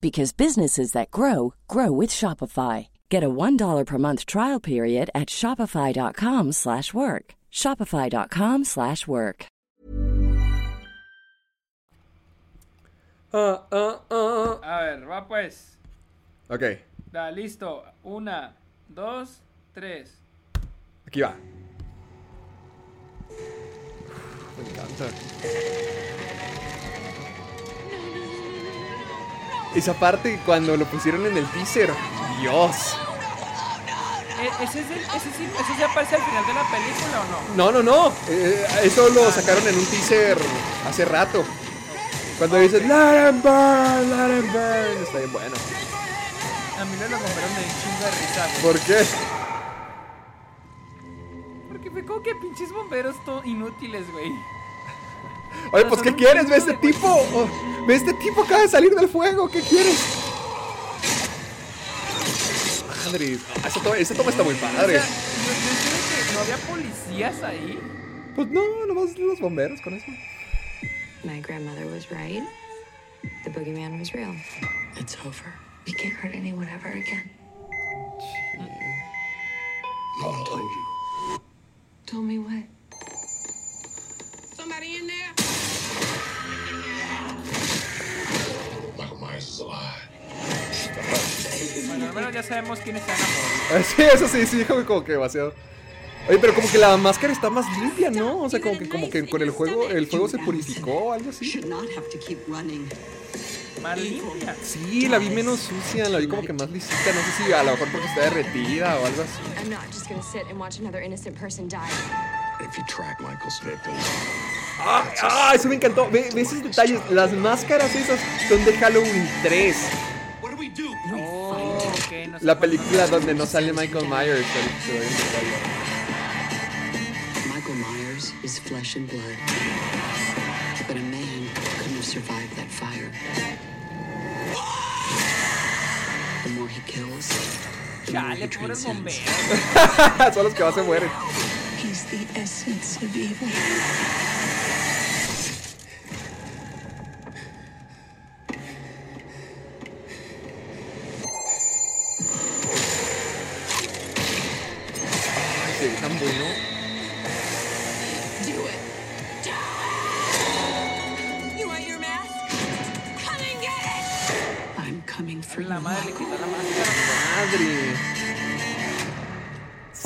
because businesses that grow grow with Shopify. Get a $1 per month trial period at shopify.com/work. slash work. shopify.com/work. slash work. Ah, ah, ah. A ver, va pues. Ok, Da, listo. Una, dos, tres. aquí va. Me encanta. Esa parte cuando lo pusieron en el teaser. Dios. E- ¿Ese, es el, ese, sí, ¿Ese sí aparece al final de la película o no? No, no, no. Eh, eso lo sacaron en un teaser hace rato. Cuando let him burn, let him burn. Está bien bueno. A mí me lo compraron de chingo de risa, güey. ¿Por qué? Porque fue como que pinches bomberos inútiles, güey. Oye, pues, ¿qué quieres? Ve este tipo. Oh, Ve este tipo acaba de salir del fuego. ¿Qué quieres? Madre, esa toma, esa toma está muy O padre. sea, yo, yo sé que no había policías ahí. Pues no, nomás los bomberos con eso. My grandmother was right. The boogeyman was real. It's over. We can't hurt anyone ever again. Mom told you. Told me what? Somebody in there? Michael Myers is alive. Bueno, al menos ya sabemos quiénes se van a morir. Sí, eso sí, sí, como, que demasiado. Oye, pero como que la máscara está más limpia, ¿no? O sea, como que, como que con el juego, el fuego se purificó o algo así. Should not have to keep running. Más limpia. Sí, la vi menos sucia, la vi como que más lisita, no sé si a lo mejor porque está derretida o algo así. ¡Ah! ah, Eso me encantó. Ve, ve esos detalles. Las máscaras esas son de Halloween 3. what do we do? Oh, ok, no La película donde no sale Michael Myers. Michael Myers is flesh and blood. But a man couldn't have survived that fire. The more he kills, the more he Chale, pobres transcends. bomberos. Son los que más se mueren. He's the essence of evil. Ay, se ve tan bueno. Do it! Do it! You want your mask? Come and get it! I'm coming for you, La madre quitó la máscara. Madre.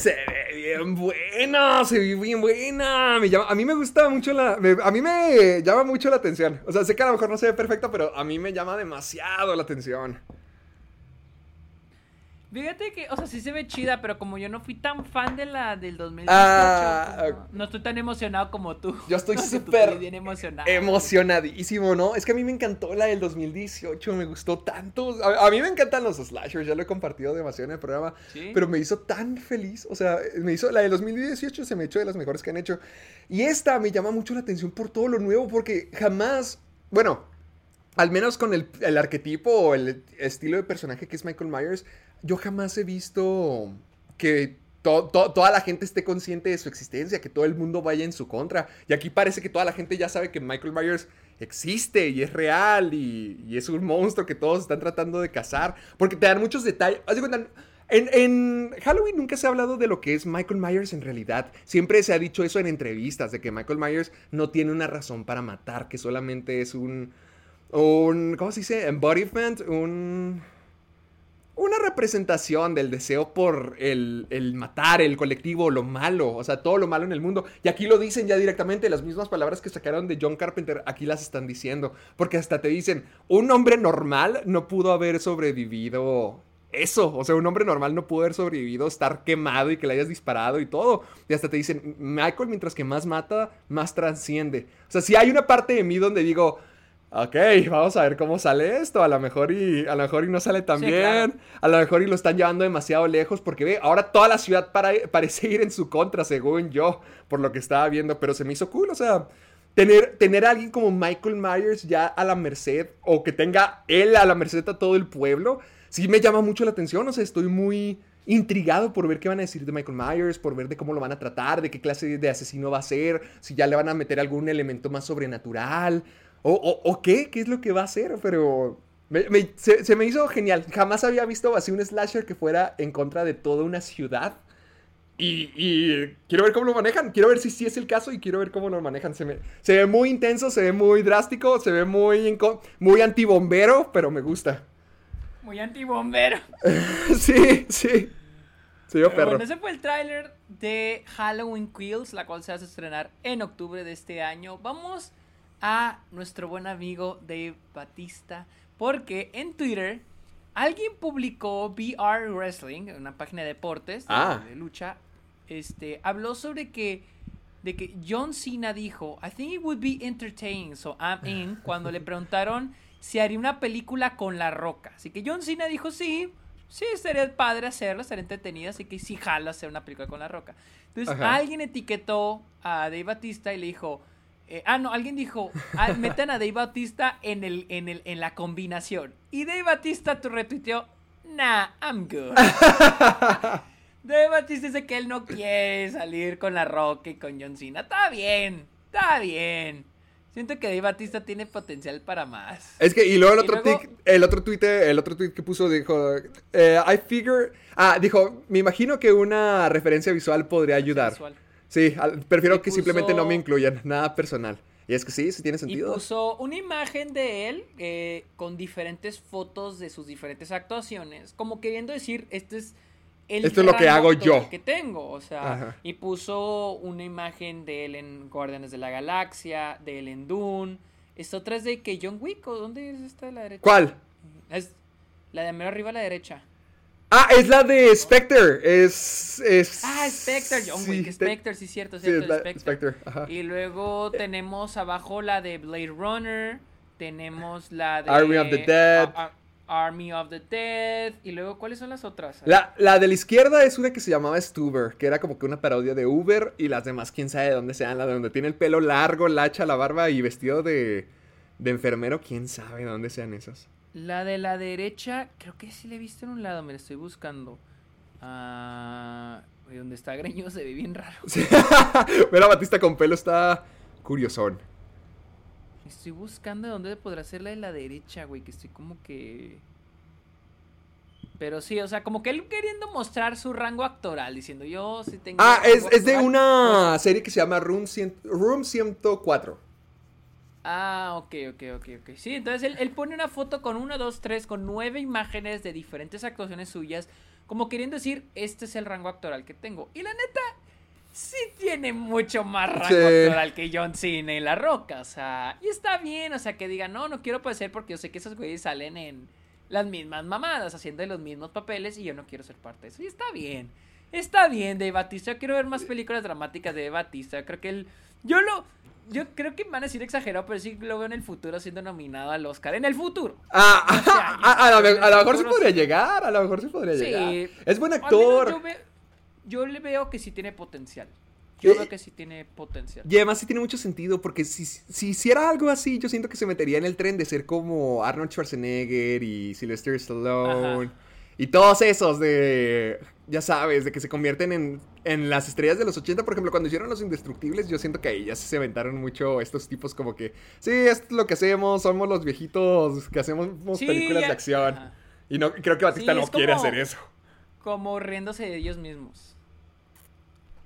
Se ve bien buena, se ve bien buena. Me llama, a mí me gusta mucho la. me- a mí me llama mucho la atención. O sea, sé que a lo mejor no se ve perfecta, pero a mí me llama demasiado la atención. Fíjate que, o sea, sí se ve chida, pero como yo no fui tan fan de la del 2018, Ah, pues no, no estoy tan emocionado como tú. Yo estoy súper bien emocionado. Emocionadísimo, ¿no? Es que a mí me encantó la del 2018, me gustó tanto. A, a mí me encantan los slashers, ya lo he compartido demasiado en el programa, Sí. pero me hizo tan feliz. O sea, me hizo la del 2018 se me echó de las mejores que han hecho. Y esta me llama mucho la atención por todo lo nuevo, porque jamás, bueno, al menos con el, el arquetipo o el estilo de personaje que es Michael Myers, yo jamás he visto que to- to- toda la gente esté consciente de su existencia, que todo el mundo vaya en su contra. Y aquí parece que toda la gente ya sabe que Michael Myers existe y es real y, es un monstruo que todos están tratando de cazar. Porque te dan muchos detalles. En, en Halloween nunca se ha hablado de lo que es Michael Myers en realidad. Siempre se ha dicho eso en entrevistas, de que Michael Myers no tiene una razón para matar, que solamente es un ¿Cómo se dice? Embodiment, un una representación del deseo por el, el matar, el colectivo, lo malo, o sea, todo lo malo en el mundo. Y aquí lo dicen ya directamente, las mismas palabras que sacaron de John Carpenter, aquí las están diciendo. Porque hasta te dicen, un hombre normal no pudo haber sobrevivido eso. O sea, un hombre normal no pudo haber sobrevivido, estar quemado y que le hayas disparado y todo. Y hasta te dicen, Michael, mientras que más mata, más transciende. O sea, si hay una parte de mí donde digo... Ok, vamos a ver cómo sale esto. A lo mejor y a lo mejor y no sale tan Sí, bien. claro. A lo mejor y lo están llevando demasiado lejos porque ve, ahora toda la ciudad para- parece ir en su contra, según yo, por lo que estaba viendo. Pero se me hizo cool, o sea, tener, tener a alguien como Michael Myers ya a la merced o que tenga él a la merced a todo el pueblo, sí me llama mucho la atención. O sea, estoy muy intrigado por ver qué van a decir de Michael Myers, por ver de cómo lo van a tratar, de qué clase de asesino va a ser, si ya le van a meter algún elemento más sobrenatural. O, o, o qué, qué es lo que va a hacer, pero me- me- se, se me hizo genial. Jamás había visto así un slasher que fuera en contra de toda una ciudad. Y, y quiero ver cómo lo manejan. Quiero ver si sí es el caso y quiero ver cómo lo manejan. Se, me- se ve muy intenso, se ve muy drástico, se ve muy, muy antibombero, pero me gusta. Muy antibombero. sí, sí. Vio Pero perro. bueno, ese fue el tráiler de Halloween Kills, la cual se hace estrenar en octubre de este año. Vamos a nuestro buen amigo Dave Batista, porque en Twitter alguien publicó VR Wrestling, una página de deportes, de, Ah. de lucha, este, habló sobre que de que John Cena dijo, I think it would be entertaining, so I'm in, cuando le preguntaron si haría una película con La Roca. Así que John Cena dijo, sí, sí, estaría padre hacerlo, estaría entretenido, así que sí jalo hacer una película con La Roca. Entonces Ajá. alguien etiquetó a Dave Batista y le dijo, eh, ah, no, alguien dijo, ah, metan a Dave Batista en, el, en, el, en la combinación. Y Dave Batista tu retuiteó, nah, I'm good. Dave Batista dice que él no quiere salir con La Roca y con John Cena. Está bien, está bien. Siento que Dave Batista tiene potencial para más. Es que, y luego el otro, luego- tic- el otro tweet, el otro tweet que puso dijo, eh, I figure, ah, dijo, me imagino que una referencia visual podría ayudar. Visual. Sí, al- prefiero Y que simplemente no puso- me incluyan, nada personal. Y es que sí, sí tiene Y sentido. puso una imagen de él eh, con diferentes fotos de sus diferentes actuaciones, como queriendo decir, este es el Esto es lo que hago yo. que tengo, o sea, Ajá. y puso una imagen de él en Guardianes de la Galaxia, de él en Dune. Esta otra es de que John Wick, ¿o dónde es esta de la derecha? ¿Cuál? Es la de mero arriba a la derecha. Ah, es la de Spectre, es... es Ah, Spectre, John sí, Wick, te- Spectre, sí, cierto, Sí, cierto, es la- Spectre. Spectre, ajá. Y luego tenemos abajo la de Blade Runner, tenemos la de Army of the Dead. A- a- Army of the Dead, y luego ¿cuáles son las otras? La, la de la izquierda es una que se llamaba Stuber, que era como que una parodia de Uber, y las demás quién sabe de dónde sean, la de donde tiene el pelo largo, la hacha, la barba y vestido de, de enfermero, quién sabe de dónde sean esas. La de la derecha, creo que sí la he visto en un lado, me la estoy buscando. Ah, donde está Greño se ve bien raro. Sí. Ver a Batista con pelo está curiosón. Estoy buscando de dónde podrá ser la de la derecha, güey, que estoy como que... Pero sí, o sea, como que él queriendo mostrar su rango actoral, diciendo yo sí tengo... Ah, es, es de una serie que se llama Room, 100 Room 104. Ah, ok, ok, ok, ok. Sí, entonces él, él pone una foto con uno, dos, tres, con nueve imágenes de diferentes actuaciones suyas, como queriendo decir, este es el rango actoral que tengo. Y la neta, sí tiene mucho más rango Sí. actoral que John Cena y La Roca, o sea, y está bien, o sea, que diga, no, no quiero parecer porque yo sé que esos güeyes salen en las mismas mamadas, haciendo los mismos papeles y yo no quiero ser parte de eso. Y está bien, está bien, Dave Batista. Yo quiero ver más películas dramáticas de Dave Batista. Creo que él, yo lo, yo creo que van a decir exagerado, pero sí lo veo en el futuro siendo nominado al Oscar. En el futuro. Ah, ah, ah, a, lo, el a lo mejor sí podría llegar, a lo mejor sí podría Sí. llegar. Es buen actor. Yo, ve- yo le veo que sí tiene potencial. Yo Eh, veo que sí tiene potencial. Y además sí tiene mucho sentido, porque si, si hiciera algo así, yo siento que se metería en el tren de ser como Arnold Schwarzenegger y Sylvester Stallone. Ajá. Y todos esos de, ya sabes, de que se convierten en, en las estrellas de los 80. Por ejemplo, cuando hicieron Los Indestructibles, yo siento que ahí ya se aventaron mucho estos tipos como que, sí, esto es lo que hacemos, somos los viejitos que hacemos Sí, películas ya- de acción. Ajá. Y no creo que Batista Sí, no es quiere como- hacer eso. Como riéndose de ellos mismos.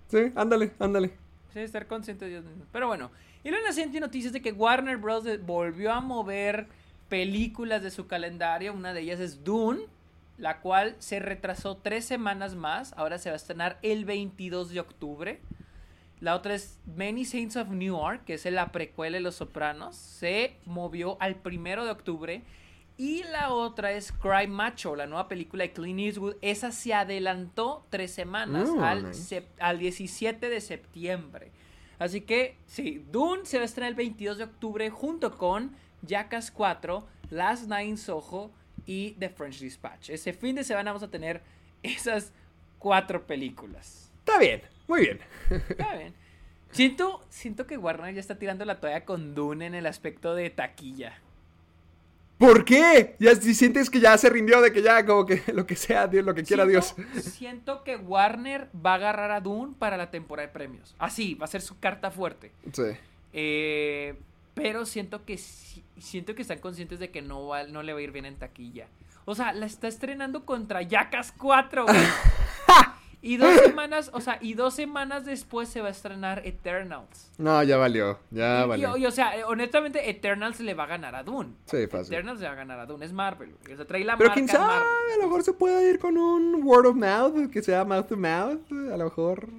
Sí, ándale, ándale. Sí, estar consciente de ellos mismos. Pero bueno, y luego en la siguiente noticia es de que Warner Bros. volvió a mover películas de su calendario. Una de ellas es Dune, la cual se retrasó tres semanas más. Ahora se va a estrenar el 22 de octubre. La otra es Many Saints of Newark, que es la precuela de Los Sopranos. Se movió al primero de octubre. Y la otra es Cry Macho, la nueva película de Clint Eastwood. Esa se adelantó tres semanas Mm, al, al 17 de septiembre. Así que, sí, Dune se va a estrenar el 22 de octubre junto con Jackass 4, Last Night in Soho y The French Dispatch. Ese fin de semana vamos a tener esas cuatro películas. Está bien, muy bien. Está bien. Siento, siento que Warner ya está tirando la toalla con Dune en el aspecto de taquilla. ¿Por qué? Ya si sientes que ya se rindió de que ya como que lo que sea, Dios, lo que quiera Dios. Siento- Siento que Warner va a agarrar a Dune para la temporada de premios. Así, va a ser su carta fuerte. Sí. Eh, pero siento que siento que están conscientes de que no, va, no le va a ir bien en taquilla. O sea, la está estrenando contra Jackass 4, güey. y dos semanas, o sea, y dos semanas después se va a estrenar Eternals. No, ya valió, ya Y- valió. y, o sea, honestamente, Eternals le va a ganar a Dune. Sí, fácil. Eternals le va a ganar a Dune, es Marvel. güey. O sea, trae la Pero quién sabe, a lo mejor se puede ir con un word of mouth, que sea mouth to mouth, a lo mejor.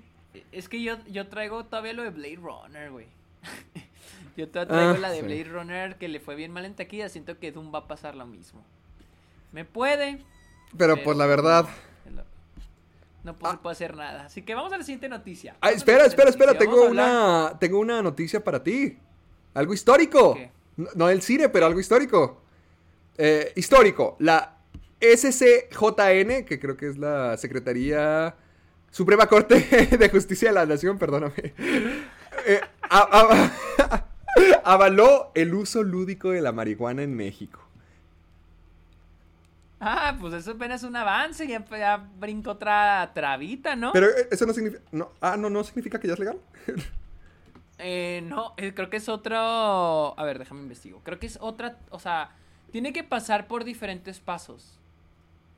Es que yo, yo traigo todavía lo de Blade Runner, güey. yo traigo Ah, la de sí. Blade Runner que le fue bien mal en taquilla. Siento que Doom va a pasar lo mismo. Me puede. Pero pues la verdad. No, puede hacer nada. Así que vamos a la siguiente noticia. Ay, Vamos a la espera, espera, espera, tengo una, tengo una noticia para ti. Algo histórico. ¿Qué? No, no del cine, pero algo histórico. Eh, histórico. La SCJN, que creo que es la Secretaría Suprema Corte de Justicia de la Nación, perdóname. eh, a- a- avaló el uso lúdico de la marihuana en México. Ah, pues eso apenas es un avance, ya, ya brinco otra trabita, ¿no? Pero eh, eso no significa. No, ah, no, no significa que ya es legal. Eh, no, eh, creo que es otro. A ver, déjame investigo. Creo que es otra. O sea, tiene que pasar por diferentes pasos.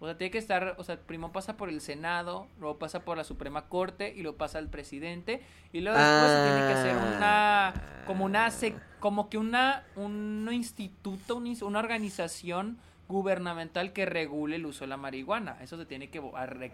O sea, tiene que estar. O sea, primero pasa por el Senado, luego pasa por la Suprema Corte y luego pasa al presidente. Y luego después se tiene que hacer una. Como una. Como que una. Un instituto, un ins- una organización gubernamental que regule el uso de la marihuana. Eso se tiene que.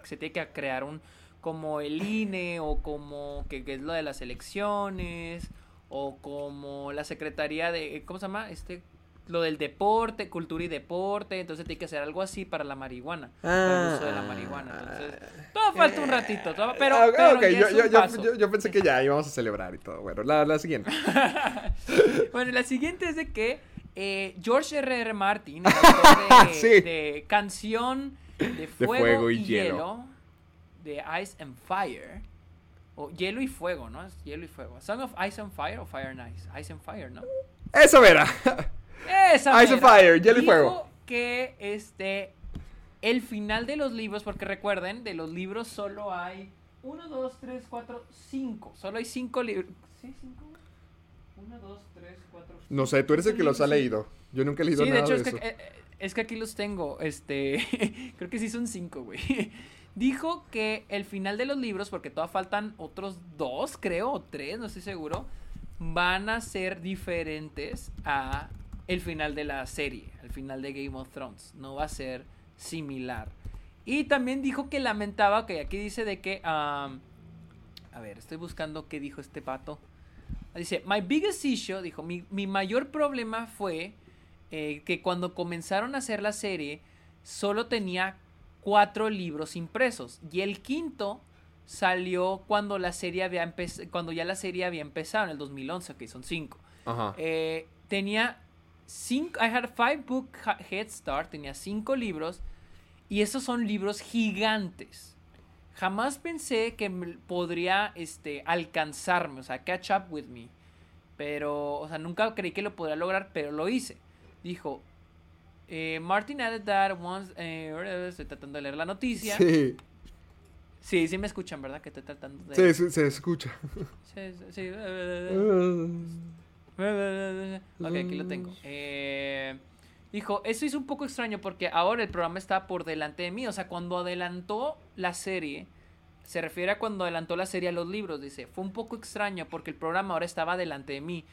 Se tiene que crear un como el INE o como que, que es lo de las elecciones o como la secretaría de cómo se llama este lo del deporte cultura y deporte entonces tiene que hacer algo así para la marihuana para el uso de la marihuana entonces todo falta un ratito todo- pero, Ah, pero ok, ya yo, yo- yo- yo- pensé que ya íbamos a celebrar y todo. Bueno, la, la siguiente. bueno, la siguiente es de que eh, George R. R. Martin, el autor de, Sí. de canción de fuego, Fuego y y, Hielo. hielo. de Ice and Fire, o Hielo y Fuego, ¿no? Es Hielo y Fuego. Song of Ice and Fire o Fire and Ice. Ice and Fire, ¿no? Eso verá. Esa Ice mera. Fire, Hielo y Dijo Fuego. que este el final de los libros, porque recuerden, de los libros solo hay 1, 2, 3, 4, 5. Solo hay 5 libros. ¿Sí, 5? 1, 2, 3, 4, No sé, tú eres el que los ha leído. Yo nunca he leído Sí, de nada hecho, de, es eso. que, eh, eh, es que aquí los tengo. Este. creo que sí son cinco, güey. Dijo que el final de los libros, porque todavía faltan otros dos, creo, o tres, no estoy seguro, van a ser diferentes a el final de la serie, al final de Game of Thrones. No va a ser similar. Y también dijo que lamentaba, que aquí dice de que. a ver, estoy buscando qué dijo este pato. Dice, my biggest issue, dijo, mi, mi mayor problema fue eh, que cuando comenzaron a hacer la serie, solo tenía cuatro libros impresos. Y el quinto salió cuando la serie había empezado, cuando ya la serie había empezado en el 2011, que son cinco. Ajá. Eh, tenía cinco, I had five book head start, tenía cinco libros y esos son libros gigantes. Jamás pensé que podría este, alcanzarme, o sea, catch up with me. Pero, o sea, nunca creí que lo podría lograr, pero lo hice. Dijo, eh, Martin added that once, eh, estoy tratando de leer la noticia. Sí, Sí, sí me escuchan, ¿verdad? Que estoy tratando de... sí, sí, se escucha. Sí, sí, sí, eh, Ok, aquí lo tengo. Eh, dijo, eso hizo un poco extraño porque ahora el programa está por delante de mí. O sea, cuando adelantó la serie, se refiere a cuando adelantó la serie a los libros. Dice, fue un poco extraño porque el programa ahora estaba delante de mí.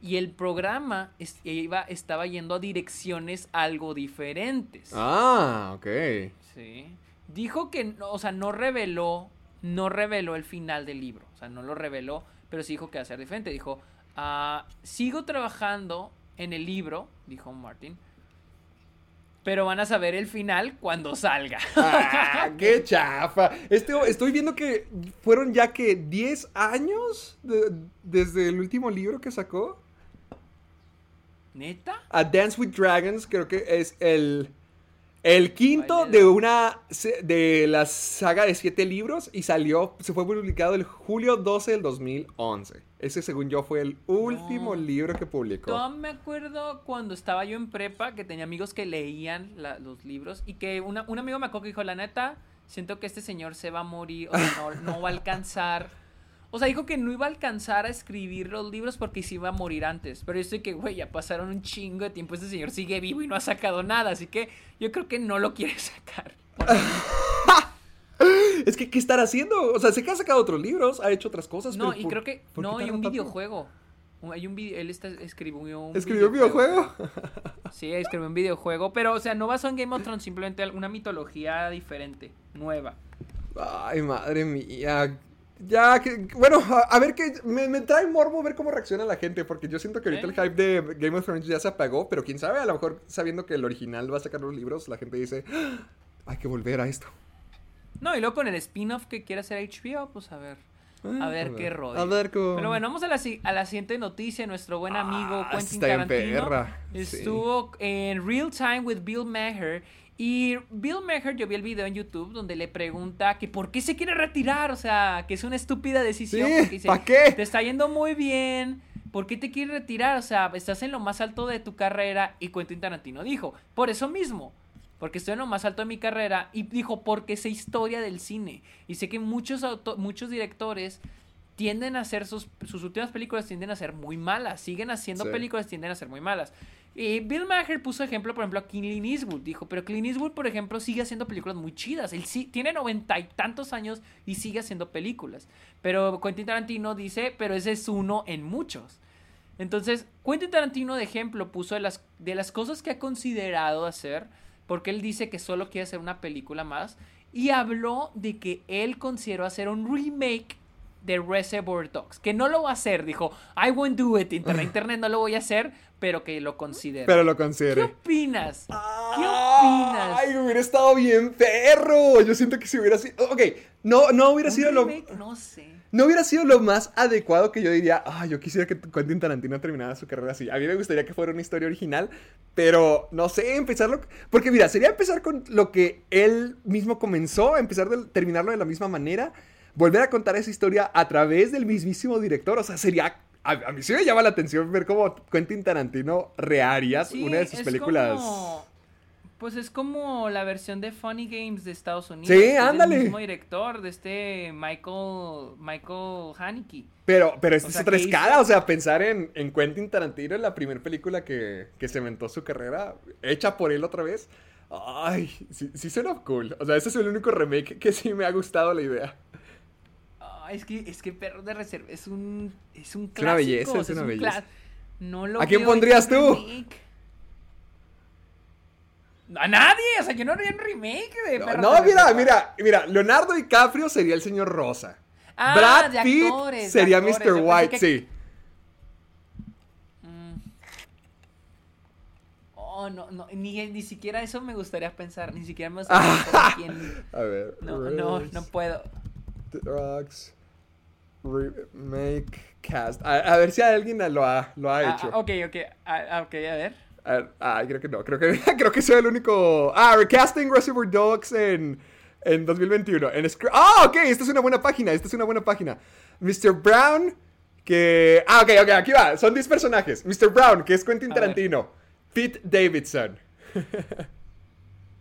Y el programa es- iba, estaba yendo a direcciones algo diferentes. Ah, ok. Sí. Dijo que, o sea, no reveló, no reveló el final del libro. O sea, no lo reveló, pero sí dijo que va a ser diferente. Dijo, ah, sigo trabajando en el libro, dijo Martin, pero van a saber el final cuando salga. Ah, qué chafa. Este, estoy viendo que fueron ya que 10 años de- desde el último libro que sacó. ¿Neta? A Dance with Dragons, creo que es el, el quinto de una de la saga de siete libros y salió, se fue publicado el julio 12 del 2011. Ese, según yo, fue el último No. libro que publicó. Todavía me acuerdo cuando estaba yo en prepa que tenía amigos que leían la- los libros y que una- un amigo me acuerdo que dijo, la neta, siento que este señor se va a morir, o sea, no, no va a alcanzar. O sea, dijo que no iba a alcanzar a escribir los libros porque se iba a morir antes. Pero yo estoy que, güey, ya pasaron un chingo de tiempo, este señor sigue vivo y no ha sacado nada, así que yo creo que no lo quiere sacar. Es que, ¿qué estará haciendo? O sea, sé que ha sacado otros libros, ha hecho otras cosas. No, pero y ¿por- creo que, no, hay un tanto? videojuego. Hay un video, él está, escribió un ¿Escribió un videojuego? Sí, escribió un videojuego, pero o sea, no basó en Game of Thrones, simplemente una mitología diferente, nueva. Ay, madre mía. Ya, que, bueno, a, a ver que me, me trae morbo ver cómo reacciona la gente, porque yo siento que ahorita el Sí. hype de Game of Thrones ya se apagó, pero quién sabe, a lo mejor sabiendo que el original va a sacar los libros, la gente dice, "Ah, hay que volver a esto. No, y luego con el spin-off que quiere hacer HBO, pues a ver. A Ah, ver qué rollo. A ver cómo... Pero bueno, vamos a la, a la siguiente noticia. Nuestro buen amigo Ah, Quentin Tarantino sí. estuvo en Real Time with Bill Maher. Y Bill Maher, yo vi el video en YouTube donde le pregunta que por qué se quiere retirar. O sea, que es una estúpida decisión. Sí, porque dice, ¿pa' qué? Te está yendo muy bien. ¿Por qué te quieres retirar? O sea, estás en lo más alto de tu carrera. Y Quentin Tarantino dijo, por eso mismo. Porque estoy en lo más alto de mi carrera. Y dijo, porque sé historia del cine. Y sé que muchos, auto- muchos directores tienden a hacer sus, sus últimas películas tienden a ser muy malas. Siguen haciendo Sí. películas, tienden a ser muy malas. Y Bill Maher puso ejemplo, por ejemplo, a Clint Eastwood. Dijo, pero Clint Eastwood, por ejemplo, sigue haciendo películas muy chidas. Él sí, tiene noventa y tantos años y sigue haciendo películas. Pero Quentin Tarantino dice, pero ese es uno en muchos. Entonces, Quentin Tarantino de ejemplo puso de las, de las cosas que ha considerado hacer, porque él dice que solo quiere hacer una película más, y habló de que él consideró hacer un remake de Reservoir Dogs, que no lo va a hacer, dijo, I won't do it, internet, internet no lo voy a hacer, pero que lo considero. Pero lo ¿Qué considere. opinas? ¿Qué opinas? Ay, hubiera estado bien perro. Yo siento que si hubiera sido. Ok, no, no hubiera ¿Un sido lo. No sé. No hubiera sido lo más adecuado que yo diría, ah, yo quisiera que Quentin Tarantino terminara su carrera así. A mí me gustaría que fuera una historia original, pero no sé, empezarlo... Porque mira, sería empezar con lo que él mismo comenzó, empezar de terminarlo de la misma manera, volver a contar esa historia a través del mismísimo director. O sea, sería... A, a mí sí me llama la atención ver cómo Quentin Tarantino reharía Sí, una de sus películas. como- pues es como la versión de Funny Games de Estados Unidos. Sí, ándale. El mismo director de este Michael, Michael Haneke. Pero, pero esta O es sea, otra hizo- escala, o sea, pensar en, en Quentin Tarantino en la primera película que, que cementó su carrera, hecha por él otra vez. Ay, sí, sí suena cool. O sea, ese es el único remake que sí me ha gustado la idea. Ah, es que, es que Perro de Reserva es un, es un Es una clásico. belleza, o es una un belleza. No lo ¿A quién pondrías tú? remake. A nadie, o sea, yo no haría un remake de No, no, mira, mira, mira, Leonardo DiCaprio sería el señor Rosa. Ah, Brad Pitt actores, sería actores. Mr. White, que- sí. Mm. Oh, no, no, ni, ni siquiera eso me gustaría pensar, ni siquiera me gustaría pensar quién... A ver. No, no, no puedo. Drugs. Remake cast. A, a ver si alguien lo ha, lo ha Ah, hecho. ah, ok, ok, ah, ah, ok, a ver. A ver, Ay, creo que no. Creo que, creo que soy el único. Ah, recasting Reservoir Dogs en, en 2021. En ah, ok. Esta es una buena página. Esta es una buena página. Mr. Brown, que. Ah, ok, ok. Aquí va. Son 10 personajes. Mr. Brown, que es Quentin. Tarantino. Pete Davidson.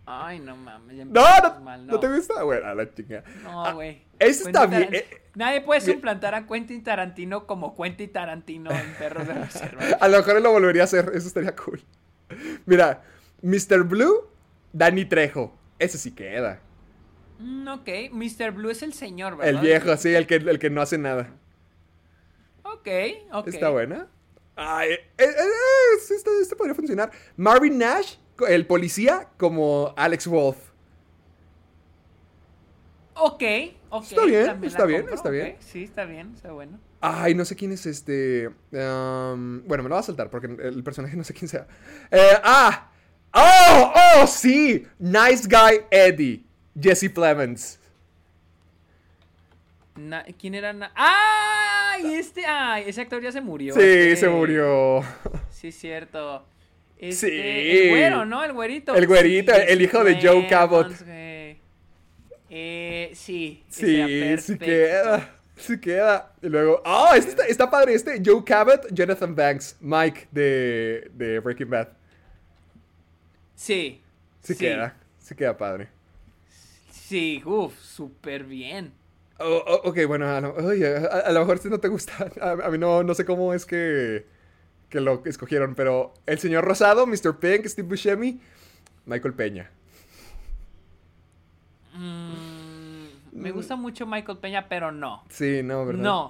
Ay, no mames. ya No, no, mal, no te gusta. Bueno, a la chinga. No, Ah, güey. Ese está Quentin bien. Eh, Nadie puede bien. suplantar a Quentin Tarantino como Quentin Tarantino en Perros de Reserva. A lo mejor él lo volvería a hacer. Eso estaría cool. Mira, Mr. Blue, Danny Trejo. Ese sí queda. Mm, ok, Mr. Blue es el señor, ¿verdad? El viejo, sí, el que, el que no hace nada. Ok, ok. Está buena. Ay, eh, eh, eh, esto podría funcionar. Marvin Nash, el policía, como Alex Wolf. Ok, ok. Está bien, está bien, compro, está bien. Sí, está bien, está bueno. Ay, no sé quién es este. um, bueno, me lo va a saltar porque el personaje no sé quién sea. Eh, ah, oh, oh, sí. Nice Guy Eddie. Jesse Plemons. Na- ¿Quién era? ¡Ay! Este, ay, ese actor ya se murió. Sí, este- se murió. Sí, cierto. Este, Sí. El güero, ¿no? El güerito. El güerito, el hijo de Joe Cabot. Eh, sí. Sí, sí queda. Sí queda. Y luego. ¡Oh! Este está, está padre. Este. Joe Cabot, Jonathan Banks, Mike de, de Breaking Bad. Sí. Sí, queda. Sí queda padre. Sí, uff, súper bien. Oh, oh, ok, bueno, a lo, oye, a, a lo mejor este no te gusta. A, a mí no, no sé cómo es que, que lo escogieron, pero el señor Rosado, Mr. Pink, Steve Buscemi, Michael Peña. Mm, me gusta mucho Michael Peña, pero no. Sí, no, ¿verdad? No.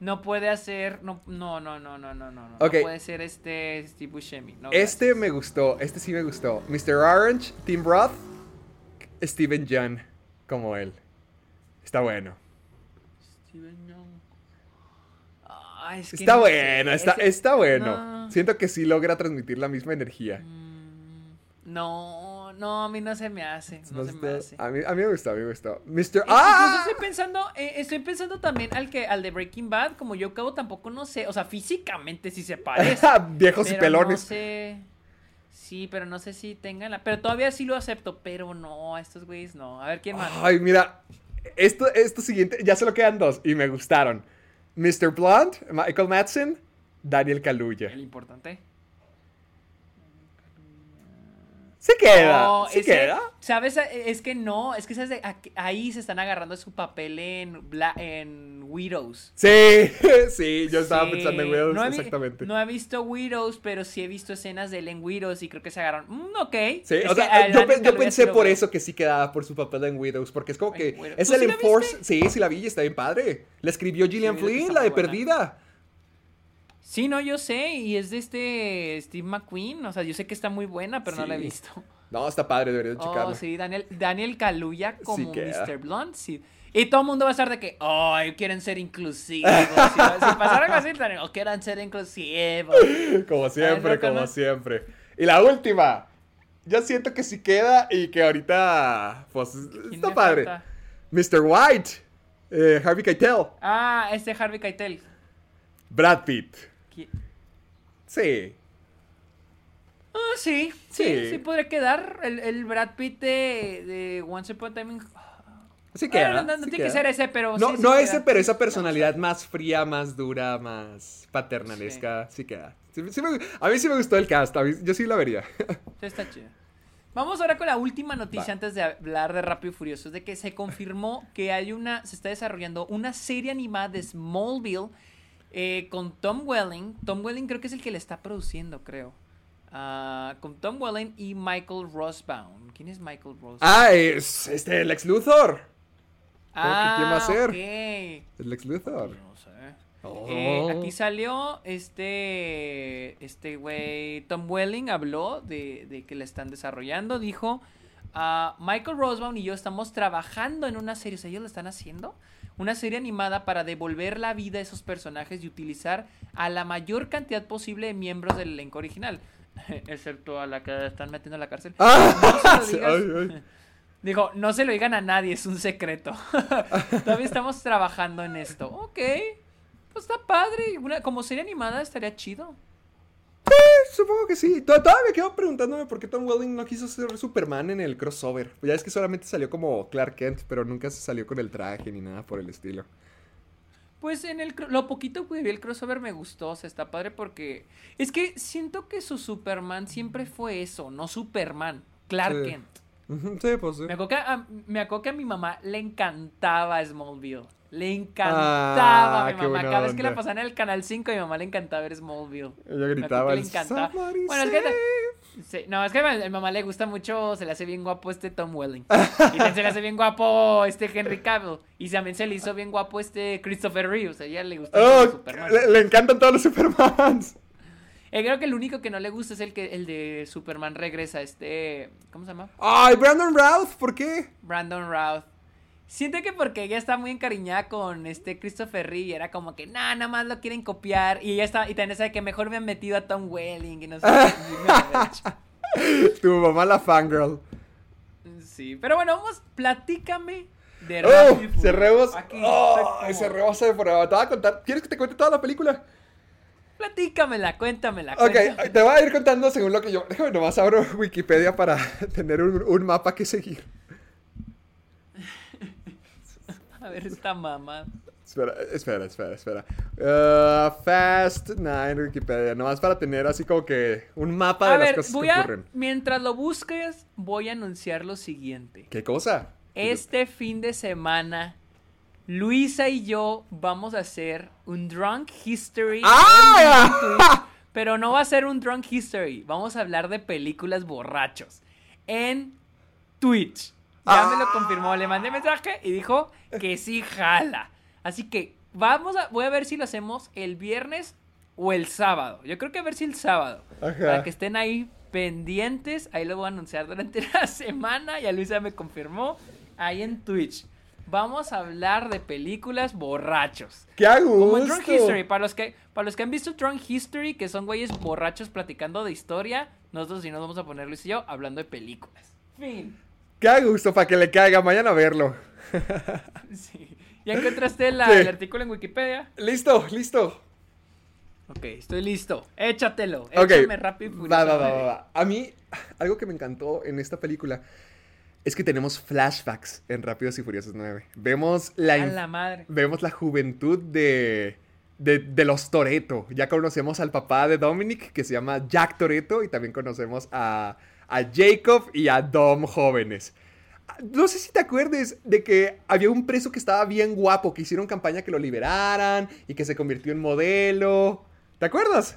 No puede hacer. No, no, no, no, no, no, no. No puede ser este Steve Buscemi. No, Este gracias. me gustó, este sí me gustó. Mr. Orange, Tim Roth, Steven John, como él. Está bueno. Steven Yeun. Es que Está no sé, bueno, está, ese- está bueno. No. Siento que sí logra transmitir la misma energía. No, no, a mí no se me hace. No, No se me hace. a, mí, a mí me gustó, a mí me gustó. Mr. ¡Ah! estoy pensando, eh, estoy pensando también al que al de Breaking Bad, como yo cabo tampoco no sé, o sea, físicamente sí se parece. Viejos y pelones. No sé. Sí, pero no sé si tengan la. Pero todavía sí lo acepto, pero no, a estos güeyes no. A ver quién más. Ay, mira, esto, esto siguiente, ya solo quedan dos y me gustaron. Mr. Blunt, Michael Madsen, Daniel Kaluuya. Sí queda, No, sí ese- queda. ¿Sabes? Es que no, es que ¿sabes? Ahí se están agarrando su papel en, Bla- en Widows. Sí, sí, yo estaba Sí, pensando en Widows, no exactamente. No he visto Widows, pero sí he visto escenas de él en Widows y creo que se agarraron. Mm, ok. Sí, Es o sea, yo, pe- pensé sí por eso que sí quedaba por su papel en Widows, porque es como que es ¿Tú el sí enforce. Sí, sí la vi y está bien padre. La escribió Gillian que Flynn, la de buena. Perdida. Sí, no, yo sé, y es de este Steve McQueen, o sea, yo sé que está muy buena, pero no la he visto. No, está padre, debería de checarla. Oh, sí, Daniel, Daniel Kaluuya como. Mr. Blunt, sí. Y todo el mundo va a estar de que, ay, quieren ser inclusivos. si, si pasara algo así, Daniel, o quieren ser inclusivos. Como siempre, como no. siempre. Y la última. Yo siento que sí queda y que ahorita, pues, ¿Quién está padre. falta? Mr. White, eh, Harvey Keitel, Ah, este Harvey Keitel. Brad Pitt. ¿Qui- Sí. Ah, sí, sí, Sí. sí, podría quedar. El, el Brad Pitt de, de Once Upon a Time Sí Ah, queda. no, no, no sí tiene queda. que ser ese, pero No, sí, no queda. ese, pero esa personalidad más fría, más dura, más paternalesca, sí, queda. Sí- sí me- a mí sí me gustó el cast, mí- yo sí la vería. Está chido. Vamos ahora con la última noticia Va. antes de hablar de Rápido y Furioso. Es de que se confirmó que hay una, se está desarrollando una serie animada de Smallville eh, con Tom Welling. Tom Welling creo que es el que le está produciendo, creo. Ah, con Tom Welling y Michael Rosbaum. ¿Quién es Michael Rosbaum? ah, es este, el ex Luthor. Ah, ¿quién va a ser? ok. El ex Luthor. No sé. Oh. Eh, aquí salió este este güey Tom Welling habló de, de que le están desarrollando dijo "Ah, Michael Rosebaum y yo estamos trabajando en una serie o sea ellos lo están haciendo una serie animada para devolver la vida a esos personajes y utilizar a la mayor cantidad posible de miembros del elenco original excepto a la que están metiendo a la cárcel Ah, No se lo digas. ay, ay. Dijo, no se lo digan a nadie, es un secreto. Todavía estamos trabajando en esto. Ok. Pues está padre. Una, como serie animada estaría chido. Supongo que sí. Tod- Todavía me quedo preguntándome por qué Tom Welling no quiso ser Superman en el crossover. Ya es que solamente salió como Clark Kent, pero nunca se salió con el traje ni nada por el estilo. Pues en el lo poquito que vi el crossover me gustó, o sea, está padre porque es que siento que su Superman siempre fue eso, no Superman, Clark Sí. Kent. Sí, pues sí. Me acuerdo, que a, me acuerdo que a mi mamá le encantaba Smallville. Le encantaba Ah, a mi qué mamá. Cada vez que la pasaban en el canal 5, a mi mamá le encantaba ver Smallville. Ella gritaba le encantaba. "Somebody Bueno, es que save". Sí, no, es que a mi mamá le gusta mucho, se le hace bien guapo este Tom Welling. Y también se le hace bien guapo este Henry Cavill. Y también se le hizo bien guapo este Christopher Reeves. A ella le gusta Oh, Superman. le, le encantan todos los Supermans. Eh, creo que el único que no le gusta es el que el de Superman regresa, este. ¿Cómo se llama? Ay, Brandon Routh, ¿por qué? Brandon Routh. Siento que porque ella está muy encariñada con este Christopher Reeve y era como que nah, nada más lo quieren copiar. Y ella está, y también sabe que mejor me han metido a Tom Welling y no sé. Tu mamá la fangirl. Sí, pero bueno, vamos, platícame de Oh, cerremos. Aquí, Oh, como- cerremos de prueba. Te voy a contar. ¿Quieres que te cuente toda la película? Platícamela, cuéntamela. Ok, cuéntamela. te voy a ir contando según lo que yo. Déjame nomás abro Wikipedia para tener un, un mapa que seguir. A ver, esta mamá. Espera, espera, espera, espera. Uh, Fast Nine Wikipedia. Nomás para tener así como que un mapa de las cosas voy que a, ocurren. mientras lo busques, voy a anunciar lo siguiente. ¿Qué cosa? Este fin de semana, Luisa y yo vamos a hacer un Drunk History. ¡Ah! pero no va a ser un Drunk History. Vamos a hablar de películas borrachos. En Twitch. Ya me lo Ah. confirmó. Le mandé mensaje y dijo que sí jala. Así que vamos a, voy a ver si lo hacemos el viernes o el sábado. Yo creo que a ver si el sábado. Ajá. Para que estén ahí pendientes. Ahí lo voy a anunciar durante la semana. Ya Luisa me confirmó. Ahí en Twitch. Vamos a hablar de películas borrachos. ¡Qué gusto! Como en Drunk History. Para los, que, para los que han visto Drunk History, que son güeyes borrachos platicando de historia, nosotros sí nos vamos a poner Luis y yo hablando de películas. Fin. ¡Qué gusto! Para que le caiga. Mañana a verlo. Sí. ¿Ya encontraste la- Sí. el artículo en Wikipedia? Listo, listo. Ok, estoy listo. Échatelo. Échame rápido y. Va, va, va, va. A mí, algo que me encantó en esta película es que tenemos flashbacks en Rápidos y Furiosos 9. Vemos la, A la madre. vemos la juventud de, de, de los Toreto. Ya conocemos al papá de Dominic, que se llama Jack Toreto, y también conocemos a, a Jacob y a Dom jóvenes. No sé si te acuerdes de que había un preso que estaba bien guapo, que hicieron campaña que lo liberaran y que se convirtió en modelo. ¿Te acuerdas?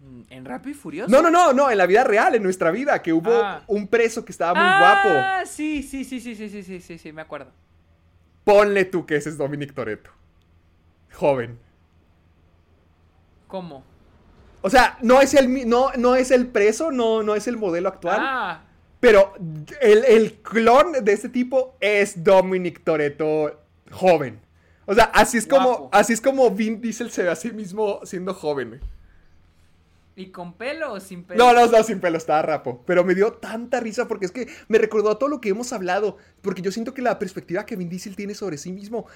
Mm, ¿En Rápido y Furioso? No, no, no, no, en la vida real, en nuestra vida, que hubo Ah. un preso que estaba muy Ah, guapo. sí, sí, sí, sí, sí, sí, sí, sí, sí, me acuerdo. Ponle tú que ese es Dominic Toretto. Joven. ¿Cómo? O sea, no es el, no, no es el preso, no, no es el modelo actual. Ah, Pero el, el clon de este tipo es Dominic Toretto joven. O sea, así es como, así es como Vin Diesel se ve a sí mismo siendo joven. ¿y con pelo o sin pelo? No, no, no, sin pelo, estaba rapo. Pero me dio tanta risa porque es que me recordó a todo lo que hemos hablado. Porque yo siento que la perspectiva que Vin Diesel tiene sobre sí mismo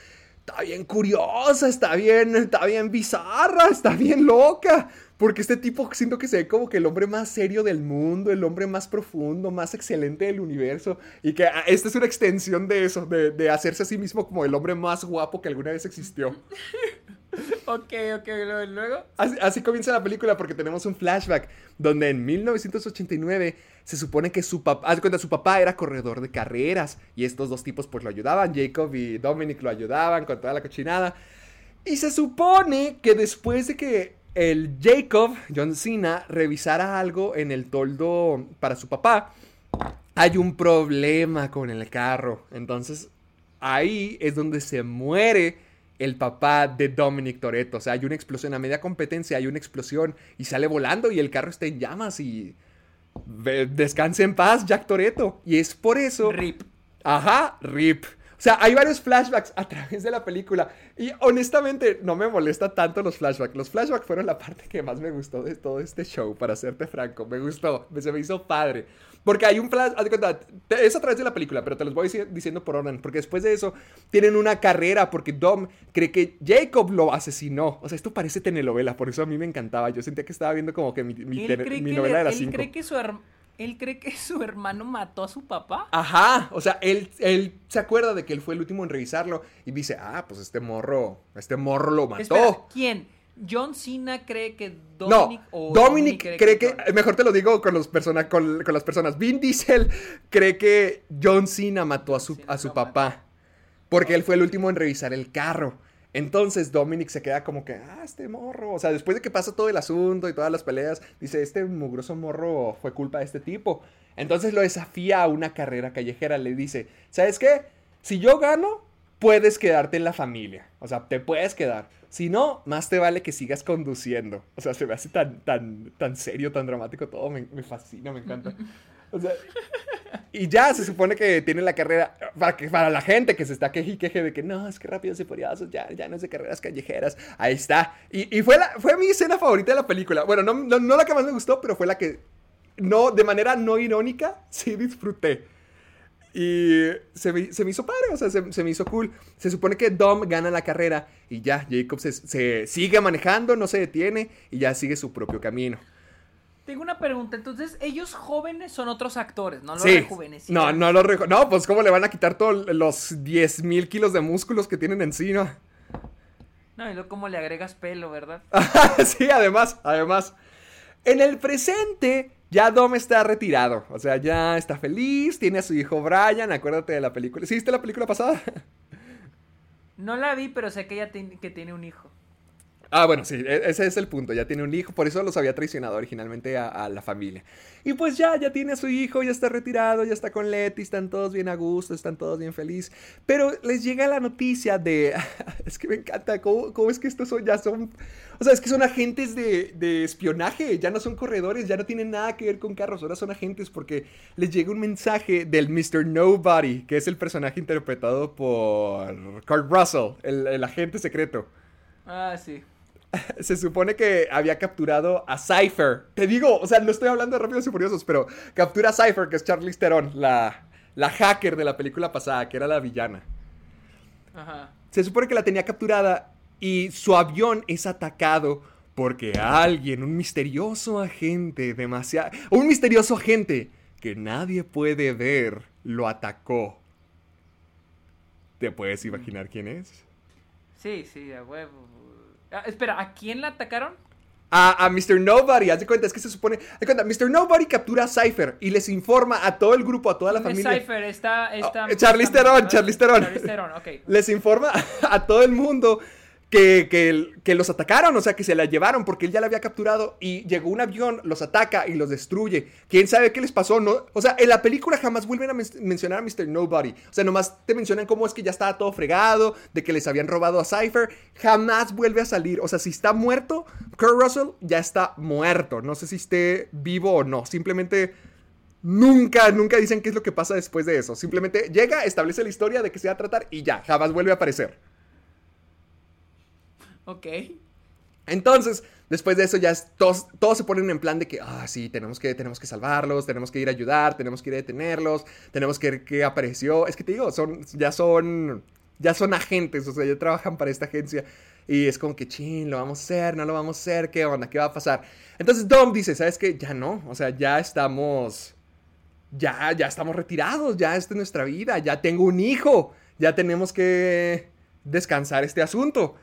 está bien curiosa, está bien, está bien bizarra, está bien loca. Porque este tipo siento que se ve como que el hombre más serio del mundo, el hombre más profundo, más excelente del universo. Y que ah, esta es una extensión de eso, de, de hacerse a sí mismo como el hombre más guapo que alguna vez existió. Ok, ok, luego-. Así, así comienza la película porque tenemos un flashback donde en 1989 se supone que su papá, cuenta, su papá era corredor de carreras y estos dos tipos pues lo ayudaban, Jacob y Dominic lo ayudaban con toda la cochinada. Y se supone que después de que el Jacob, John Cena, revisara algo en el toldo para su papá, hay un problema con el carro. Entonces ahí es donde se muere el papá de Dominic Toretto. O sea, hay una explosión a media competencia, hay una explosión y sale volando y el carro está en llamas y descanse en paz, Jack Toretto. Y es por eso. Rip. Ajá, rip. O sea, hay varios flashbacks a través de la película. Y honestamente, no me molesta tanto los flashbacks. Los flashbacks fueron la parte que más me gustó de todo este show, para serte franco. Me gustó, se me hizo padre. Porque hay un flash, haz de cuenta, te- es a través de la película, pero te los voy dici- diciendo por orden. Porque después de eso, tienen una carrera porque Dom cree que Jacob lo asesinó. O sea, esto parece telenovela, por eso a mí me encantaba. Yo sentía que estaba viendo como que mi, mi Él mi novela de las él cinco. cree que su her- él cree que su hermano mató a su papá. Ajá, o sea, él, él se acuerda de que él fue el último en revisarlo y dice, ah, pues este morro, este morro lo mató. Espera, ¿quién? ¿John Cena cree que no, Dominic o Dominic cree que, mejor te lo digo con, los persona, con, con las personas, Vin Diesel cree que John Cena mató a su, a su papá, porque él fue el último en revisar el carro. Entonces Dominic se queda como que, ah, este morro. O sea, después de que pasa todo el asunto y todas las peleas, dice, este mugroso morro fue culpa de este tipo. Entonces lo desafía a una carrera callejera. Le dice, ¿sabes qué? Si yo gano, puedes quedarte en la familia. O sea, te puedes quedar. Si no, más te vale que sigas conduciendo. O sea, se me hace tan, tan, tan serio, tan dramático todo. Me, me fascina, me encanta. Y ya se supone que tiene la carrera para, que, para la gente que se está queje y queje de que no, es que rápidos y furiosos, ya, ya no es de carreras callejeras. Ahí está. Y, y fue, la, fue mi escena favorita de la película. Bueno, no, no, no la que más me gustó, pero fue la que, no, de manera no irónica, sí disfruté. Y se me, se me hizo padre, o sea, se, me hizo cool. Se supone que Dom gana la carrera y ya, Jacob se sigue manejando, no se detiene y ya sigue su propio camino. Tengo una pregunta, entonces ellos jóvenes son otros actores, no los Sí. No, no lo reju- No, pues cómo le van a quitar todos los 10 mil kilos de músculos que tienen encima. No, y luego cómo le agregas pelo, ¿verdad? sí, además, además. En el presente, ya Dom está retirado. O sea, ya está feliz, tiene a su hijo Brian, acuérdate de la película. ¿Sí viste la película pasada? No la vi, pero sé que ella que tiene un hijo. Ah, bueno, sí, e- ese es el punto. Ya tiene un hijo, por eso los había traicionado originalmente a, a la familia. Y pues ya, ya tiene a su hijo, ya está retirado, ya está con Letty, están todos bien a gusto, están todos bien felices. Pero les llega la noticia de. es que me encanta, ¿cómo, cómo es que estos son, ya son. O sea, es que son agentes de, de espionaje, ya no son corredores, ya no tienen nada que ver con carros, ahora son agentes porque les llega un mensaje del Mr. Nobody, que es el personaje interpretado por Kurt Russell, el, el agente secreto Ah, sí. se supone que había capturado a Cypher. Te digo, o sea, no estoy hablando de Rápidos y Furiosos, pero captura a Cypher, que es Charlize Theron, la, la hacker de la película pasada, que era la villana. Ajá. Se supone que la tenía capturada y su avión es atacado porque alguien, un misterioso agente, demasiado... Un misterioso agente que nadie puede ver, lo atacó. ¿Te puedes imaginar quién es? Sí, sí, a huevo. Ah, espera, ¿a quién la atacaron? a, a Mr. Nobody. Haz de cuenta, es que se supone. Haz de cuenta, Mr. Nobody captura a Cypher y les informa a todo el grupo, a toda la ¿Quién es familia. Cypher? Está, está, Oh, Charlize Theron, Charlize Theron. Charlize Theron, ok. Les informa a todo el mundo que, que, que los atacaron, o sea, que se la llevaron porque él ya la había capturado y llegó un avión, los ataca y los destruye. ¿Quién sabe qué les pasó? No, o sea, en la película jamás vuelven a men- mencionar a Mr. Nobody. O sea, nomás te mencionan cómo es que ya estaba todo fregado, de que les habían robado a Cypher. Jamás vuelve a salir. O sea, si está muerto, Kurt Russell ya está muerto. No sé si esté vivo o no. Simplemente... Nunca, nunca dicen qué es lo que pasa después de eso. Simplemente llega, establece la historia de qué se va a tratar y ya, jamás vuelve a aparecer. Ok. Entonces, después de eso ya todos, todos se ponen en plan de que, ah, sí, tenemos que, tenemos que salvarlos, tenemos que ir a ayudar, tenemos que ir a detenerlos, tenemos que ver qué apareció. Es que te digo, son, ya son, ya son agentes, o sea, ya trabajan para esta agencia. Y es como que, chin, lo vamos a hacer, no lo vamos a hacer, ¿qué onda? ¿Qué va a pasar? Entonces Dom dice, ¿sabes qué? Ya no, o sea, ya estamos, ya, ya estamos retirados, ya esta es nuestra vida, ya tengo un hijo, ya tenemos que descansar este asunto.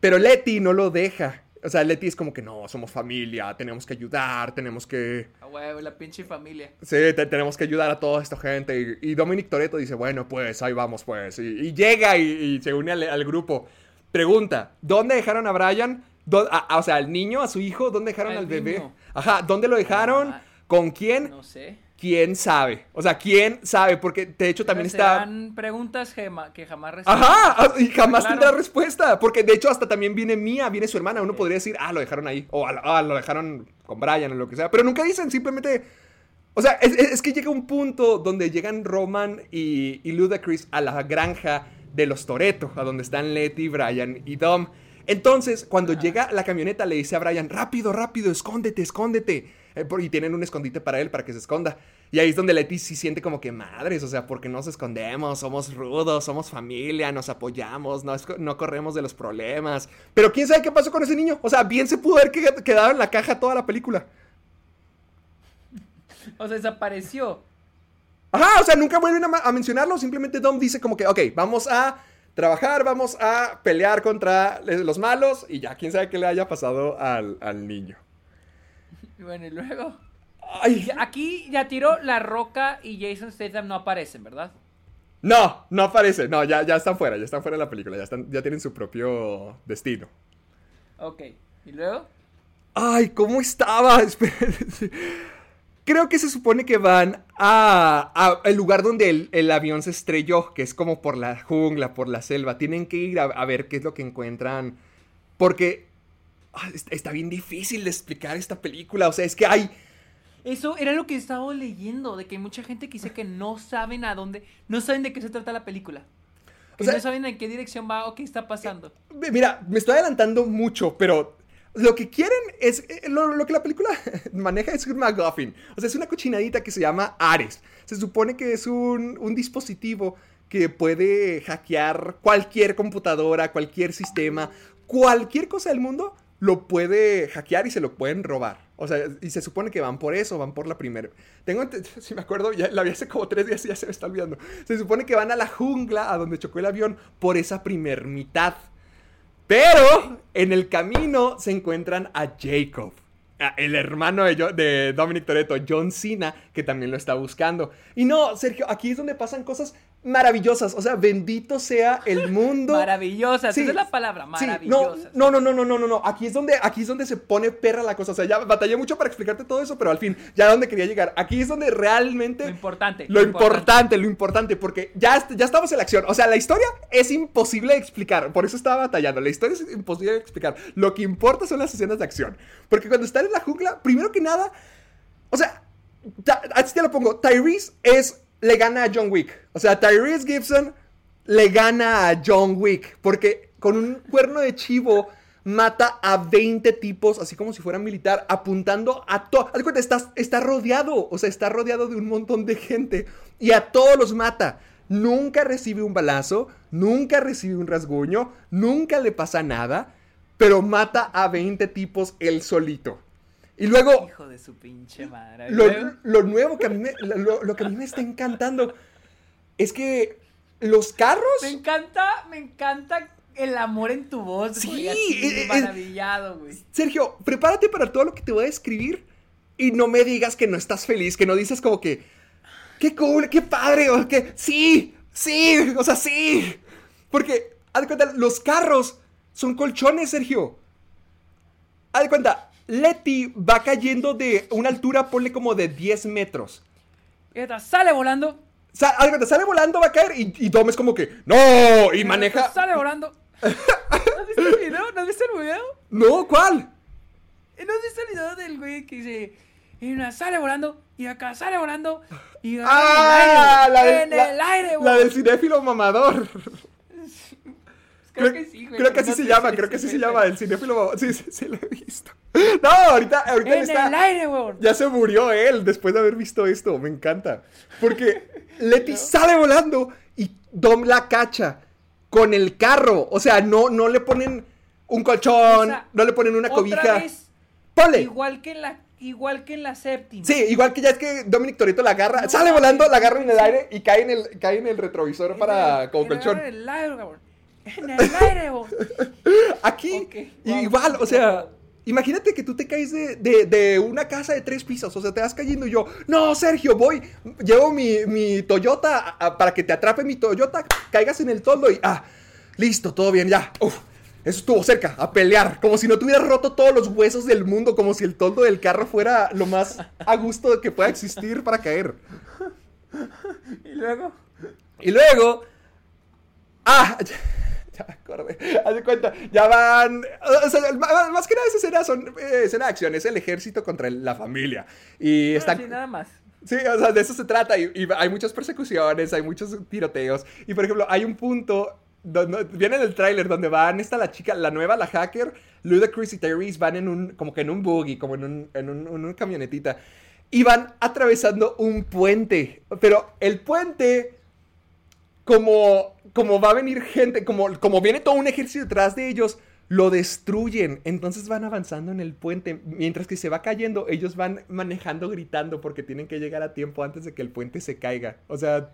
Pero Letty no lo deja. O sea, Letty es como que no, somos familia, tenemos que ayudar, tenemos que... A huevo, la pinche familia. Sí, te- tenemos que ayudar a toda esta gente. Y, y Dominic Toretto dice, bueno, pues ahí vamos, pues. Y, y llega y, y se une al, al grupo. Pregunta, ¿dónde dejaron a Brian? ¿Dó- a- a- o sea, al niño, a su hijo, ¿dónde dejaron Al al bebé? Ajá, ¿dónde lo dejaron? Ah, ¿Con quién? No sé. ¿Quién sabe? O sea, ¿quién sabe? Porque de hecho también está... Serán preguntas gema- que jamás recibimos. Ajá, ah, y jamás Claro. tendrá respuesta. Porque de hecho, hasta también viene Mía, viene su hermana. Uno podría decir, ah, lo dejaron ahí. O ah, ah, lo dejaron con Brian o lo que sea. Pero nunca dicen, simplemente. O sea, es, es- es que llega un punto donde llegan Roman y, y Ludacris a la granja de los Toreto, a donde están Letty, Brian y Dom. Entonces, cuando llega la camioneta, le dice a Brian, rápido, rápido, escóndete, escóndete. Eh, por- y tienen un escondite para él, para que se esconda. Y ahí es donde Letty sí siente como que madres, o sea, porque nos escondemos, somos rudos, somos familia, nos apoyamos, no, no corremos de los problemas. Pero quién sabe qué pasó con ese niño. O sea, bien se pudo haber que- quedado en la caja toda la película. O sea, desapareció. Ajá, o sea, nunca vuelven a, mencionarlo. Simplemente Dom dice como que, ok, vamos a trabajar, vamos a pelear contra los malos y ya, quién sabe qué le haya pasado al, al niño. Y bueno, y luego. Ay, Aquí ya tiró La Roca y Jason Statham no aparecen, ¿verdad? no, no aparece. No, ya, ya están fuera, ya están fuera de la película, ya, están, ya tienen su propio destino. Ok. ¿Y luego? Ay, ¿cómo estaba? Creo que se supone que van a, a el lugar donde el, el avión se estrelló, que es como por la jungla, por la selva. Tienen que ir a, a ver qué es lo que encuentran. Porque está, está bien difícil de explicar esta película. O sea, es que hay... Eso era lo que estaba leyendo, de que hay mucha gente que dice que no saben a dónde, no saben de qué se trata la película. Que O sea- no saben en qué dirección va o qué está pasando. Mira, me estoy adelantando mucho, pero lo que quieren es. eh, Lo, lo que la película maneja es un MacGuffin. O sea, es una cochinadita que se llama Ares. Se supone que es un, un dispositivo que puede hackear cualquier computadora, cualquier sistema, cualquier cosa del mundo lo puede hackear y se lo pueden robar. O sea, y se supone que van por eso, van por la primera. Tengo, si me acuerdo, la vi hace como tres días y ya se me está olvidando. Se supone que van a la jungla, a donde chocó el avión, por esa primer mitad. Pero en el camino se encuentran a Jacob, el hermano de, de Dominic Toretto, John Cena, que también lo está buscando. Y no, Sergio, aquí es donde pasan cosas maravillosas. O sea, bendito sea el mundo. Maravillosas, Sí. esa es la palabra, Sí, maravillosas. no, no, no, no, no, no, no. Aquí es donde, aquí es donde se pone perra la cosa. O sea, ya batallé mucho para explicarte todo eso, pero al fin, ya donde quería llegar. Aquí es donde realmente. Lo importante. Lo importante, lo importante, porque ya, ya estamos en la acción. O sea, la historia es imposible de explicar. Por eso estaba batallando. La historia es imposible de explicar. Lo que importa son las escenas de acción. Porque cuando están en la jungla, primero que nada, o sea, así te lo pongo. Tyrese es, le gana a John Wick. O sea, Tyrese Gibson le gana a John Wick. Porque con un cuerno de chivo mata a 20 tipos, así como si fuera militar, apuntando a todos. Haz cuenta, está, está rodeado. O sea, está rodeado de un montón de gente. Y a todos los mata. Nunca recibe un balazo, nunca recibe un rasguño, nunca le pasa nada, pero mata a 20 tipos él solito. Y luego, Hijo de su pinche madre. lo, nuevo que a mí me, lo, lo que a mí me está encantando es que los carros... Me encanta, me encanta el amor en tu voz, Sí, güey, así, eh, eh, maravillado, güey. Sergio, prepárate para todo lo que te voy a escribir y no me digas que no estás feliz, que no dices como que, qué cool, qué padre, o que sí, sí, o sea, sí. Porque, haz de cuenta, los carros son colchones, Sergio. Haz de cuenta, Letty va cayendo de una altura, ponle como de 10 metros. Esta sale volando. Sa- haz de cuenta, sale volando, va a caer y, y Dom es como que, no, y maneja. Sale volando. ¿No has visto el video? ¿No has visto el video? No, ¿cuál? ¿Y ¿No has visto el video del güey que dice, y una sale volando, y acá sale volando, y acá Ah, en el la, aire, en la- el aire, la güey. del cinéfilo mamador. Creo que sí, güey. Creo que así no se llama, creo que así si- se llama, el cinéfilo mamador. Sí, sí, sí, lo he visto. No, ahorita, ahorita En le está... el aire, güey. Ya se murió él después de haber visto esto, me encanta. Porque Letty sale volando y Dom la cacha con el carro. O sea, no, no le ponen un colchón, O sea, no le ponen una Otra cobija. vez, Ponle. igual que en la, igual que en la séptima. Sí, igual que ya es que Dominic Toretto la agarra, No sale volando, la agarra en el aire y cae en el, cae en el retrovisor para como En el- colchón. En el aire. En el aire. Aquí, wow. igual, o sea, imagínate que tú te caes de, de- de una casa de tres pisos, o sea, te vas cayendo y yo, no, Sergio, voy, llevo mi, mi Toyota a- a- para que te atrape mi Toyota, caigas en el toldo y, ah, listo, todo bien, ya, uf, eso estuvo cerca, a pelear, como si no te hubieras roto todos los huesos del mundo, como si el toldo del carro fuera lo más a gusto que pueda existir para caer. Y luego. Y luego. Ah, ya, me acordé. Haz de cuenta, ya van. O sea, ma- más que nada esa escena son eh, escena de acción, es el ejército contra la familia. Y No, están. sí, nada más. Sí, o sea, de eso se trata. Y, y hay muchas persecuciones, hay muchos tiroteos. Y por ejemplo, hay un punto. Donde, viene en el tráiler donde van esta la chica, la nueva, la hacker, Ludacris y Tyrese van en un, como que en un buggy, como en un, en un, en una camionetita. Y van atravesando un puente. Pero el puente, como, como va a venir gente, como, como viene todo un ejército detrás de ellos, lo destruyen. Entonces van avanzando en el puente. Mientras que se va cayendo, ellos van manejando, gritando, porque tienen que llegar a tiempo antes de que el puente se caiga. O sea,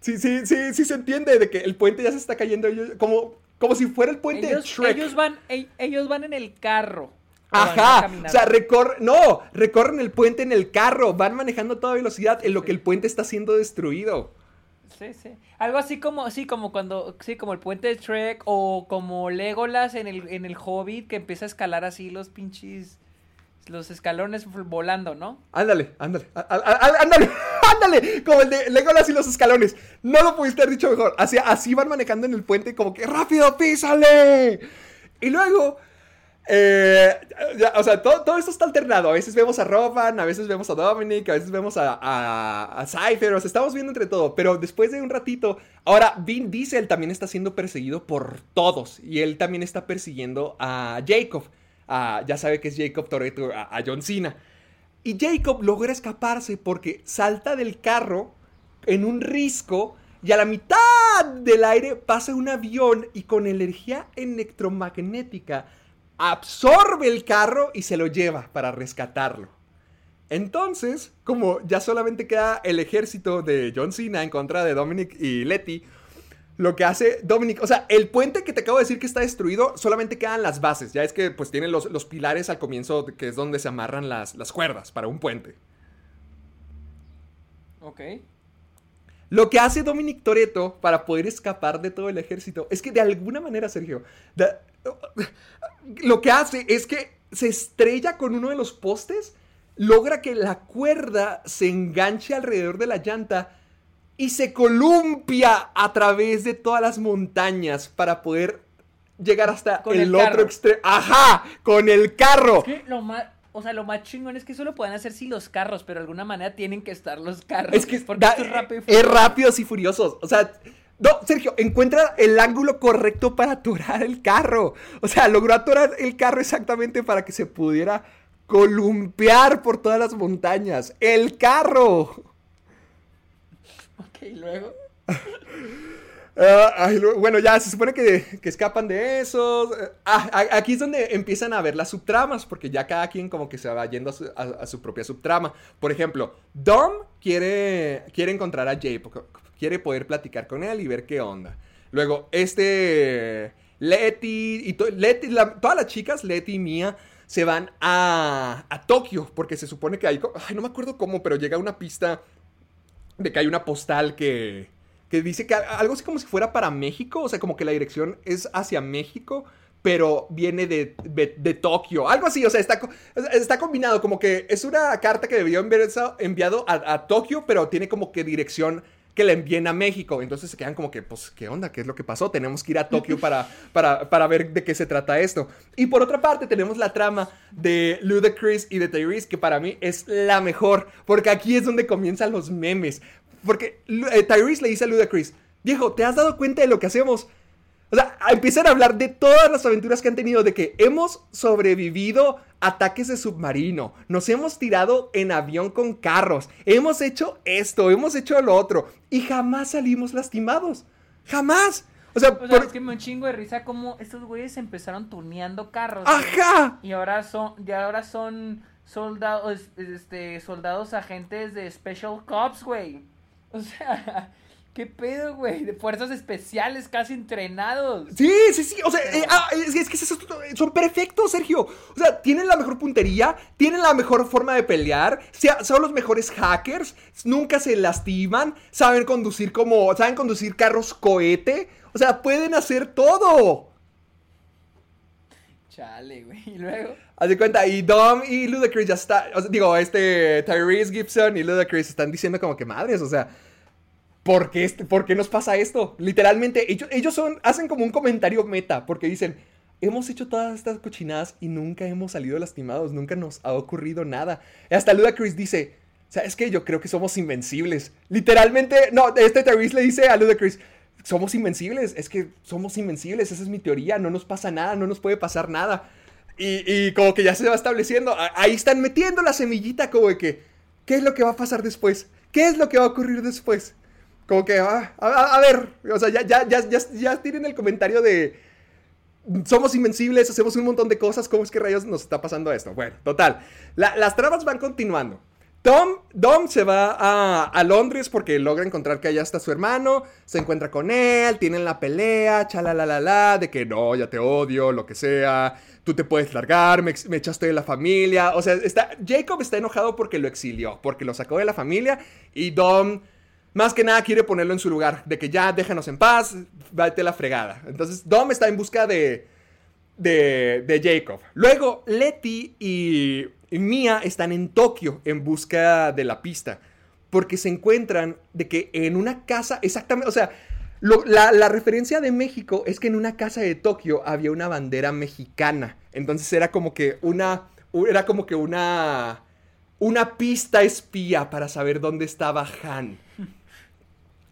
sí, sí, sí, sí se entiende de que el puente ya se está cayendo. ellos- como, como si fuera el puente Ellos, de Shrek. ellos van, ell- ellos van en el carro. Ajá, o sea, recorren, no, recorren el puente en el carro, van manejando a toda velocidad en lo que el puente está siendo destruido. Sí, sí. Algo así como, sí, como cuando, sí, como el puente de Trek o como Legolas en el, en el Hobbit que empieza a escalar así los pinches, los escalones volando, ¿no? Ándale, ándale, ándale, ándale, como el de Legolas y los escalones. No lo pudiste haber dicho mejor. Así, así van manejando en el puente como que rápido, písale. Y luego, eh, o sea, todo, todo esto está alternado. A veces vemos a Roban, a veces vemos a Dominic, a veces vemos a, a, a Cypher. O sea, estamos viendo entre todo. Pero después de un ratito, ahora Vin Diesel también está siendo perseguido por todos. Y él también está persiguiendo a Jacob. a- ya sabe que es Jacob Toretto, a John Cena. Y Jacob logra escaparse porque salta del carro en un risco y a la mitad del aire pasa un avión y con energía electromagnética absorbe el carro y se lo lleva para rescatarlo. Entonces, como ya solamente queda el ejército de John Cena en contra de Dominic y Letty, lo que hace Dominic, o sea, el puente que te acabo de decir que está destruido, solamente quedan las bases. Ya es que pues tienen los, los pilares al comienzo, que es donde se amarran las, las cuerdas para un puente. Ok. Lo que hace Dominic Toretto para poder escapar de todo el ejército es que de alguna manera, Sergio, da- lo que hace es que se estrella con uno de los postes, logra que la cuerda se enganche alrededor de la llanta y se columpia a través de todas las montañas para poder llegar hasta el, el otro extremo. ¡Ajá! Con el carro. Es que lo más, o sea, lo más chingón es que eso lo pueden hacer sin los carros, pero de alguna manera tienen que estar los carros. Es que porque da- esto es rápido y es furioso. rápidos y furiosos. O sea, no, Sergio, encuentra el ángulo correcto para atorar el carro. O sea, logró atorar el carro exactamente para que se pudiera columpiar por todas las montañas. ¡El carro! Ok, luego. Ah, ay, bueno, ya se supone que, que escapan de esos. Ah, aquí es donde empiezan a ver las subtramas, porque ya cada quien como que se va yendo a su, a- a su propia subtrama. Por ejemplo, Dom quiere, quiere encontrar a Jay, porque quiere poder platicar con él y ver qué onda. Luego, este. Leti y to- la- todas las chicas, Leti y Mia, se van a, a Tokio. Porque se supone que hay. Ay, no me acuerdo cómo, pero llega una pista de que hay una postal que, que dice que algo así como si fuera para México, o sea, como que la dirección es hacia México, pero viene de, de, Tokio, algo así, o sea, está, está combinado, como que es una carta que debió haber enviado a, a Tokio, pero tiene como que dirección que la envíen a México, entonces se quedan como que, pues, ¿qué onda? ¿Qué es lo que pasó? Tenemos que ir a Tokio para, para, para ver de qué se trata esto. Y por otra parte tenemos la trama de Ludacris y de Tyrese, que para mí es la mejor, porque aquí es donde comienzan los memes. Porque eh, Tyrese le dice a Ludacris, viejo, ¿te has dado cuenta de lo que hacemos? O sea, empiezan a hablar de todas las aventuras que han tenido, de que hemos sobrevivido ataques de submarino, nos hemos tirado en avión con carros, hemos hecho esto, hemos hecho lo otro, y jamás salimos lastimados. Jamás. O sea, O sea, por- es que me un chingo de risa como estos güeyes empezaron tuneando carros. ¡Ajá! Y ahora son, y ahora son soldados, este, soldados agentes de Special Cops, güey. O sea, ¿qué pedo, güey? De fuerzas especiales casi entrenados. Sí, sí, sí. O sea, eh, ah, es, es que esos son perfectos, Sergio. O sea, tienen la mejor puntería, tienen la mejor forma de pelear, sea- son los mejores hackers, nunca se lastiman, saben conducir como, saben conducir carros cohete. O sea, pueden hacer todo. Chale, güey. Y luego. Haz de cuenta, y Dom y Ludacris ya está, o sea, digo, este Tyrese Gibson y Ludacris están diciendo como que madres, o sea, ¿por qué, este- por qué nos pasa esto? Literalmente, ellos, ellos son, hacen como un comentario meta, porque dicen, hemos hecho todas estas cochinadas y nunca hemos salido lastimados, nunca nos ha ocurrido nada. Hasta Ludacris dice, ¿sabes qué? Yo creo que somos invencibles. Literalmente, no, este Tyrese le dice a Ludacris, somos invencibles, es que somos invencibles, esa es mi teoría, no nos pasa nada, no nos puede pasar nada. Y, y como que ya se va estableciendo, ahí están metiendo la semillita como de que, ¿qué es lo que va a pasar después? ¿Qué es lo que va a ocurrir después? Como que, ah, a, ver, o sea, ya, ya, ya, ya, ya tienen el comentario de, somos invencibles, hacemos un montón de cosas, ¿cómo es que rayos nos está pasando esto? Bueno, total, la- las tramas van continuando. Tom, Dom se va a, a Londres porque logra encontrar que allá está su hermano, se encuentra con él, tienen la pelea, la de que no, ya te odio, lo que sea, tú te puedes largar, me, me echaste de la familia. O sea, está, Jacob está enojado porque lo exilió, porque lo sacó de la familia y Dom más que nada quiere ponerlo en su lugar, de que ya déjanos en paz, vete la fregada. Entonces Dom está en busca de, de, de Jacob. Luego Letty y, Mia están en Tokio en busca de la pista. Porque se encuentran de que en una casa, exactamente, o sea, la, la referencia de México es que en una casa de Tokio había una bandera mexicana. Entonces era como que una, era como que una, una pista espía para saber dónde estaba Han.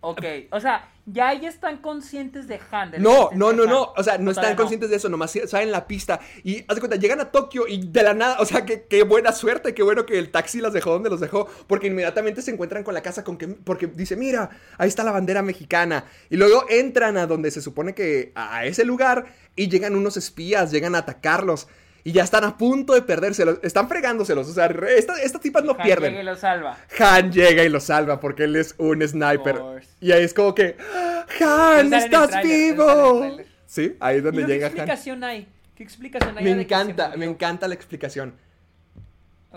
Ok, o sea, ya ya están conscientes de Han. de No, no, no, Han. no. O sea, no ¿O están conscientes de eso, nomás saben la pista. Y haz de cuenta, llegan a Tokio y de la nada, o sea, que- qué buena suerte, qué bueno que el taxi las dejó donde los dejó, porque inmediatamente se encuentran con la casa con que, porque dice, mira, ahí está la bandera mexicana. Y luego entran a donde se supone que, a ese lugar, y llegan unos espías, llegan a atacarlos. Y ya están a punto de perdérselos, están fregándoselos, o sea, re- esta- estas tipas no Han pierden. llega y lo salva. Han llega y lo salva porque él es un sniper. Y ahí es como que, ¡Ah, Han, estás vivo. Sí, ahí es ¿Y donde luego llega ¿Qué Han. explicación hay? ¿Qué explicación hay? Me encanta, me encanta la explicación.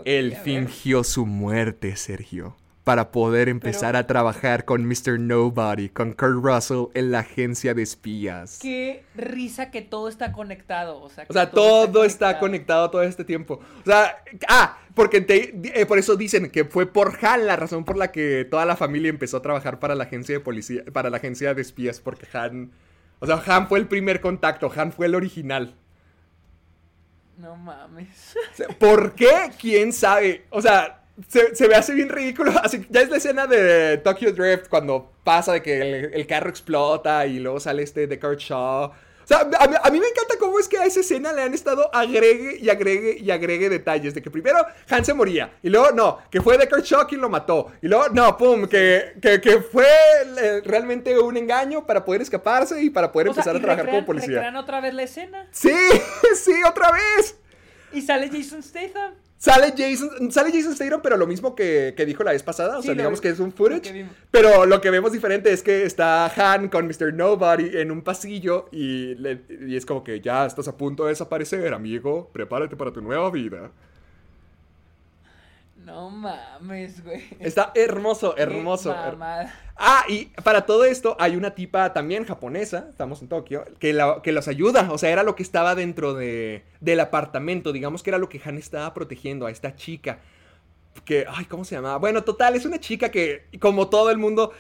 Él fingió su muerte, Sergio, para poder empezar Pero- a trabajar con Mr. Nobody, con Kurt Russell en la agencia de espías. Qué risa que todo está conectado. O sea, que O sea, todo está conectado todo este tiempo. O sea, ah, porque te- eh, por eso dicen que fue por Han la razón por la que toda la familia empezó a trabajar para la agencia de policía, para la agencia de espías, porque Han, o sea, Han fue el primer contacto, Han fue el original. No mames. ¿Por qué? ¿Quién sabe? O sea, se, se me hace bien ridículo. Así, ya es la escena de Tokyo Drift cuando pasa de que el, el carro explota y luego sale este de Shaw. O sea, a, mí- a mí me encanta cómo es que a esa escena le han estado agregue y agregue y agregue detalles. De que primero Han se moría. Y luego, no, que fue Deckard Shaw quien lo mató. Y luego, no, pum, que, que, que fue eh, realmente un engaño para poder escaparse y para poder O empezar a trabajar recrean- como policía. otra vez la escena. Sí, sí, otra vez. Y sale Jason Statham. Sale Jason, sale Jason Statham, pero lo mismo que, que dijo la vez pasada. O Sí, sea, digamos vi- que es un footage. Pero lo que vemos diferente es que está Han con Mr. Nobody en un pasillo y, le- y es como que ya estás a punto de desaparecer, amigo. Prepárate para tu nueva vida. No mames, güey. Está hermoso, Qué hermoso. her- mamada. Ah, y para todo esto hay una tipa también japonesa, estamos en Tokio, que, la- que los ayuda. O sea, era lo que estaba dentro de, del apartamento. Digamos que era lo que Han estaba protegiendo a esta chica. Que, ay, ¿cómo se llamaba? Bueno, total, es una chica que, como todo el mundo,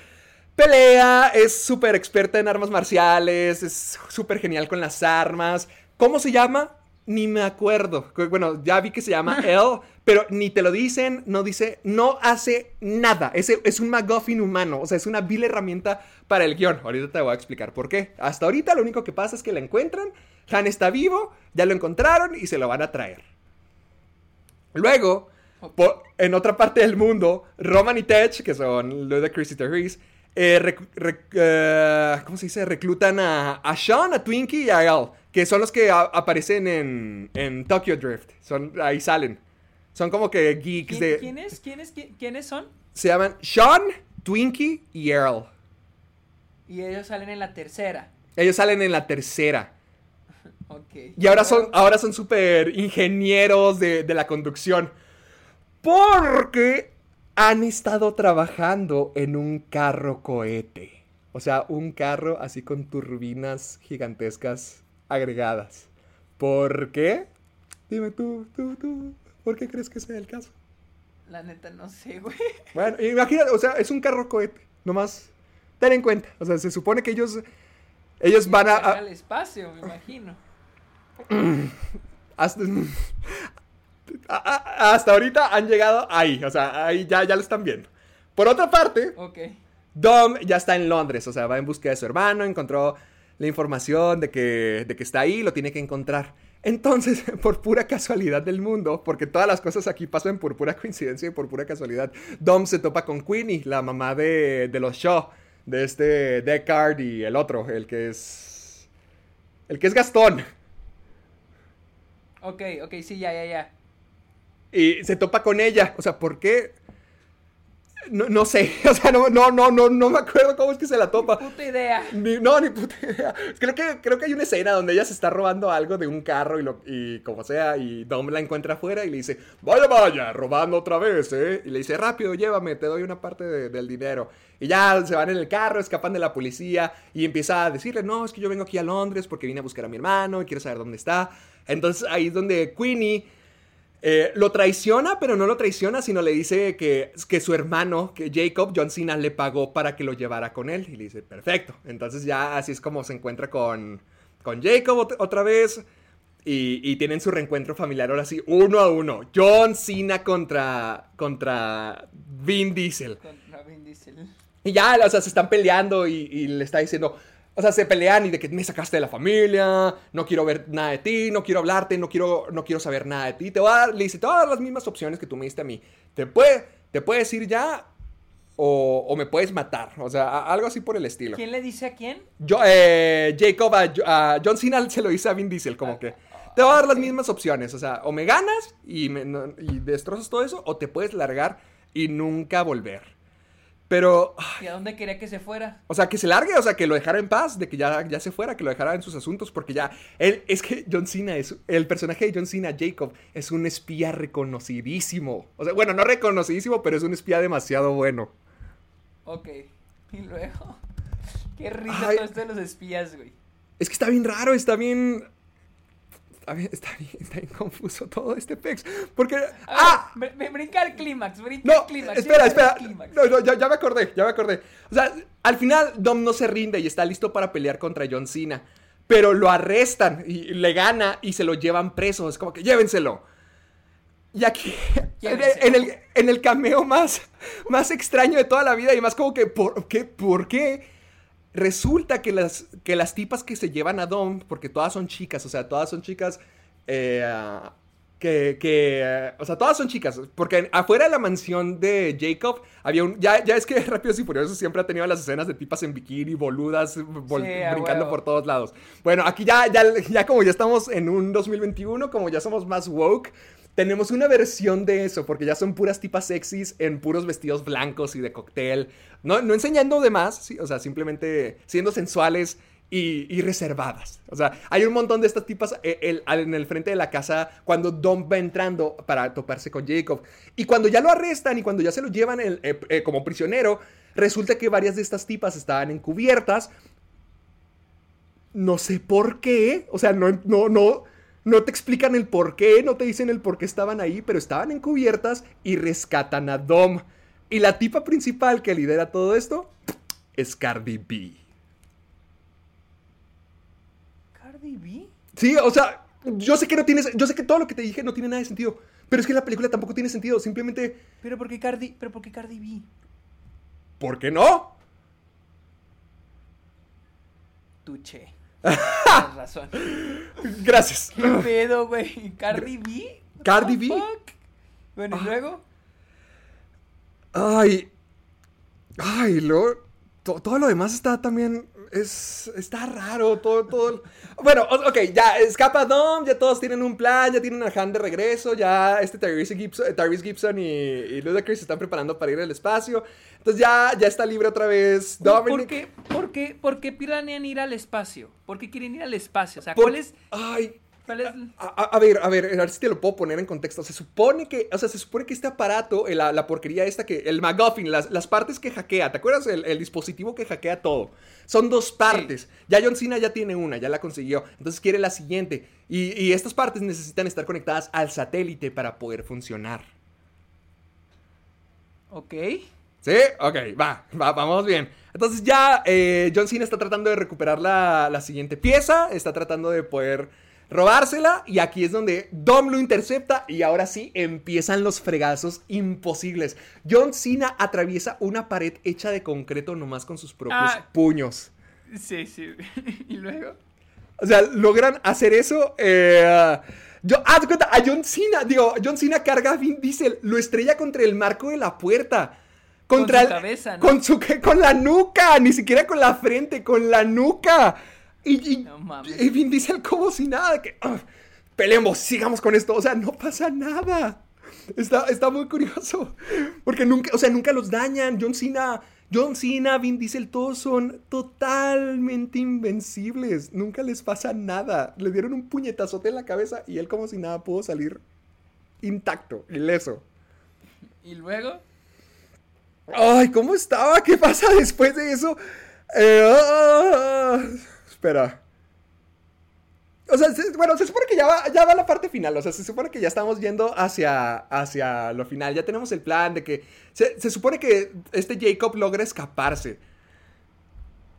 pelea, es súper experta en armas marciales, es súper genial con las armas. ¿Cómo se llama? Ni me acuerdo. Bueno, ya vi que se llama Elle, pero ni te lo dicen, no dice, no hace nada. Es, es un MacGuffin humano, o sea, es una vil herramienta para el guion. Ahorita te voy a explicar por qué. Hasta ahorita lo único que pasa es que la encuentran, Han está vivo, ya lo encontraron y se lo van a traer. Luego, en otra parte del mundo, Roman y Tech, que son los de Christy Reese, eh, rec- rec- eh, ¿cómo se dice? Reclutan a, a Sean, a Twinkie y a Elle, que son los que a- aparecen en, en Tokyo Drift. Son, ahí salen. Son como que geeks ¿Quién, de... quién es? ¿Quién es? ¿Qui- ¿Quiénes son? Se llaman Sean, Twinkie y Earl. Y ellos salen en la tercera. Ellos salen en la tercera. Ok. Y ahora son, ahora son súper ingenieros de, de la conducción. Porque han estado trabajando en un carro cohete. O sea, un carro así con turbinas gigantescas agregadas. ¿Por qué? Dime tú, tú, tú. ¿Por qué crees que sea el caso? La neta no sé, güey. Bueno, imagínate, o sea, es un carro cohete. Nomás ten en cuenta. O sea, se supone que ellos. Ellos van a. a- al espacio, me imagino. hasta, hasta ahorita han llegado ahí, o sea, ahí ya, ya lo están viendo. Por otra parte. Dom ya está en Londres, o sea, va en búsqueda de su hermano, encontró la información de que, de que está ahí, lo tiene que encontrar. Entonces, por pura casualidad del mundo, porque todas las cosas aquí pasan por pura coincidencia y por pura casualidad, Dom se topa con Queenie, la mamá de, de los Shaw, de este Deckard y el otro, el que es... El que es Gastón. Ok, ok, sí, ya, ya, ya. Y se topa con ella. O sea, ¿por qué? No, no sé. O sea, no, no, no, no, no me acuerdo cómo es que se la topa. Puta idea. Ni- no, ni puta idea. Creo que, creo que hay una escena donde ella se está robando algo de un carro y, lo, y como sea, y Dom la encuentra afuera y le dice, vaya, vaya, robando otra vez, ¿eh? Y le dice, rápido, llévame, te doy una parte de- del dinero. Y ya se van en el carro, escapan de la policía y empieza a decirle, no, es que yo vengo aquí a Londres porque vine a buscar a mi hermano y quiero saber dónde está. Entonces ahí es donde Queenie eh, lo traiciona, pero no lo traiciona, sino le dice que, que su hermano, que Jacob, John Cena, le pagó para que lo llevara con él. Y le dice, perfecto. Entonces ya así es como se encuentra con, con Jacob ot- otra vez. Y, y tienen su reencuentro familiar ahora sí, uno a uno. John Cena contra, contra Vin Diesel. Contra Vin Diesel. Y ya, o sea, se están peleando y, y le está diciendo, o sea, se pelean y de que me sacaste de la familia, no quiero ver nada de ti, no quiero hablarte, no quiero, no quiero saber nada de ti. Te voy a dar, le dice, te voy a dar las mismas opciones que tú me diste a mí. Te, puede, te puedes ir ya o, o me puedes matar. O sea, algo así por el estilo. ¿Quién le dice a quién? Yo, eh, Jacob a, a John Cena se lo dice a Vin Diesel, como que te voy a dar las mismas opciones. O sea, o me ganas y, me- no- y destrozas todo eso, o te puedes largar y nunca volver. Pero, ¿Y a dónde quería que se fuera? o sea, que se largue, o sea, que lo dejara en paz, de que ya, ya se fuera, que lo dejara en sus asuntos, porque ya, él, es que John Cena es, el personaje de John Cena, Jacob, es un espía reconocidísimo. O sea, bueno, no reconocidísimo, pero es un espía demasiado bueno. Ok. Y luego. Qué risa Ay. todo esto de los espías, güey. Es que está bien raro, está bien... Está bien, está bien, está bien confuso todo este pex. Porque... Ver, ¡Ah! br- br- brinca el clímax, brinca No, el clímax. espera, espera. No, no, ya, ya me acordé, ya me acordé. O sea, al final Dom no se rinde y está listo para pelear contra John Cena. Pero lo arrestan y le gana y se lo llevan preso. Es como que llévenselo. Y aquí, en el, Llévenselo. en el, en el cameo más, más extraño de toda la vida y más como que, ¿por qué? ¿Por qué? Resulta que las, que las tipas que se llevan a Dom, porque todas son chicas, o sea, todas son chicas eh, que, que, o sea, todas son chicas, porque afuera de la mansión de Jacob había un, ya, ya es que Rápidos y Furiosos siempre ha tenido las escenas de tipas en bikini, boludas, Sí, brincando huevo. por todos lados. Bueno, aquí ya, ya, ya como ya estamos en un 2021, como ya somos más woke, tenemos una versión de eso, porque ya son puras tipas sexys en puros vestidos blancos y de cóctel. No, no enseñando de más, sí, o sea, simplemente siendo sensuales y, reservadas. O sea, hay un montón de estas tipas eh, en el frente de la casa cuando Dom va entrando para toparse con Jacob. Y cuando ya lo arrestan y cuando ya se lo llevan eh, eh, como prisionero, resulta que varias de estas tipas estaban encubiertas. No sé por qué. O sea, no, no, no te explican el por qué, no te dicen el por qué estaban ahí, pero estaban encubiertas y rescatan a Dom. Y la tipa principal que lidera todo esto es Cardi B. ¿Cardi B? Sí, o sea, yo sé que no tienes, yo sé que todo lo que te dije no tiene nada de sentido, pero es que la película tampoco tiene sentido, simplemente, ¿Pero por qué Cardi, pero por qué Cardi B? ¿por qué no? Tuche. Tienes razón. Gracias. ¿Qué pedo, güey? ¿Cardi B? Cardi B. fuck? Bueno, y Ah. luego. Ay, ay, lo, to- todo lo demás está también, es, está raro, todo, todo. Bueno, ok, ya escapa Dom, ya todos tienen un plan, ya tienen a Han de regreso, ya este Tyrese Gibson, Tyrese Gibson y, y Ludacris se están preparando para ir al espacio. Entonces ya, ya está libre otra vez Dominic. ¿Por qué, por, qué, ¿Por qué planean ir al espacio? ¿Por qué quieren ir al espacio? O sea, Por- ¿cuál es, Ay, cuál es A, a- a ver, a ver, a ver si te lo puedo poner en contexto. Se supone que, o sea, se supone que este aparato, la, la porquería esta que, el MacGuffin, las, las partes que hackea, ¿te acuerdas? El, el dispositivo que hackea todo. Son dos partes. Ya John Cena ya tiene una, ya la consiguió. Entonces quiere la siguiente. Y, y estas partes necesitan estar conectadas al satélite para poder funcionar. Ok. ¿Sí? Ok, va, va, vamos bien. Entonces ya eh, John Cena está tratando de recuperar la, la siguiente pieza, está tratando de poder robársela y aquí es donde Dom lo intercepta y ahora sí empiezan los fregazos imposibles. John Cena atraviesa una pared hecha de concreto nomás con sus propios Ah. puños. Sí, sí. y luego. O sea, logran hacer eso. eh, yo, de cuenta, a John Cena, digo, John Cena carga a Vin Diesel, lo estrella contra el marco de la puerta. Con Contra su el- cabeza, ¿no? Con su con la nuca, ni siquiera con la frente, con la nuca. Y, y, No mames. y Vin Diesel como si nada, que "Ugh, peleemos, sigamos con esto. O sea, no pasa nada. Está, está muy curioso. Porque nunca, o sea, nunca los dañan. John Cena, John Cena, Vin Diesel, todos son totalmente invencibles. Nunca les pasa nada. Le dieron un puñetazote en la cabeza y él como si nada pudo salir intacto, ileso. Y luego. Ay, ¿cómo estaba? ¿Qué pasa después de eso? Eh, ah, espera. O sea, se- bueno, se supone que ya va, ya va la parte final. O sea, se supone que ya estamos yendo hacia, hacia lo final. Ya tenemos el plan de que. Se, se supone que este Jacob logra escaparse.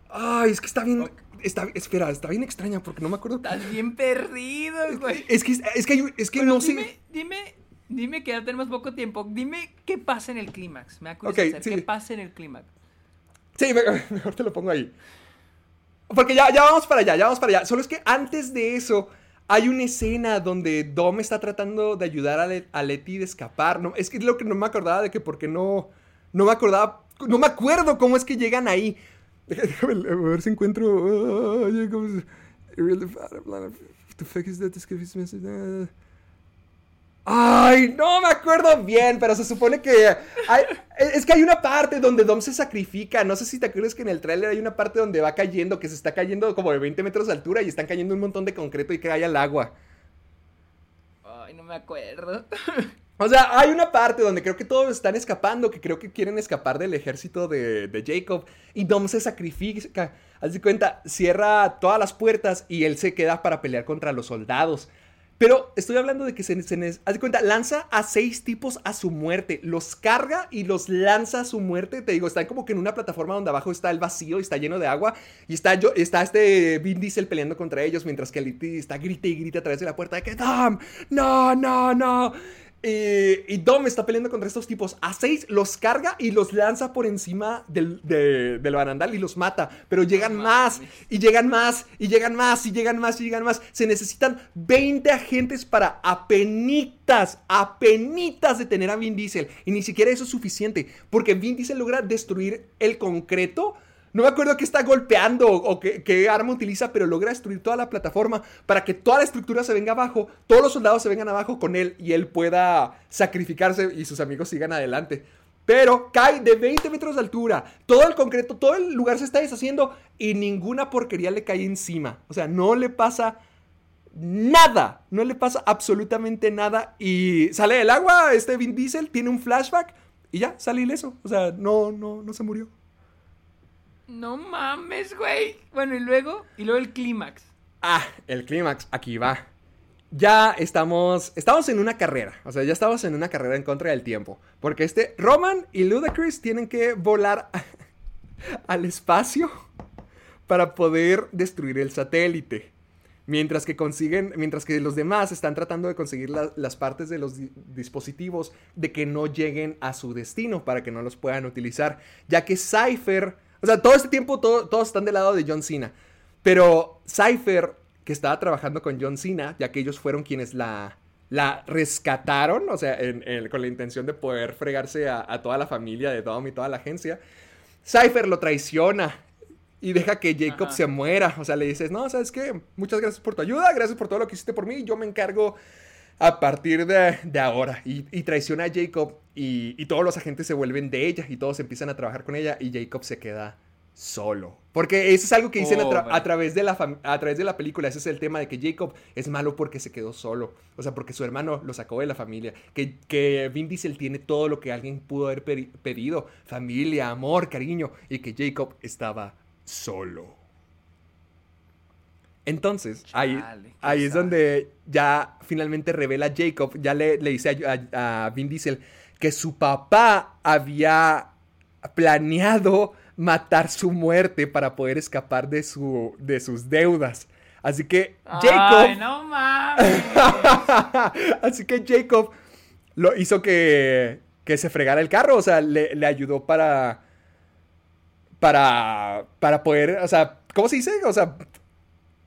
Ay, es que está bien. Está, espera, está bien extraña porque no me acuerdo. Estás bien perdido, güey. Es que, es que, hay- es que Bueno, no sé. dime, dime, dime que ya tenemos poco tiempo. Dime qué pasa en el clímax. Me acuerdo Ok, sí. qué pasa en el clímax. Sí, me- mejor te lo pongo ahí. Porque ya, ya vamos para allá, ya vamos para allá. Solo es que antes de eso, hay una escena donde Dom está tratando de ayudar a, Le- a Letty de escapar. No, es que es lo que no me acordaba de que porque no. No me acordaba. No me acuerdo cómo es que llegan ahí. A ver si encuentro. Ay, no me acuerdo bien, pero se supone que hay- es que hay una parte donde Dom se sacrifica. No sé si te acuerdas que en el tráiler hay una parte donde va cayendo, que se está cayendo como de 20 metros de altura y están cayendo un montón de concreto y cae al agua. Ay, no me acuerdo. O sea, hay una parte donde creo que todos están escapando, que creo que quieren escapar del ejército de, de Jacob. Y Dom se sacrifica. Haz de cuenta, cierra todas las puertas y él se queda para pelear contra los soldados. Pero estoy hablando de que se, se haz de cuenta, lanza a seis tipos a su muerte. Los carga y los lanza a su muerte. Te digo, están como que en una plataforma donde abajo está el vacío y está lleno de agua. Y está, yo, está este Vin Diesel peleando contra ellos. Mientras que Elite está grita y grita a través de la puerta de que Dom, no, no, no. Eh, y Dom está peleando contra estos tipos. A seis los carga y los lanza por encima del, de- del barandal y los mata. Pero llegan más, y llegan más, y llegan más, y llegan más, y llegan más. Se necesitan 20 agentes para apenitas, apenitas detener a Vin Diesel. Y ni siquiera eso es suficiente. Porque Vin Diesel logra destruir el concreto No me acuerdo qué está golpeando o qué, arma utiliza, pero logra destruir toda la plataforma para que toda la estructura se venga abajo, todos los soldados se vengan abajo con él y él pueda sacrificarse y sus amigos sigan adelante. Pero cae de 20 metros de altura. Todo el concreto, todo el lugar se está deshaciendo y ninguna porquería le cae encima. O sea, no le pasa nada. No le pasa absolutamente nada. Y sale del agua, este Vin Diesel tiene un flashback y ya, sale ileso. O sea, no, no, no se murió. No mames, güey. Bueno, y luego, y luego el clímax. Ah, el clímax, aquí va. Ya estamos, estamos en una carrera, o sea, ya estamos en una carrera en contra del tiempo, porque este Roman y Ludacris tienen que volar al espacio para poder destruir el satélite. Mientras que consiguen, mientras que los demás están tratando de conseguir la- las partes de los di- dispositivos de que no lleguen a su destino para que no los puedan utilizar. Ya que Cypher, o sea, todo este tiempo todo- todos están del lado de John Cena. Pero Cypher, que estaba trabajando con John Cena, ya que ellos fueron quienes la, la rescataron, o sea, en- en- con la intención de poder fregarse a, a toda la familia de Dom y toda la agencia, Cypher lo traiciona y deja que Jacob Ajá. se muera. O sea, le dices, no, ¿sabes qué? Muchas gracias por tu ayuda, gracias por todo lo que hiciste por mí, yo me encargo a partir de, de ahora. Y, y traiciona a Jacob y, y todos los agentes se vuelven de ella y todos empiezan a trabajar con ella y Jacob se queda solo. Porque eso es algo que dicen a, tra- a través de la a través de la película. Ese es el tema de que Jacob es malo porque se quedó solo. O sea, porque su hermano lo sacó de la familia. Que, que Vin Diesel tiene todo lo que alguien pudo haber pedido. Familia, amor, cariño. Y que Jacob estaba solo. Entonces, ahí, Chale, ahí es donde ya finalmente revela Jacob, ya le, le dice a, a- a Vin Diesel que su papá había planeado matar su muerte para poder escapar de, su, de sus deudas. Así que Jacob... Ay, no mames. Así que Jacob lo hizo que, que se fregara el carro, o sea, le, le ayudó para... Para, para poder, o sea, ¿cómo se dice? O sea,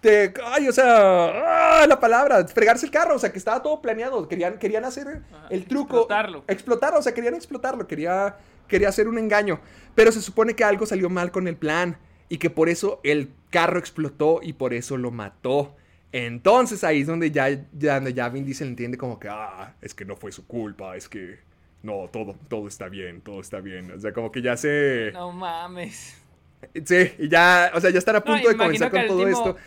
te- ay, o sea, ah, la palabra, fregarse el carro, o sea, que estaba todo planeado, querían, querían hacer Ajá, el truco. explotarlo. Explotarlo, o sea, querían explotarlo, quería, quería hacer un engaño, pero se supone que algo salió mal con el plan y que por eso el carro explotó y por eso lo mató. Entonces ahí es donde ya, ya, donde ya Vin Diesel entiende como que, ah, es que no fue su culpa, es que, no, todo, todo está bien, todo está bien. O sea, como que ya se... No mames. Sí, y ya, o sea, ya están a No, punto de comenzar con todo último- esto.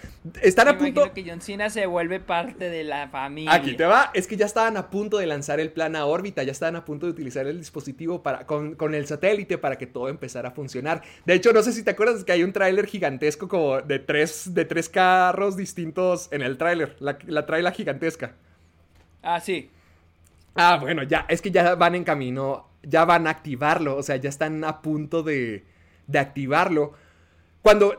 Están a punto. que John Cena se vuelve parte de la familia. Aquí te va, es que ya estaban a punto de lanzar el plan a órbita, ya estaban a punto de utilizar el dispositivo para, con, con el satélite para que todo empezara a funcionar. De hecho, no sé si te acuerdas que hay un tráiler gigantesco como de tres, de tres carros distintos en el tráiler, la, la traila gigantesca. Ah, sí. Ah, bueno, ya, es que ya van en camino, ya van a activarlo, o sea, ya están a punto de, de activarlo. Cuando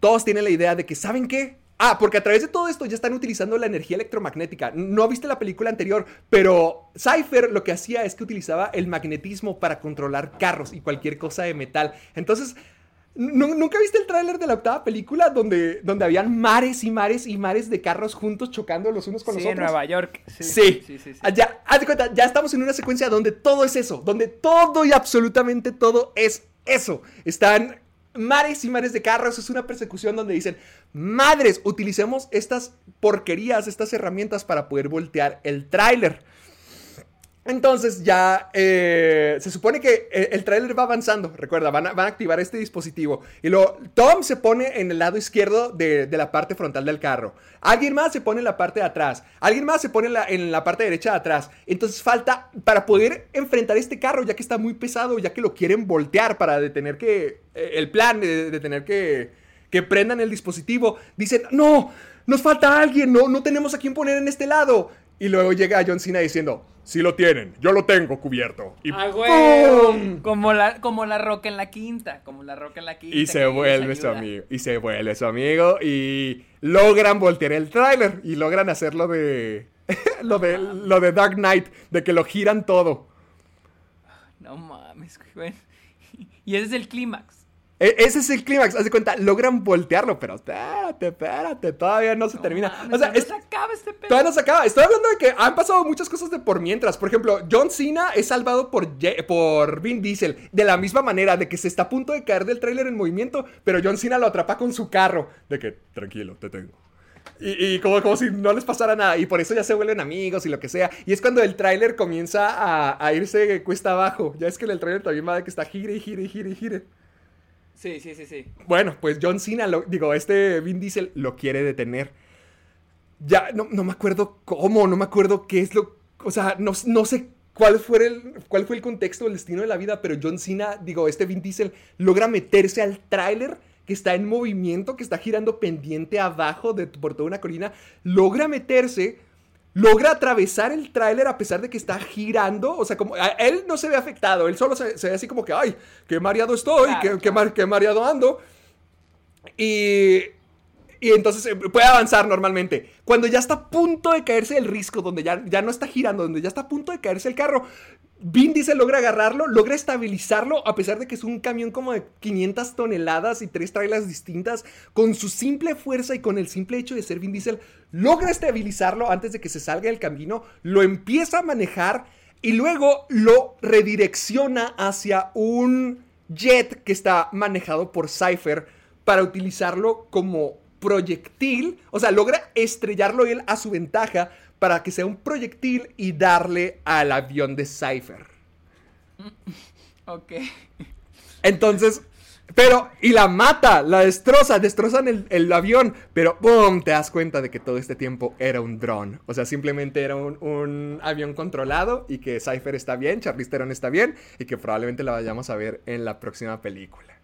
todos tienen la idea de que, ¿saben qué? Ah, porque a través de todo esto ya están utilizando la energía electromagnética. No viste la película anterior, pero Cypher lo que hacía es que utilizaba el magnetismo para controlar carros y cualquier cosa de metal. Entonces, ¿nu- ¿nunca viste el tráiler de la octava película donde, donde habían mares y mares y mares de carros juntos chocando los unos con Sí, los en otros? Nueva York. Sí. Sí. Sí, sí, sí. Ya, haz de cuenta, ya estamos en una secuencia donde todo es eso, donde todo y absolutamente todo es eso. Están mares y mares de carros, es una persecución donde dicen, madres, utilicemos estas porquerías, estas herramientas para poder voltear el tráiler. Entonces ya eh, se supone que eh, el tráiler va avanzando, recuerda, van a, activar este dispositivo. Y luego Tom se pone en el lado izquierdo de, la parte frontal del carro. Alguien más se pone en la parte de atrás. Alguien más se pone en la, parte derecha de atrás. Entonces falta para poder enfrentar este carro, ya que está muy pesado, ya que lo quieren voltear para detener que... eh, el plan de, de tener que, que prendan el dispositivo. Dicen, no, nos falta alguien, no, no tenemos a quién poner en este lado. Y luego llega John Cena diciendo, sí lo tienen, yo lo tengo cubierto. Y Ah, güey. ¡pum! Como la, como la roca en la quinta. Como la roca en la quinta. Y se vuelve su amigo. Y se vuelve su amigo. Y logran voltear el tráiler. Y logran hacer lo de. lo de. Lo de Dark Knight. De que lo giran todo. No mames, güey. Y ese es el clímax. E- ese es el clímax, haz de cuenta, logran voltearlo, pero espérate, espérate, todavía no se termina. Mames, o sea, no se acaba este pedo. Todavía no se acaba. Estoy hablando de que han pasado muchas cosas de por mientras. Por ejemplo, John Cena es salvado por, Ye- por Vin Diesel. De la misma manera, de que se está a punto de caer del tráiler en movimiento, pero John Cena lo atrapa con su carro. De que, tranquilo, te tengo. Y, y como, como si no les pasara nada. Y por eso ya se vuelven amigos y lo que sea. Y es cuando el tráiler comienza a, a irse cuesta abajo. Ya es que en el tráiler también va de que está gire y gire y gire y gire. Sí, sí, sí, sí. Bueno, pues John Cena, lo- digo, este Vin Diesel lo quiere detener. Ya, no, no me acuerdo cómo, no me acuerdo qué es lo... O sea, no, no sé cuál fue, el, cuál fue el contexto, el destino de la vida, pero John Cena, digo, este Vin Diesel logra meterse al tráiler que está en movimiento, que está girando pendiente abajo de, por toda una colina, logra meterse, logra atravesar el tráiler a pesar de que está girando, o sea, como él no se ve afectado, él solo se, se ve así como que, ay, qué mareado estoy, Claro, qué, qué mar- qué mareado ando. Y, y entonces eh, puede avanzar normalmente. Cuando ya está a punto de caerse el risco, donde ya, ya no está girando, donde ya está a punto de caerse el carro, Vin Diesel logra agarrarlo, logra estabilizarlo, a pesar de que es un camión como de 500 toneladas y tres trailers distintas, con su simple fuerza y con el simple hecho de ser Vin Diesel, logra estabilizarlo antes de que se salga del camino, lo empieza a manejar y luego lo redirecciona hacia un jet que está manejado por Cypher para utilizarlo como proyectil, o sea, logra estrellarlo él a su ventaja para que sea un proyectil y darle al avión de Cypher. Ok. Entonces, pero, y la mata, la destroza, destrozan el, el avión, pero ¡pum! Te das cuenta de que todo este tiempo era un dron. O sea, simplemente era un, un avión controlado y que Cypher está bien, Charlize Theron está bien y que probablemente la vayamos a ver en la próxima película.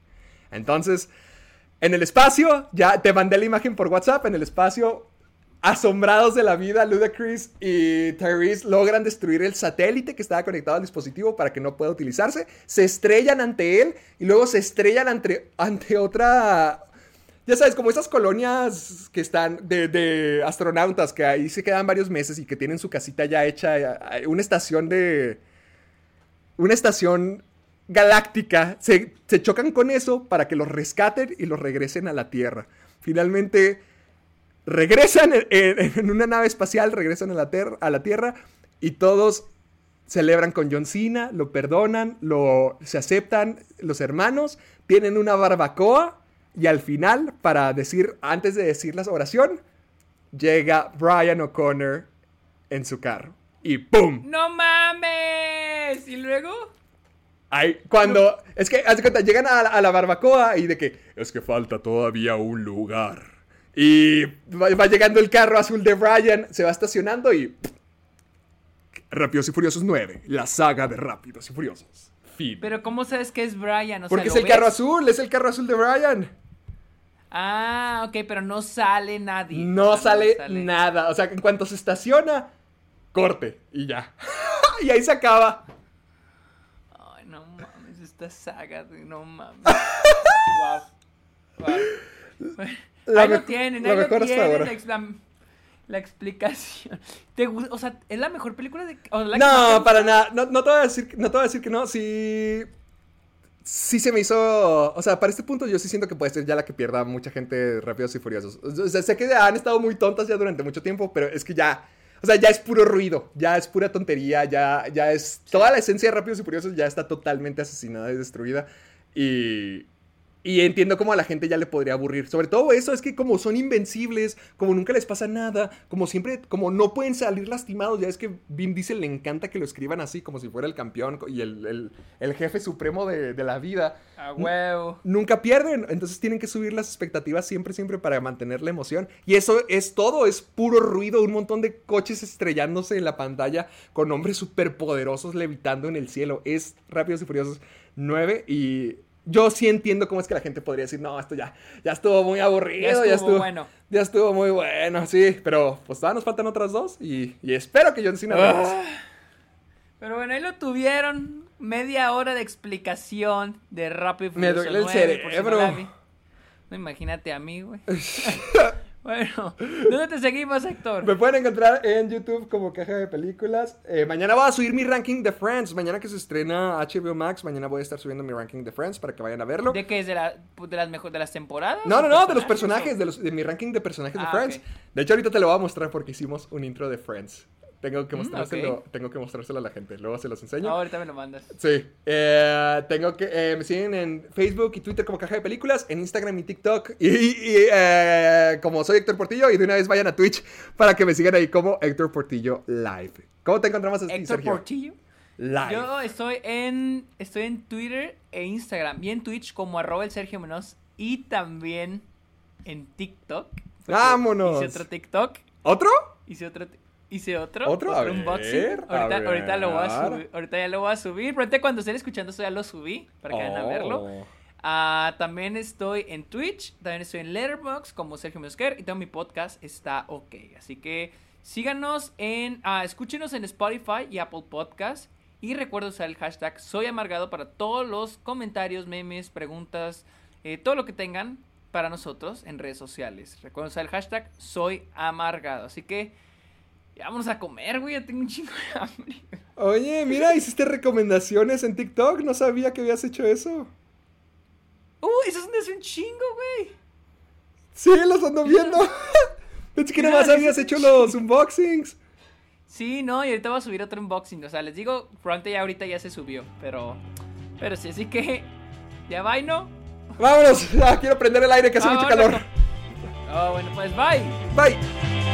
Entonces, en el espacio, ya te mandé la imagen por WhatsApp, en el espacio, asombrados de la vida, Ludacris y Tyrese logran destruir el satélite que estaba conectado al dispositivo para que no pueda utilizarse. Se estrellan ante él y luego se estrellan ante, otra... Ya sabes, como esas colonias que están de, astronautas que ahí se quedan varios meses y que tienen su casita ya hecha, eh, una estación de... Una estación galáctica. Se chocan con eso para que los rescaten y los regresen a la Tierra. Finalmente regresan en, en- en una nave espacial, regresan a la, ter- a la Tierra y todos celebran con John Cena, lo perdonan, lo, se aceptan los hermanos, tienen una barbacoa y al final, para decir, antes de decir la oración, llega Brian O'Connor en su carro y ¡pum! ¡No mames! ¿Y luego? Ahí, cuando, es que, haz de cuenta, llegan a la barbacoa y de que, es que falta todavía un lugar. Y va, va llegando el carro azul de Brian, se va estacionando y... Rápidos y Furiosos 9, la saga de Rápidos y Furiosos. Fin. Pero ¿cómo sabes que es Brian? O sea, Porque es ¿lo el carro azul, es el carro azul de Brian. Ah, ok, pero no sale nadie. No sale nada. O sea, en cuanto se estaciona, corte y ya. y ahí se acaba. Ay, no mames, esta saga, no mames. wow. Wow. Ahí lo tienen, ahí lo mejor hasta tienen, ahora. la, ex- la- la explicación. ¿Te o sea, ¿es la mejor película de... o la No, para nada. No, no te voy a decir, no te voy a decir que no. Sí. Sí se me hizo. O sea, para este punto yo sí siento que puede ser ya la que pierda mucha gente rápidos y furiosos. O sea, sé que han estado muy tontas ya durante mucho tiempo, pero es que ya. O sea, ya es puro ruido, ya es pura tontería, ya, ya es. Toda la esencia de Rápidos y Furiosos ya está totalmente asesinada y destruida. Y. Y entiendo cómo a la gente ya le podría aburrir. Sobre todo eso, es que como son invencibles, como nunca les pasa nada, como siempre, como no pueden salir lastimados, ya es que Vin Diesel le encanta que lo escriban así, como si fuera el campeón y el, el- el jefe supremo de, de la vida. A huevo. Nunca pierden, entonces tienen que subir las expectativas siempre, siempre para mantener la emoción. Y eso es todo, es puro ruido, un montón de coches estrellándose en la pantalla con hombres superpoderosos levitando en el cielo. Es Rápidos y Furiosos 9 y yo sí entiendo cómo es que la gente podría decir, no, esto ya, ya estuvo muy aburrido, Ya estuvo bueno. Ya estuvo muy bueno, sí, pero pues todavía nos faltan otras dos y, y espero que John Cena Ah. Pero bueno, ahí lo tuvieron. Media hora de explicación de Rápido y Me duele el 9, por si no cerebro. No, imagínate a mí, güey. Bueno, ¿dónde te seguimos, Héctor? Me pueden encontrar en YouTube como Caja de Películas. Eh, mañana voy a subir mi ranking de Friends. Mañana que se estrena HBO Max, mañana voy a estar subiendo mi ranking de Friends para que vayan a verlo. ¿De qué es? ¿De, la- de las mejor, de las temporadas? No, ¿O no, no, de los o- personajes, de, los, de mi ranking de personajes de Ah, Friends. De hecho, ahorita te lo voy a mostrar porque hicimos un intro de Friends. Tengo que Mm, mostrárselo, tengo que mostrárselo a la gente. Luego se los enseño. Ah, ahorita me lo mandas. Sí, eh, tengo que, eh, me siguen en Facebook y Twitter como Caja de Películas, en Instagram y TikTok, y, y, eh, como soy Héctor Portillo, y de una vez vayan a Twitch para que me sigan ahí como Héctor Portillo Live. ¿Cómo te encontramos a ti, Héctor Sergio? Portillo. Live. Yo estoy en, estoy en Twitter e Instagram y en Twitch como arroba el Sergio Menos y también en TikTok. ¡Vámonos! Hice otro TikTok, ¿Otro? hice otro, hice otro, ¿Otro? A unboxing. ver, ahorita, ahorita lo voy a ver. subir, ahorita ya lo voy a subir. Pronto cuando estén escuchando esto ya lo subí para que vayan a verlo. Oh. Ah, también estoy en Twitch, también estoy en Letterboxd como Sergio Mosquer y también mi podcast está ok. Así que síganos en, ah, escúchenos en Spotify y Apple Podcast y recuerda usar el hashtag Soy Amargado para todos los comentarios, memes, preguntas, eh, todo lo que tengan para nosotros en redes sociales. Recuerda usar el hashtag Soy Amargado. Así que ya vámonos a comer, güey, ya tengo un chingo de hambre. Oye, mira, hiciste recomendaciones en TikTok, no sabía que habías hecho eso. Uh, eso es donde hace un chingo, güey. Sí, los ando viendo. Pensé que nada más habías hecho los unboxings. Sí, no, y ahorita voy a subir otro unboxing. O sea, les digo, pronto ya ahorita ya se subió. Pero, pero sí, así que, ya va, ¿no? Vámonos, ah, quiero prender el aire que hace Ah, mucho calor. Oh, bueno, pues bye. Bye.